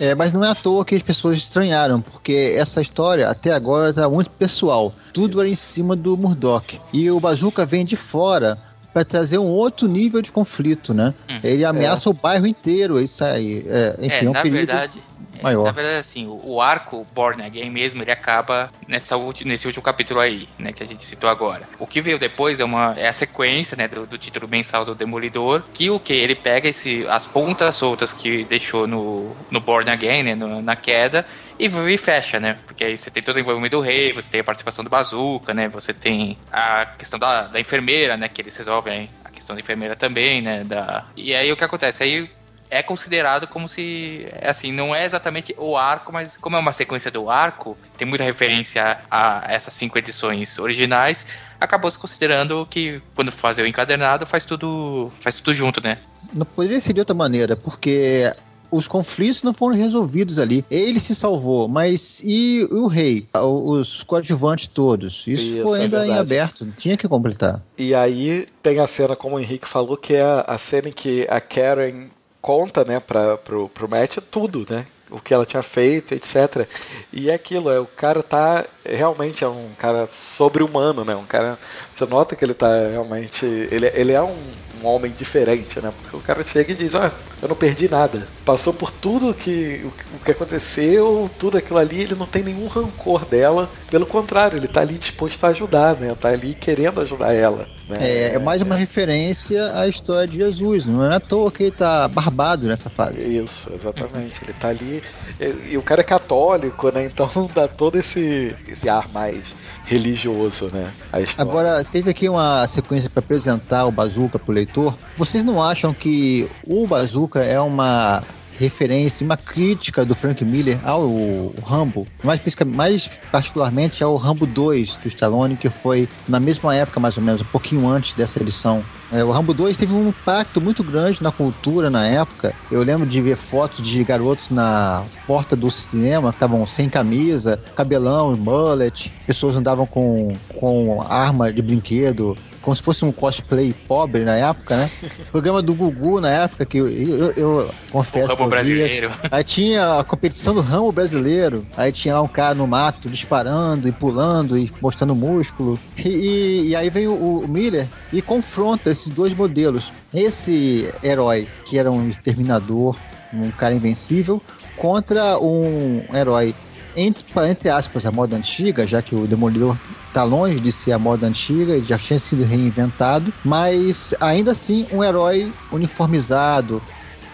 É, mas não é à toa que as pessoas estranharam, porque essa história até agora está muito pessoal. Tudo era em cima do Murdoch. E o Bazooka vem de fora para trazer um outro nível de conflito, né? Hum. Ele ameaça o bairro inteiro, isso aí. É, enfim, é, é um na perigo verdade. É, maior. Na verdade, assim, o, o arco Born Again mesmo, ele acaba nessa ulti- nesse último capítulo aí, né, que a gente citou agora. O que veio depois é, uma, é a sequência, né, do, do título mensal do Demolidor, que o que? Ele pega esse, as pontas soltas que deixou no, no Born Again, né, no- na queda, e, e fecha, né, porque aí você tem todo o envolvimento do rei, você tem a participação do Bazooka, né, você tem a questão da, da enfermeira, né, que eles resolvem a questão da enfermeira também, né, da... E aí o que acontece? Aí é considerado como se, é assim, não é exatamente o arco, mas como é uma sequência do arco, tem muita referência a essas cinco edições originais, acabou se considerando que quando fazer o encadernado faz tudo, faz tudo junto, né? Não poderia ser de outra maneira, porque os conflitos não foram resolvidos ali. Ele se salvou, mas e o rei? Os coadjuvantes todos? Isso, Isso, é ainda em verdade. aberto. Tinha que completar. E aí tem a cena, como o Henrique falou, que é a, a cena em que a Karen conta, né, pra, pro, pro Matt tudo, né? O que ela tinha feito, etc. E é aquilo, é, o cara tá. Realmente é um cara sobre-humano, né? Um cara. Você nota que ele tá realmente. Ele, ele é um, um homem diferente, né? Porque o cara chega e diz: Ah, eu não perdi nada. Passou por tudo que, o, que aconteceu, tudo aquilo ali, ele não tem nenhum rancor dela. Pelo contrário, ele tá ali disposto a ajudar, né? Tá ali querendo ajudar ela. Né? É, é mais uma referência à história de Jesus. Não é à toa que ele tá barbado nessa fase. Isso, exatamente. Ele tá ali. E, e o cara é católico, né? Então dá todo esse, esse ar mais religioso, né? Agora, teve aqui uma sequência para apresentar o Bazooka pro leitor. Vocês não acham que o Bazooka é uma referência, uma crítica do Frank Miller ao Rambo, mais, mais particularmente ao Rambo 2 do Stallone, que foi na mesma época, mais ou menos, um pouquinho antes dessa edição. É, o Rambo 2 teve um impacto muito grande na cultura na época. Eu lembro de ver fotos de garotos na porta do cinema que estavam sem camisa, cabelão, mullet, pessoas andavam com, com arma de brinquedo como se fosse um cosplay pobre na época, né? Programa do Gugu na época, que eu, eu, eu confesso. Ramo que eu via. brasileiro. Aí tinha a competição do ramo brasileiro. Aí tinha lá um cara no mato disparando e pulando e mostrando músculo. E, e- e aí vem o, o Miller e confronta esses dois modelos. Esse herói, que era um exterminador, um cara invencível, contra um herói, entre, entre aspas, a moda antiga, já que o Demolidor tá longe de ser a moda antiga, ele já tinha sido reinventado, mas ainda assim um herói uniformizado,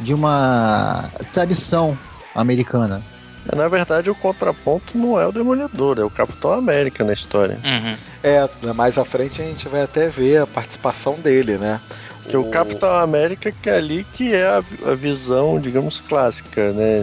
de uma tradição americana. Na verdade, o contraponto não é o Demolidor, é o Capitão América na história. Uhum. É, mais à frente a gente vai até ver a participação dele, né? Que o Capitão América que é ali que é a, a visão, digamos, clássica, né?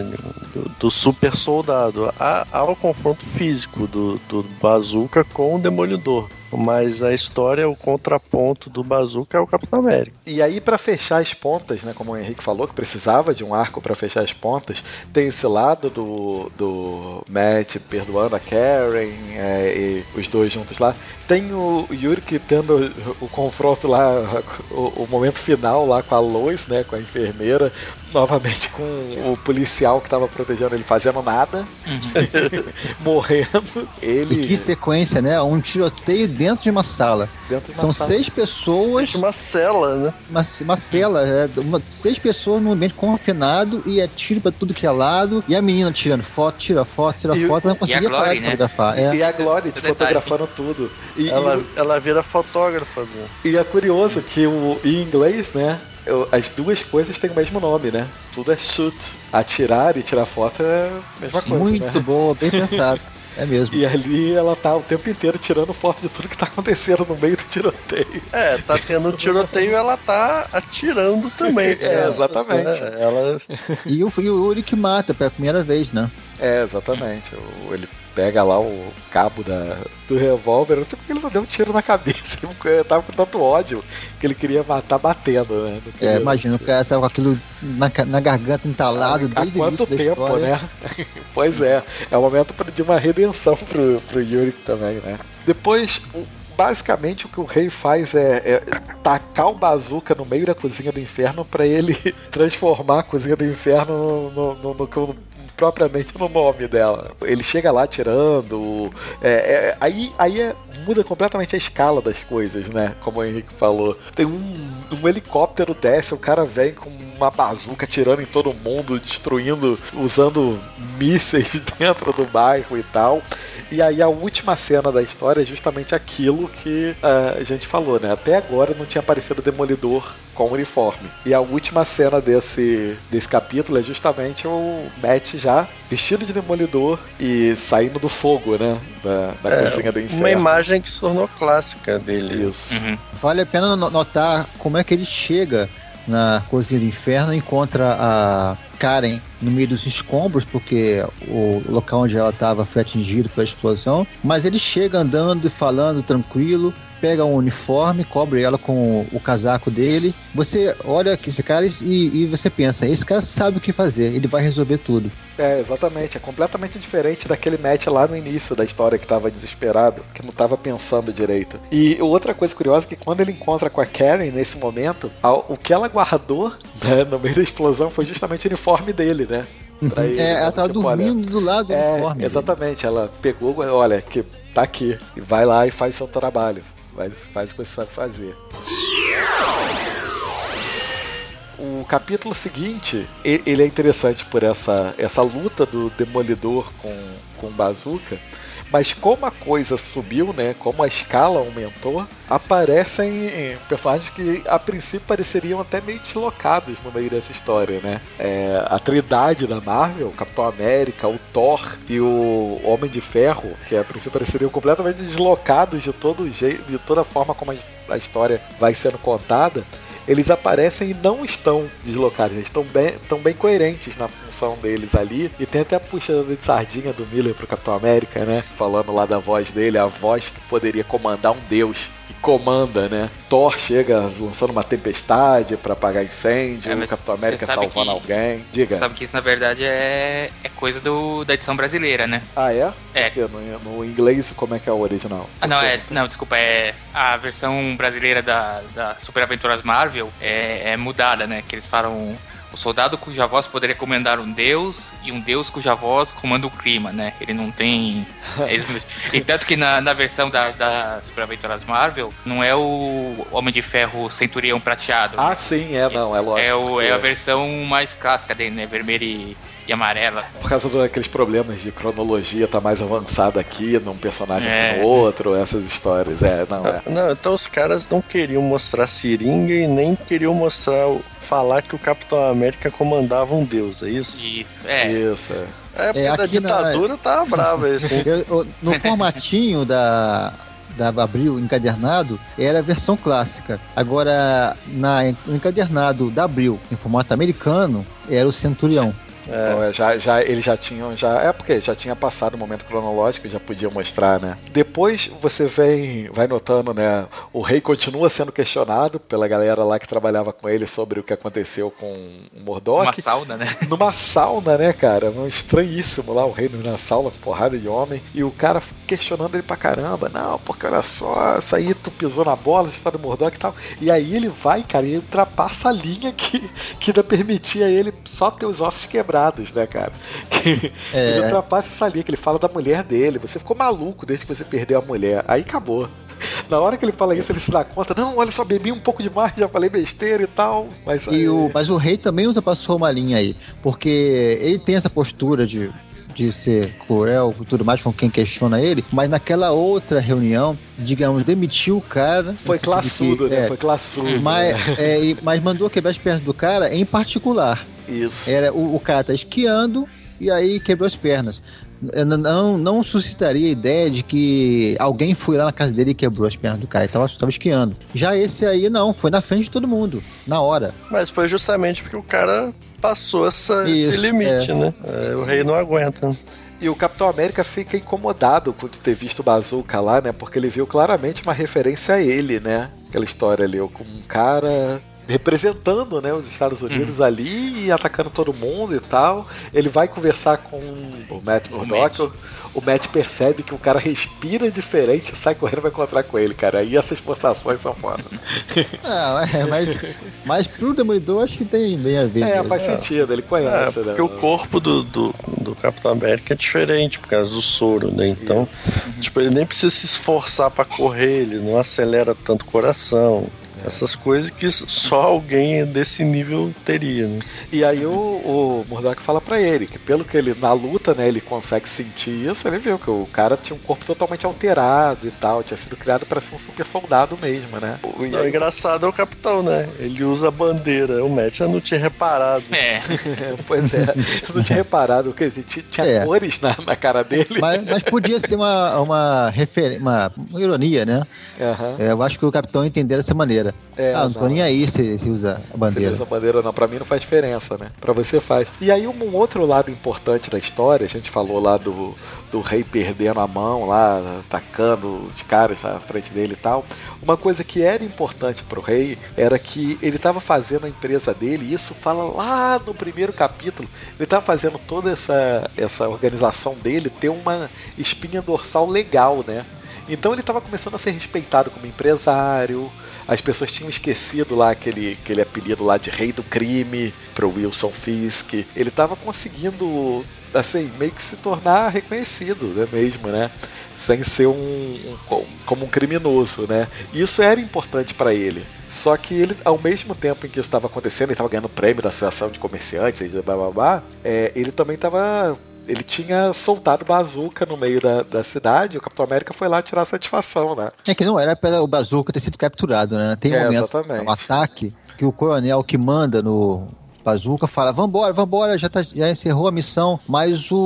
Do, do super soldado. Há, há o confronto físico do, do Bazooka com o Demolidor. Mas a história, o contraponto do Bazooka é o Capitão América. E aí, pra fechar as pontas, né? Como o Henrique falou, que precisava de um arco pra fechar as pontas, tem esse lado do, do Matt perdoando a Karen é, e os dois juntos lá. Tem o Yuri tendo o, o confronto lá, o, o momento final lá com a Lois, né? Com a enfermeira, novamente com o policial que tava protegendo ele fazendo nada, morrendo. Ele E que sequência, né? Um tiroteio dentro de uma sala. dentro de uma São sala. seis pessoas, Uma cela, né? uma, uma cela, é, uma- seis pessoas num ambiente confinado e é tiro pra tudo que é lado. E a menina tirando foto, tira foto, tira E foto, ela não conseguia Glory, parar de né? fotografar. É. E a Glória fotografando tudo. E, Ela, e- ela vira fotógrafa. né? E é curioso que o, em inglês, né? Eu- As duas coisas têm o mesmo nome, né? Tudo é shoot. Atirar e tirar foto é a mesma coisa. Muito né? boa, bem pensado. É mesmo. E ali ela tá o tempo inteiro tirando foto de tudo que tá acontecendo no meio do tiroteio. É, tá tendo um tiroteio ela tá atirando também. É, exatamente. É, Ela E o, e o Yuri que mata pela primeira vez, né? É, exatamente. O- Ele pega lá o cabo da, do revólver. Eu não sei porque ele não deu um tiro na cabeça. Ele tava com tanto ódio que ele queria matar batendo, né? no É, imagina, o cara tava com aquilo na, na garganta entalado Há o quanto tempo, né? pois é. É o momento de uma redenção pro, pro Yuri também, né? Depois, o- basicamente o que o rei faz é, é tacar o bazuca no meio da cozinha do inferno pra ele transformar a cozinha do inferno no, no, no que eu- propriamente no nome dela. Ele chega lá tirando. é, é, aí aí é- muda completamente a escala das coisas, né? Como o Henrique falou. Tem um, um helicóptero desce, o cara vem com uma bazuca tirando em todo mundo, destruindo, usando mísseis dentro do bairro e tal. E aí a última cena da história é justamente aquilo que ah, a gente falou, né? Até agora não tinha aparecido o Demolidor com uniforme. E a última cena desse, desse capítulo é justamente o Matt já vestido de Demolidor e saindo do fogo, né? Da, da é cozinha do inferno. uma imagem que se tornou clássica dele. Isso. Uhum. Vale a pena no- notar como é que ele chega na cozinha do inferno encontra a Karen no meio dos escombros, porque o local onde ela estava foi atingido pela explosão. Mas ele chega andando e falando tranquilo, pega um uniforme, cobre ela com o casaco dele. Você olha aqui esse cara e, e você pensa: esse cara sabe o que fazer, ele vai resolver tudo. É, exatamente. É completamente diferente daquele Matt lá no início da história que tava desesperado, que não tava pensando direito. E outra coisa curiosa é que quando ele encontra com a Karen nesse momento, o que ela guardou né, no meio da explosão foi justamente o uniforme dele, né? Pra ele, É, né? ela tava Tipo, olha, dormindo do lado do É, uniforme. exatamente. Ela pegou, olha, que tá aqui. E vai lá e faz seu trabalho. Faz, o que você sabe fazer. O capítulo seguinte, ele é interessante por essa, essa luta do Demolidor com, com Bazooka. Mas como a coisa subiu, né? Como a escala aumentou, aparecem eh, personagens que a princípio pareceriam até meio deslocados no meio dessa história, né? É, a Trindade da Marvel, o Capitão América, o Thor e o Homem de Ferro, que a princípio pareceriam completamente deslocados de todo jeito, de toda forma como a, a história vai sendo contada eles aparecem e não estão deslocados, eles estão bem, estão bem coerentes na função deles ali. E tem até a puxada de sardinha do Miller pro Capitão América, né? Falando lá da voz dele, a voz que poderia comandar um deus. Que comanda, né? Thor chega lançando uma tempestade pra apagar incêndio, É, o Capitão América salvando que- alguém. Diga. Sabe que isso na verdade é, é coisa do, da edição brasileira, né? Ah, é? É. No, no inglês, como é que é o original? Ah, não, é. Não, desculpa, é. A versão brasileira da, da Super Aventuras Marvel é, é mudada, né? Que eles falam. O soldado cuja voz poderia comandar um deus e um deus cuja voz comanda o clima, né? Ele não tem. é e tanto que na, na versão da, da Super Aventuras Marvel, não é o Homem de Ferro Centurião Prateado. Ah, sim, é, não, é lógico. é, o, é a porque- versão mais clássica dele, né? Vermelha e, e amarela. Por causa daqueles problemas de cronologia, tá mais avançado aqui num personagem É. que no outro, essas histórias. É, não, é. Não, então os caras não queriam mostrar seringa e nem queriam mostrar o- falar que o Capitão América comandava um deus, é isso? Isso, é. Isso, é. É, porque É, da aqui na- ditadura tava brava esse, hein? Eu- eu- no formatinho da, da Abril encadernado era a versão clássica. Agora, na, no encadernado da Abril, em formato americano, era o Centurião. Então, é, já, já, eles já tinham. Já, é porque já tinha passado o momento cronológico, já podia mostrar, né? Depois você vem, vai notando, né? O rei continua sendo questionado pela galera lá que trabalhava com ele sobre o que aconteceu com o Mordok. Uma sauna, né? numa sauna, né, cara? Um estranhíssimo lá, o rei na sauna, porrada de homem. E o cara questionando ele pra caramba. Não, porque olha só, isso aí tu pisou na bola, você tá no Mordok e tal. E aí ele vai, cara, e ultrapassa a linha que, que ainda permitia ele só ter os ossos quebrados, né, cara? Que É. Ele ultrapassa essa linha, que ele fala da mulher dele. Você ficou maluco desde que você perdeu a mulher. Aí acabou. Na hora que ele fala isso, ele se dá conta, não, olha só, bebi um pouco demais, já falei besteira e tal. Mas E aí- o, mas o rei também ultrapassou uma linha aí, porque ele tem essa postura de, de ser cruel e tudo mais com quem questiona ele, mas naquela outra reunião, digamos, demitiu o cara. Foi classudo, que- né? é, Foi classudo. mas, né? é, mas mandou quebrar as pernas do cara em particular. Isso. Era o, o cara tá esquiando e aí quebrou as pernas. Não, não suscitaria a ideia de que alguém foi lá na casa dele e quebrou as pernas do cara. Ele tava, tava esquiando. Já esse aí, não, foi na frente de todo mundo, na hora. Mas foi justamente porque o cara passou essa, esse Isso, limite, é. né? É, o rei não aguenta. E o Capitão América fica incomodado por ter visto o Bazooka lá, né? Porque ele viu claramente uma referência a ele, né? Aquela história ali, como um cara representando né, os Estados Unidos ali e atacando todo mundo e tal. Ele vai conversar com o Matt Murdock. O, o Matt percebe que o cara respira diferente e sai correndo e vai encontrar com ele, cara. E essas forçações são foda. Ah, é, mas, mas pro Demolidor acho que tem bem a ver. É, mesmo. faz sentido, ele É, conhece, porque né? o corpo do, do, do Capitão América é diferente por causa do soro, né? Então, Isso. tipo, ele nem precisa se esforçar pra correr, ele não acelera tanto o coração. Essas coisas que só alguém desse nível teria, né? E aí o, o Murdock fala pra ele que pelo que ele na luta, né, ele consegue sentir isso, ele viu que o cara tinha um corpo totalmente alterado e tal, tinha sido criado para ser um super soldado mesmo, né? O- e Não, o aí- engraçado é o capitão, né? Ele usa a bandeira. O Matt eu não tinha reparado. É. pois é, eu não tinha reparado que tinha, tinha É. cores na, na cara dele. Mas, mas podia ser uma, uma, refer... uma, uma ironia, né? Aham. É, eu acho que o capitão entendeu dessa maneira. É, ah, não tô nem aí se, se usa a Se bandeira. usa bandeira ou não, pra mim não faz diferença, né? Pra você faz. E aí um outro lado importante da história, a gente falou lá do, do rei perdendo a mão lá, atacando os caras na frente dele e tal. Uma coisa que era importante pro rei era que ele estava fazendo a empresa dele, e isso fala lá no primeiro capítulo, ele estava fazendo toda essa, essa organização dele ter uma espinha dorsal legal, né? Então ele estava começando a ser respeitado como empresário. As pessoas tinham esquecido lá aquele, aquele apelido lá de rei do crime pro Wilson Fisk. Ele estava conseguindo, assim, meio que se tornar reconhecido, né, mesmo, né? Sem ser um, um- como um criminoso, né? Isso era importante para ele. Só que ele, ao mesmo tempo em que isso estava acontecendo, ele estava ganhando prêmio da Associação de Comerciantes, blá blá blá, é, ele também estava ele tinha soltado bazuca no meio da, da cidade, o Capitão América foi lá tirar satisfação, né? É que não era para o Bazooka ter sido capturado, né? Tem um É, momento exatamente. no ataque que o coronel que manda no Bazooka fala: Vambora, vambora, já, tá, já encerrou a missão. Mas o,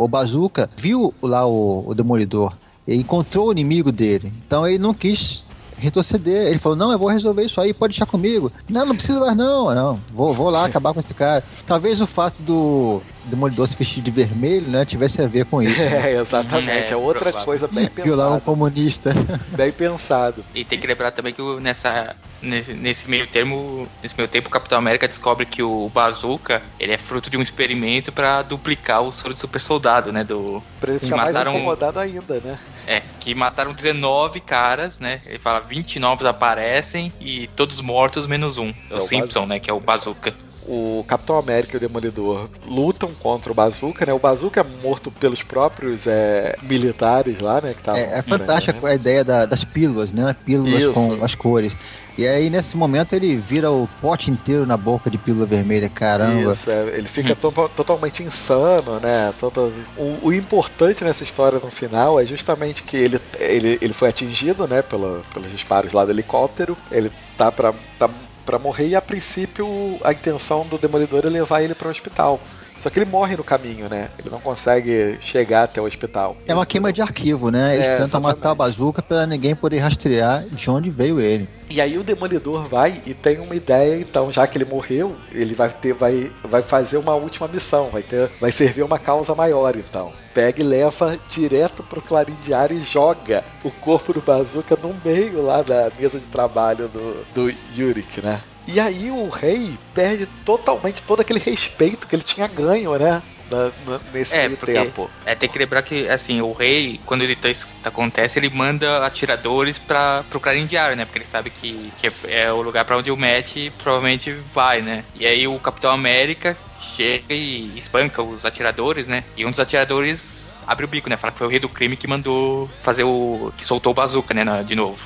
o Bazooka viu lá o, o Demolidor e encontrou o inimigo dele. Então ele não quis retroceder. Ele falou: Não, eu vou resolver isso aí, pode deixar comigo. Não, não precisa mais, não. Não, vou, vou lá acabar com esse cara. Talvez o fato do Demolidor se vestir de vermelho, né, tivesse a ver com isso. né? É, exatamente. É, É, outra provável. coisa bem Violar um pensada. comunista. Bem pensado. E tem que lembrar também que nessa, nesse, nesse meio termo, nesse meio tempo, o Capitão América descobre que o Bazooka ele é fruto de um experimento pra duplicar o soro do super soldado, né? Do, Pra ele ficar mais mataram- incomodado ainda, né? é, que mataram 19 caras, né? Ele fala 20 novos aparecem e todos mortos menos um. É o, É o Simpson, né? Que é o Bazooka. O Capitão América e o Demolidor lutam contra o Bazooka, né? O Bazooka é morto pelos próprios é, militares lá, né? Que tavam É, é fantástica ele. a ideia da- das pílulas, né? Pílulas Isso. com as cores. E aí, nesse momento, ele vira o pote inteiro na boca de pílula vermelha. Caramba. Isso, é, ele fica to- totalmente insano, né? Todo- o, o importante nessa história no final é justamente que ele, ele, ele foi atingido, né? Pela, pelos disparos lá do helicóptero. Ele tá pra, tá pra morrer e a princípio a intenção do Demolidor é levar ele para o hospital. Só que ele morre no caminho, né? Ele não consegue chegar até o hospital. É uma queima de arquivo, né? Eles É, tentam exatamente. matar o bazuca pra ninguém poder rastrear de onde veio ele. E aí o Demolidor vai e tem uma ideia, então, já que ele morreu, ele vai ter, vai, vai fazer uma última missão, vai ter, vai servir uma causa maior, então. Pega e leva direto pro Clarim Diário e joga o corpo do Bazooka no meio lá da mesa de trabalho do, do Yurik, né? E aí o rei perde totalmente todo aquele respeito que ele tinha ganho, né? Na- nesse É, porque- tempo. É, tem que lembrar que, assim, o rei, quando ele tá, isso acontece, ele manda atiradores pra, pro Clarim Diário, né? Porque ele sabe que, que é, é o lugar pra onde o Matt provavelmente vai, né? E aí o Capitão América chega e espanca os atiradores, né? E um dos atiradores abre o bico, né? Fala que foi o rei do crime que mandou fazer o... que soltou o bazooka, né? na- de novo.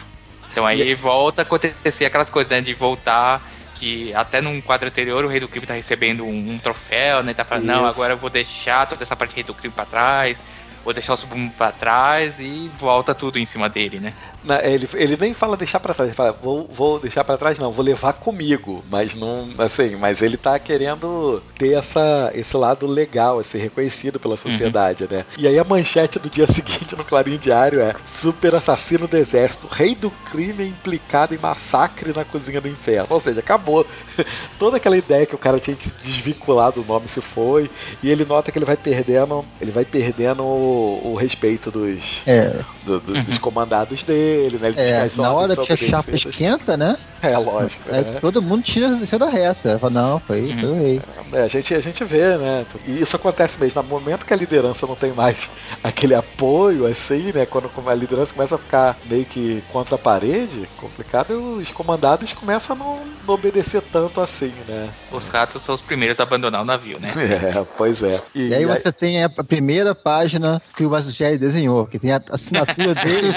Então aí volta a acontecer aquelas coisas, né? De voltar... Que até num quadro anterior o Rei do Crime tá recebendo um, um troféu, né? Tá falando, não, Isso. agora eu vou deixar toda essa parte do Rei do Crime pra trás, vou deixar o Subumu pra trás e volta tudo em cima dele, né? Na- ele, ele nem fala deixar pra trás, ele fala, vou, vou deixar pra trás, não, vou levar comigo. Mas não, assim, mas ele tá querendo ter essa, esse lado legal, ser reconhecido pela sociedade, né? E aí a manchete do dia seguinte no Clarim Diário é Super assassino do exército, rei do crime é implicado em massacre na cozinha do inferno. Ou seja, acabou. Toda aquela ideia que o cara tinha desvinculado do nome se foi. E ele nota que ele vai perdendo. Ele vai perdendo o, respeito dos, É, do- do- dos comandados dele, né? Ele é na hora que a chapa esquenta, né? É lógico. É, né? todo mundo tira desceu da reta. Fala, não, foi, foi o rei. É, a, gente, a gente vê, né? E isso acontece mesmo. No momento que a liderança não tem mais aquele apoio, assim, né? Quando a liderança começa a ficar meio que contra a parede, complicado, e os comandados começam a não, não obedecer tanto assim, né? Os ratos são os primeiros a abandonar o navio, né? É, pois é. E aí você tem a primeira página que o Mazzucchelli desenhou, que tem a assinatura dele.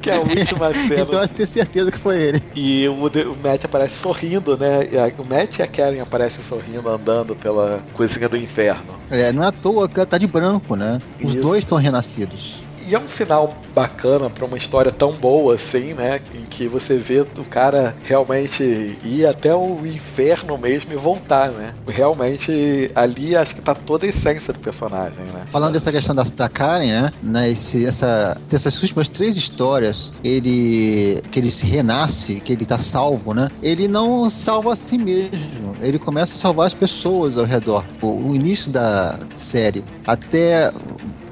que é a última cena. então você tem certeza que foi ele. E o, o Matt aparece sorrindo, né? O Matt e a Karen aparecem sorrindo, andando pela cozinha do inferno. É, não é à toa que ela tá de branco, né? Os Isso. dois estão renascidos. E é um final bacana pra uma história tão boa assim, né? Em que você vê o cara realmente ir até o inferno mesmo e voltar, né? Realmente ali acho que tá toda a essência do personagem, né? Falando dessa questão da, da Karen, né? Nesse, essa, dessas últimas três histórias, ele que ele se renasce, que ele tá salvo, né? Ele não salva a si mesmo. Ele começa a salvar as pessoas ao redor. O, o início da série até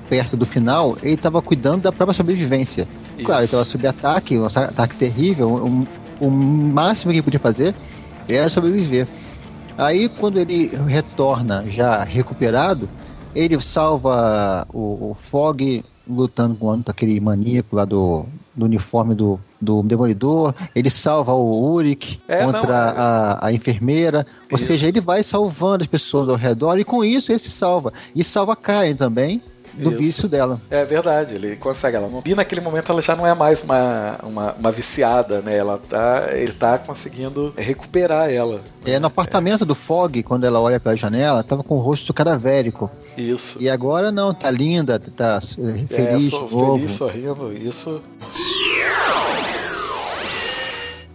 perto do final, ele estava cuidando da própria sobrevivência. Claro, ele estava sob ataque, um ataque terrível. Um, o máximo que ele podia fazer era sobreviver. Aí, quando ele retorna já recuperado, ele salva o, o Fog lutando contra aquele maníaco lá do, do uniforme do, do Demolidor. Ele salva o Uric É, contra não, é- a, a enfermeira. Ou Isso. seja, ele vai salvando as pessoas ao redor e com isso ele se salva. E salva a Karen também do Isso. vício dela. É verdade, ele consegue. Ela não... E naquele momento ela já não é mais uma, uma, uma viciada, né? Ela tá, ele tá conseguindo recuperar ela. É, no apartamento do Fog, quando ela olha pela janela, tava com o rosto cadavérico. Isso. E agora não, tá linda, tá É, feliz, sou novo. feliz, sorrindo, isso.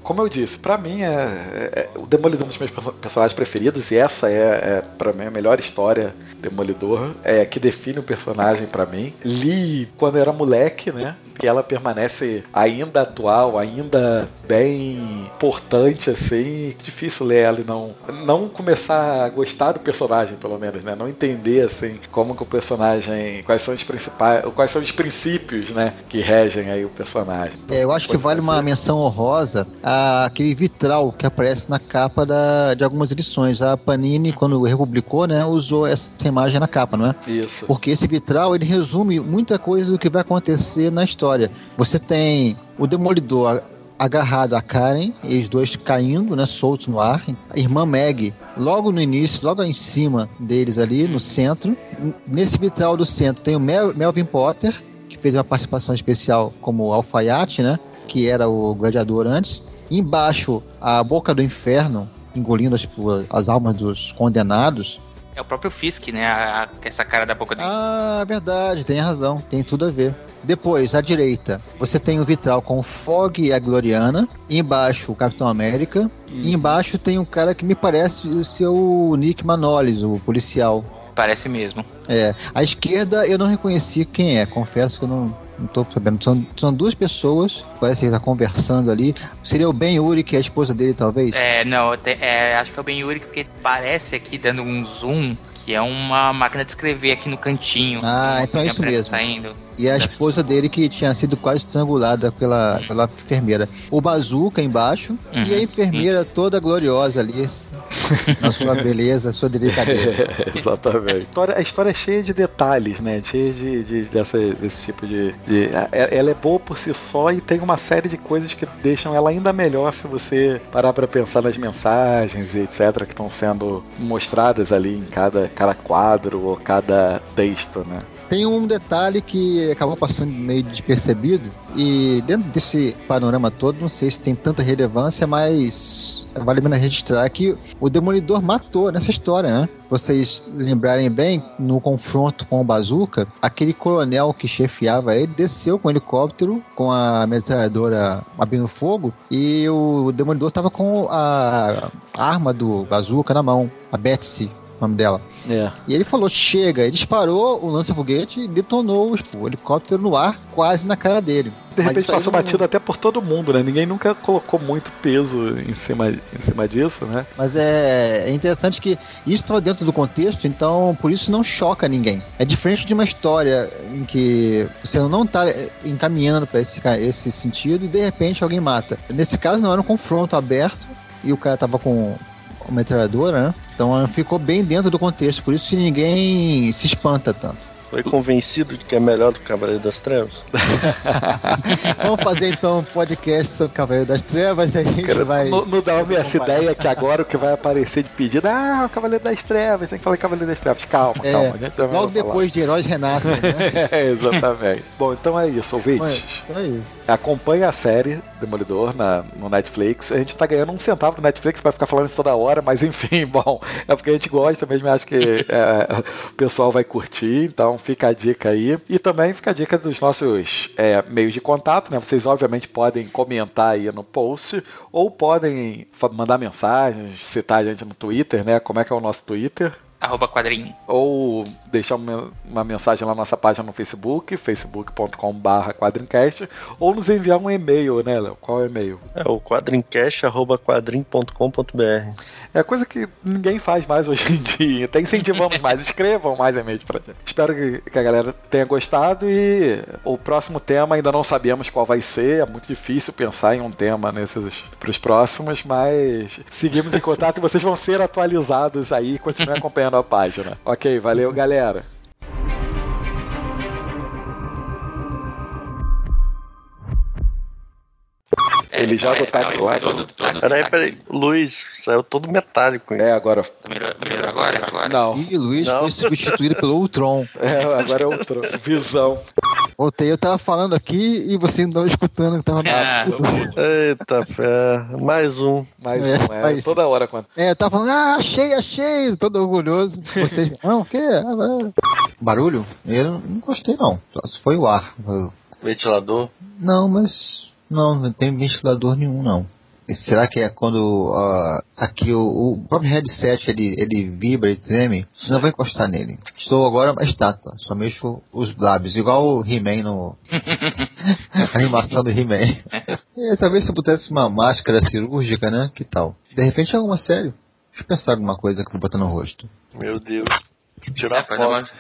Como eu disse, pra mim é, é- é- o Demolidor é um dos meus perso- personagens preferidos e essa é, é para mim a melhor história Demolidor, é que define o personagem pra mim. Li quando era moleque, né? que ela permanece ainda atual, ainda bem importante, assim. Difícil ler ela e não, não começar a gostar do personagem, pelo menos, né? Não entender, assim, como que o personagem. Quais são os principais. Quais são os princípios, né? Que regem aí o personagem. Então, É, eu acho que vale uma menção honrosa a aquele vitral que aparece na capa da, de algumas edições. A Panini, quando republicou, né, usou essa imagem na capa, não é? Isso. Porque esse vitral ele resume muita coisa do que vai acontecer na história. Você tem o Demolidor agarrado a Karen, e os dois caindo, né, soltos no ar. A irmã Meg, logo no início, logo em cima deles ali, no centro. Nesse vitral do centro tem o Mel- Melvin Potter, que fez uma participação especial como alfaiate, né, que era o gladiador antes. Embaixo, a boca do inferno, engolindo as, as almas dos condenados. É o próprio Fisk, né? A- a- essa cara da boca dele. Ah, verdade, tem razão, tem tudo a ver. Depois, à direita, você tem o vitral com o Fog e a Gloriana. Embaixo, o Capitão América. E embaixo tem um cara que me parece o seu Nick Manolis, o policial. Parece mesmo. É. À esquerda, eu não reconheci quem é, confesso que eu não, não tô sabendo. São, são duas pessoas, parece que ele tá conversando ali. Seria o Ben Uri, que é a esposa dele, talvez? É, não, até- é, acho que é o Ben Yuri, porque parece aqui, dando um zoom, que é uma máquina de escrever aqui no cantinho. Ah, então é isso mesmo. Saindo. E a esposa dele que tinha sido quase estrangulada pela, pela enfermeira. O bazuca embaixo Uhum. e a enfermeira toda gloriosa ali. Na sua beleza, sua delicadeza. Exatamente. A história, a história é cheia de detalhes, né? Cheia de, de- dessa, desse tipo de, de- é- Ela é boa por si só e tem uma série de coisas que deixam ela ainda melhor se você parar pra pensar nas mensagens e etc. que estão sendo mostradas ali em cada, cada quadro ou cada texto, né? Tem um detalhe que acabou passando meio despercebido e dentro desse panorama todo, não sei se tem tanta relevância, mas vale a pena registrar que o Demolidor matou nessa história, né? Vocês lembrarem bem, no confronto com o Bazooka, aquele coronel que chefiava ele desceu com o helicóptero com a metralhadora abrindo fogo e o Demolidor tava com a arma do Bazooka na mão, a Betsy, nome dela. É. E ele falou: chega, ele disparou o lança-foguete e detonou o, o helicóptero no ar, quase na cara dele. De Mas repente passou não- batido até por todo mundo, né? Ninguém nunca colocou muito peso em cima, em cima disso, né? Mas é, é interessante que isso está dentro do contexto, então por isso não choca ninguém. É diferente de uma história em que você não está encaminhando para esse, esse sentido e de repente alguém mata. Nesse caso não era um confronto aberto e o cara tava com uma metralhadora, né? Então ficou bem dentro do contexto, por isso que ninguém se espanta tanto. Foi convencido de que é melhor do que Cavaleiro das Trevas? Vamos fazer então um podcast sobre Cavaleiro das Trevas e a gente vai. Não, não dá uma essa ideia que agora o que vai aparecer de pedido, ah, o Cavaleiro das Trevas, tem que falar Cavaleiro das Trevas. Calma, É, calma. Logo falar. depois de Heróis Renascem, né? É, exatamente. Bom, então é isso, ouvintes. Mas, é isso. Acompanhe a série Demolidor na, no Netflix. A gente tá ganhando um centavo no Netflix pra ficar falando isso toda hora, mas enfim, bom, é porque a gente gosta mesmo, acho que é, o pessoal vai curtir, então fica a dica aí. E também fica a dica dos nossos é, meios de contato, né? Vocês obviamente podem comentar aí no post, ou podem mandar mensagens, citar a gente no Twitter, né? Como é que é o nosso Twitter? Arroba quadrinho. ou deixar uma mensagem lá na nossa página no Facebook, facebook.com.br quadrincast, ou nos enviar um e-mail, né, Léo? Qual é o e-mail? É o quadrincast.quadrim.com.br. É coisa que ninguém faz mais hoje em dia. Até incentivamos mais. Escrevam mais e-mails pra gente. Espero que, a galera tenha gostado e o próximo tema ainda não sabemos qual vai ser. É muito difícil pensar em um tema nesses pros próximos, mas seguimos em contato e vocês vão ser atualizados aí. Continuem acompanhando a página. Ok, valeu, galera. Ele joga o táxi lá. Todo, todo, Peraí, peraí. Luiz, saiu todo metálico. hein? É, agora. Tá melhor, tá melhor agora? agora? Não. E Luiz Não. foi substituído pelo Ultron. É, agora é outro. Visão. Voltei, eu tava falando aqui e você não escutando que tava Ah, Eita fé. Mais um. Mais É, um, é. mas- Toda hora quando. É, eu tava falando, ah, achei, achei, todo orgulhoso. Vocês, não, o quê? Ah. Barulho? Eu não gostei não, só se foi o ar. Ventilador. Não, mas não, não tem ventilador nenhum não. será que é quando ah, aqui o, o próprio headset ele, ele vibra e treme? Você não vai encostar nele. Estou agora uma estátua, só mexo os lábios, igual o He-Man no. a animação do He-Man. É, talvez se eu pudesse uma máscara cirúrgica, né? Que tal? De repente é alguma sério. Deixa eu pensar alguma coisa que eu vou botar no rosto. Meu Deus. Tirar É, foto. mais-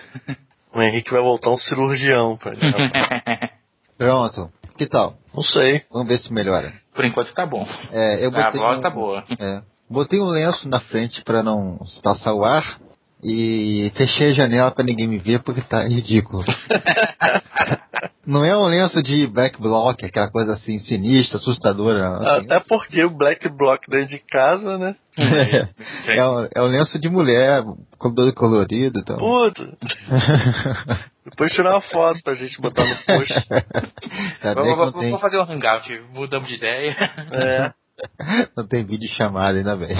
O Henrique vai voltar um cirurgião, Pronto. Que tal? Não sei. Vamos ver se melhora. Por enquanto tá bom. É, eu A botei voz um- tá boa. É. Botei um lenço na frente pra não passar o ar e fechei a janela pra ninguém me ver porque tá ridículo. não é um lenço de black block, aquela coisa assim sinistra, assustadora. assim. Até porque o Black Block dentro de casa, né? É, um, é um lenço de mulher, com todo colorido. Então. Puta. Depois tirar uma foto pra gente botar no post. Tá vou- não tem, vou fazer um hangout, mudamos de ideia. É. não tem vídeo chamado, ainda bem.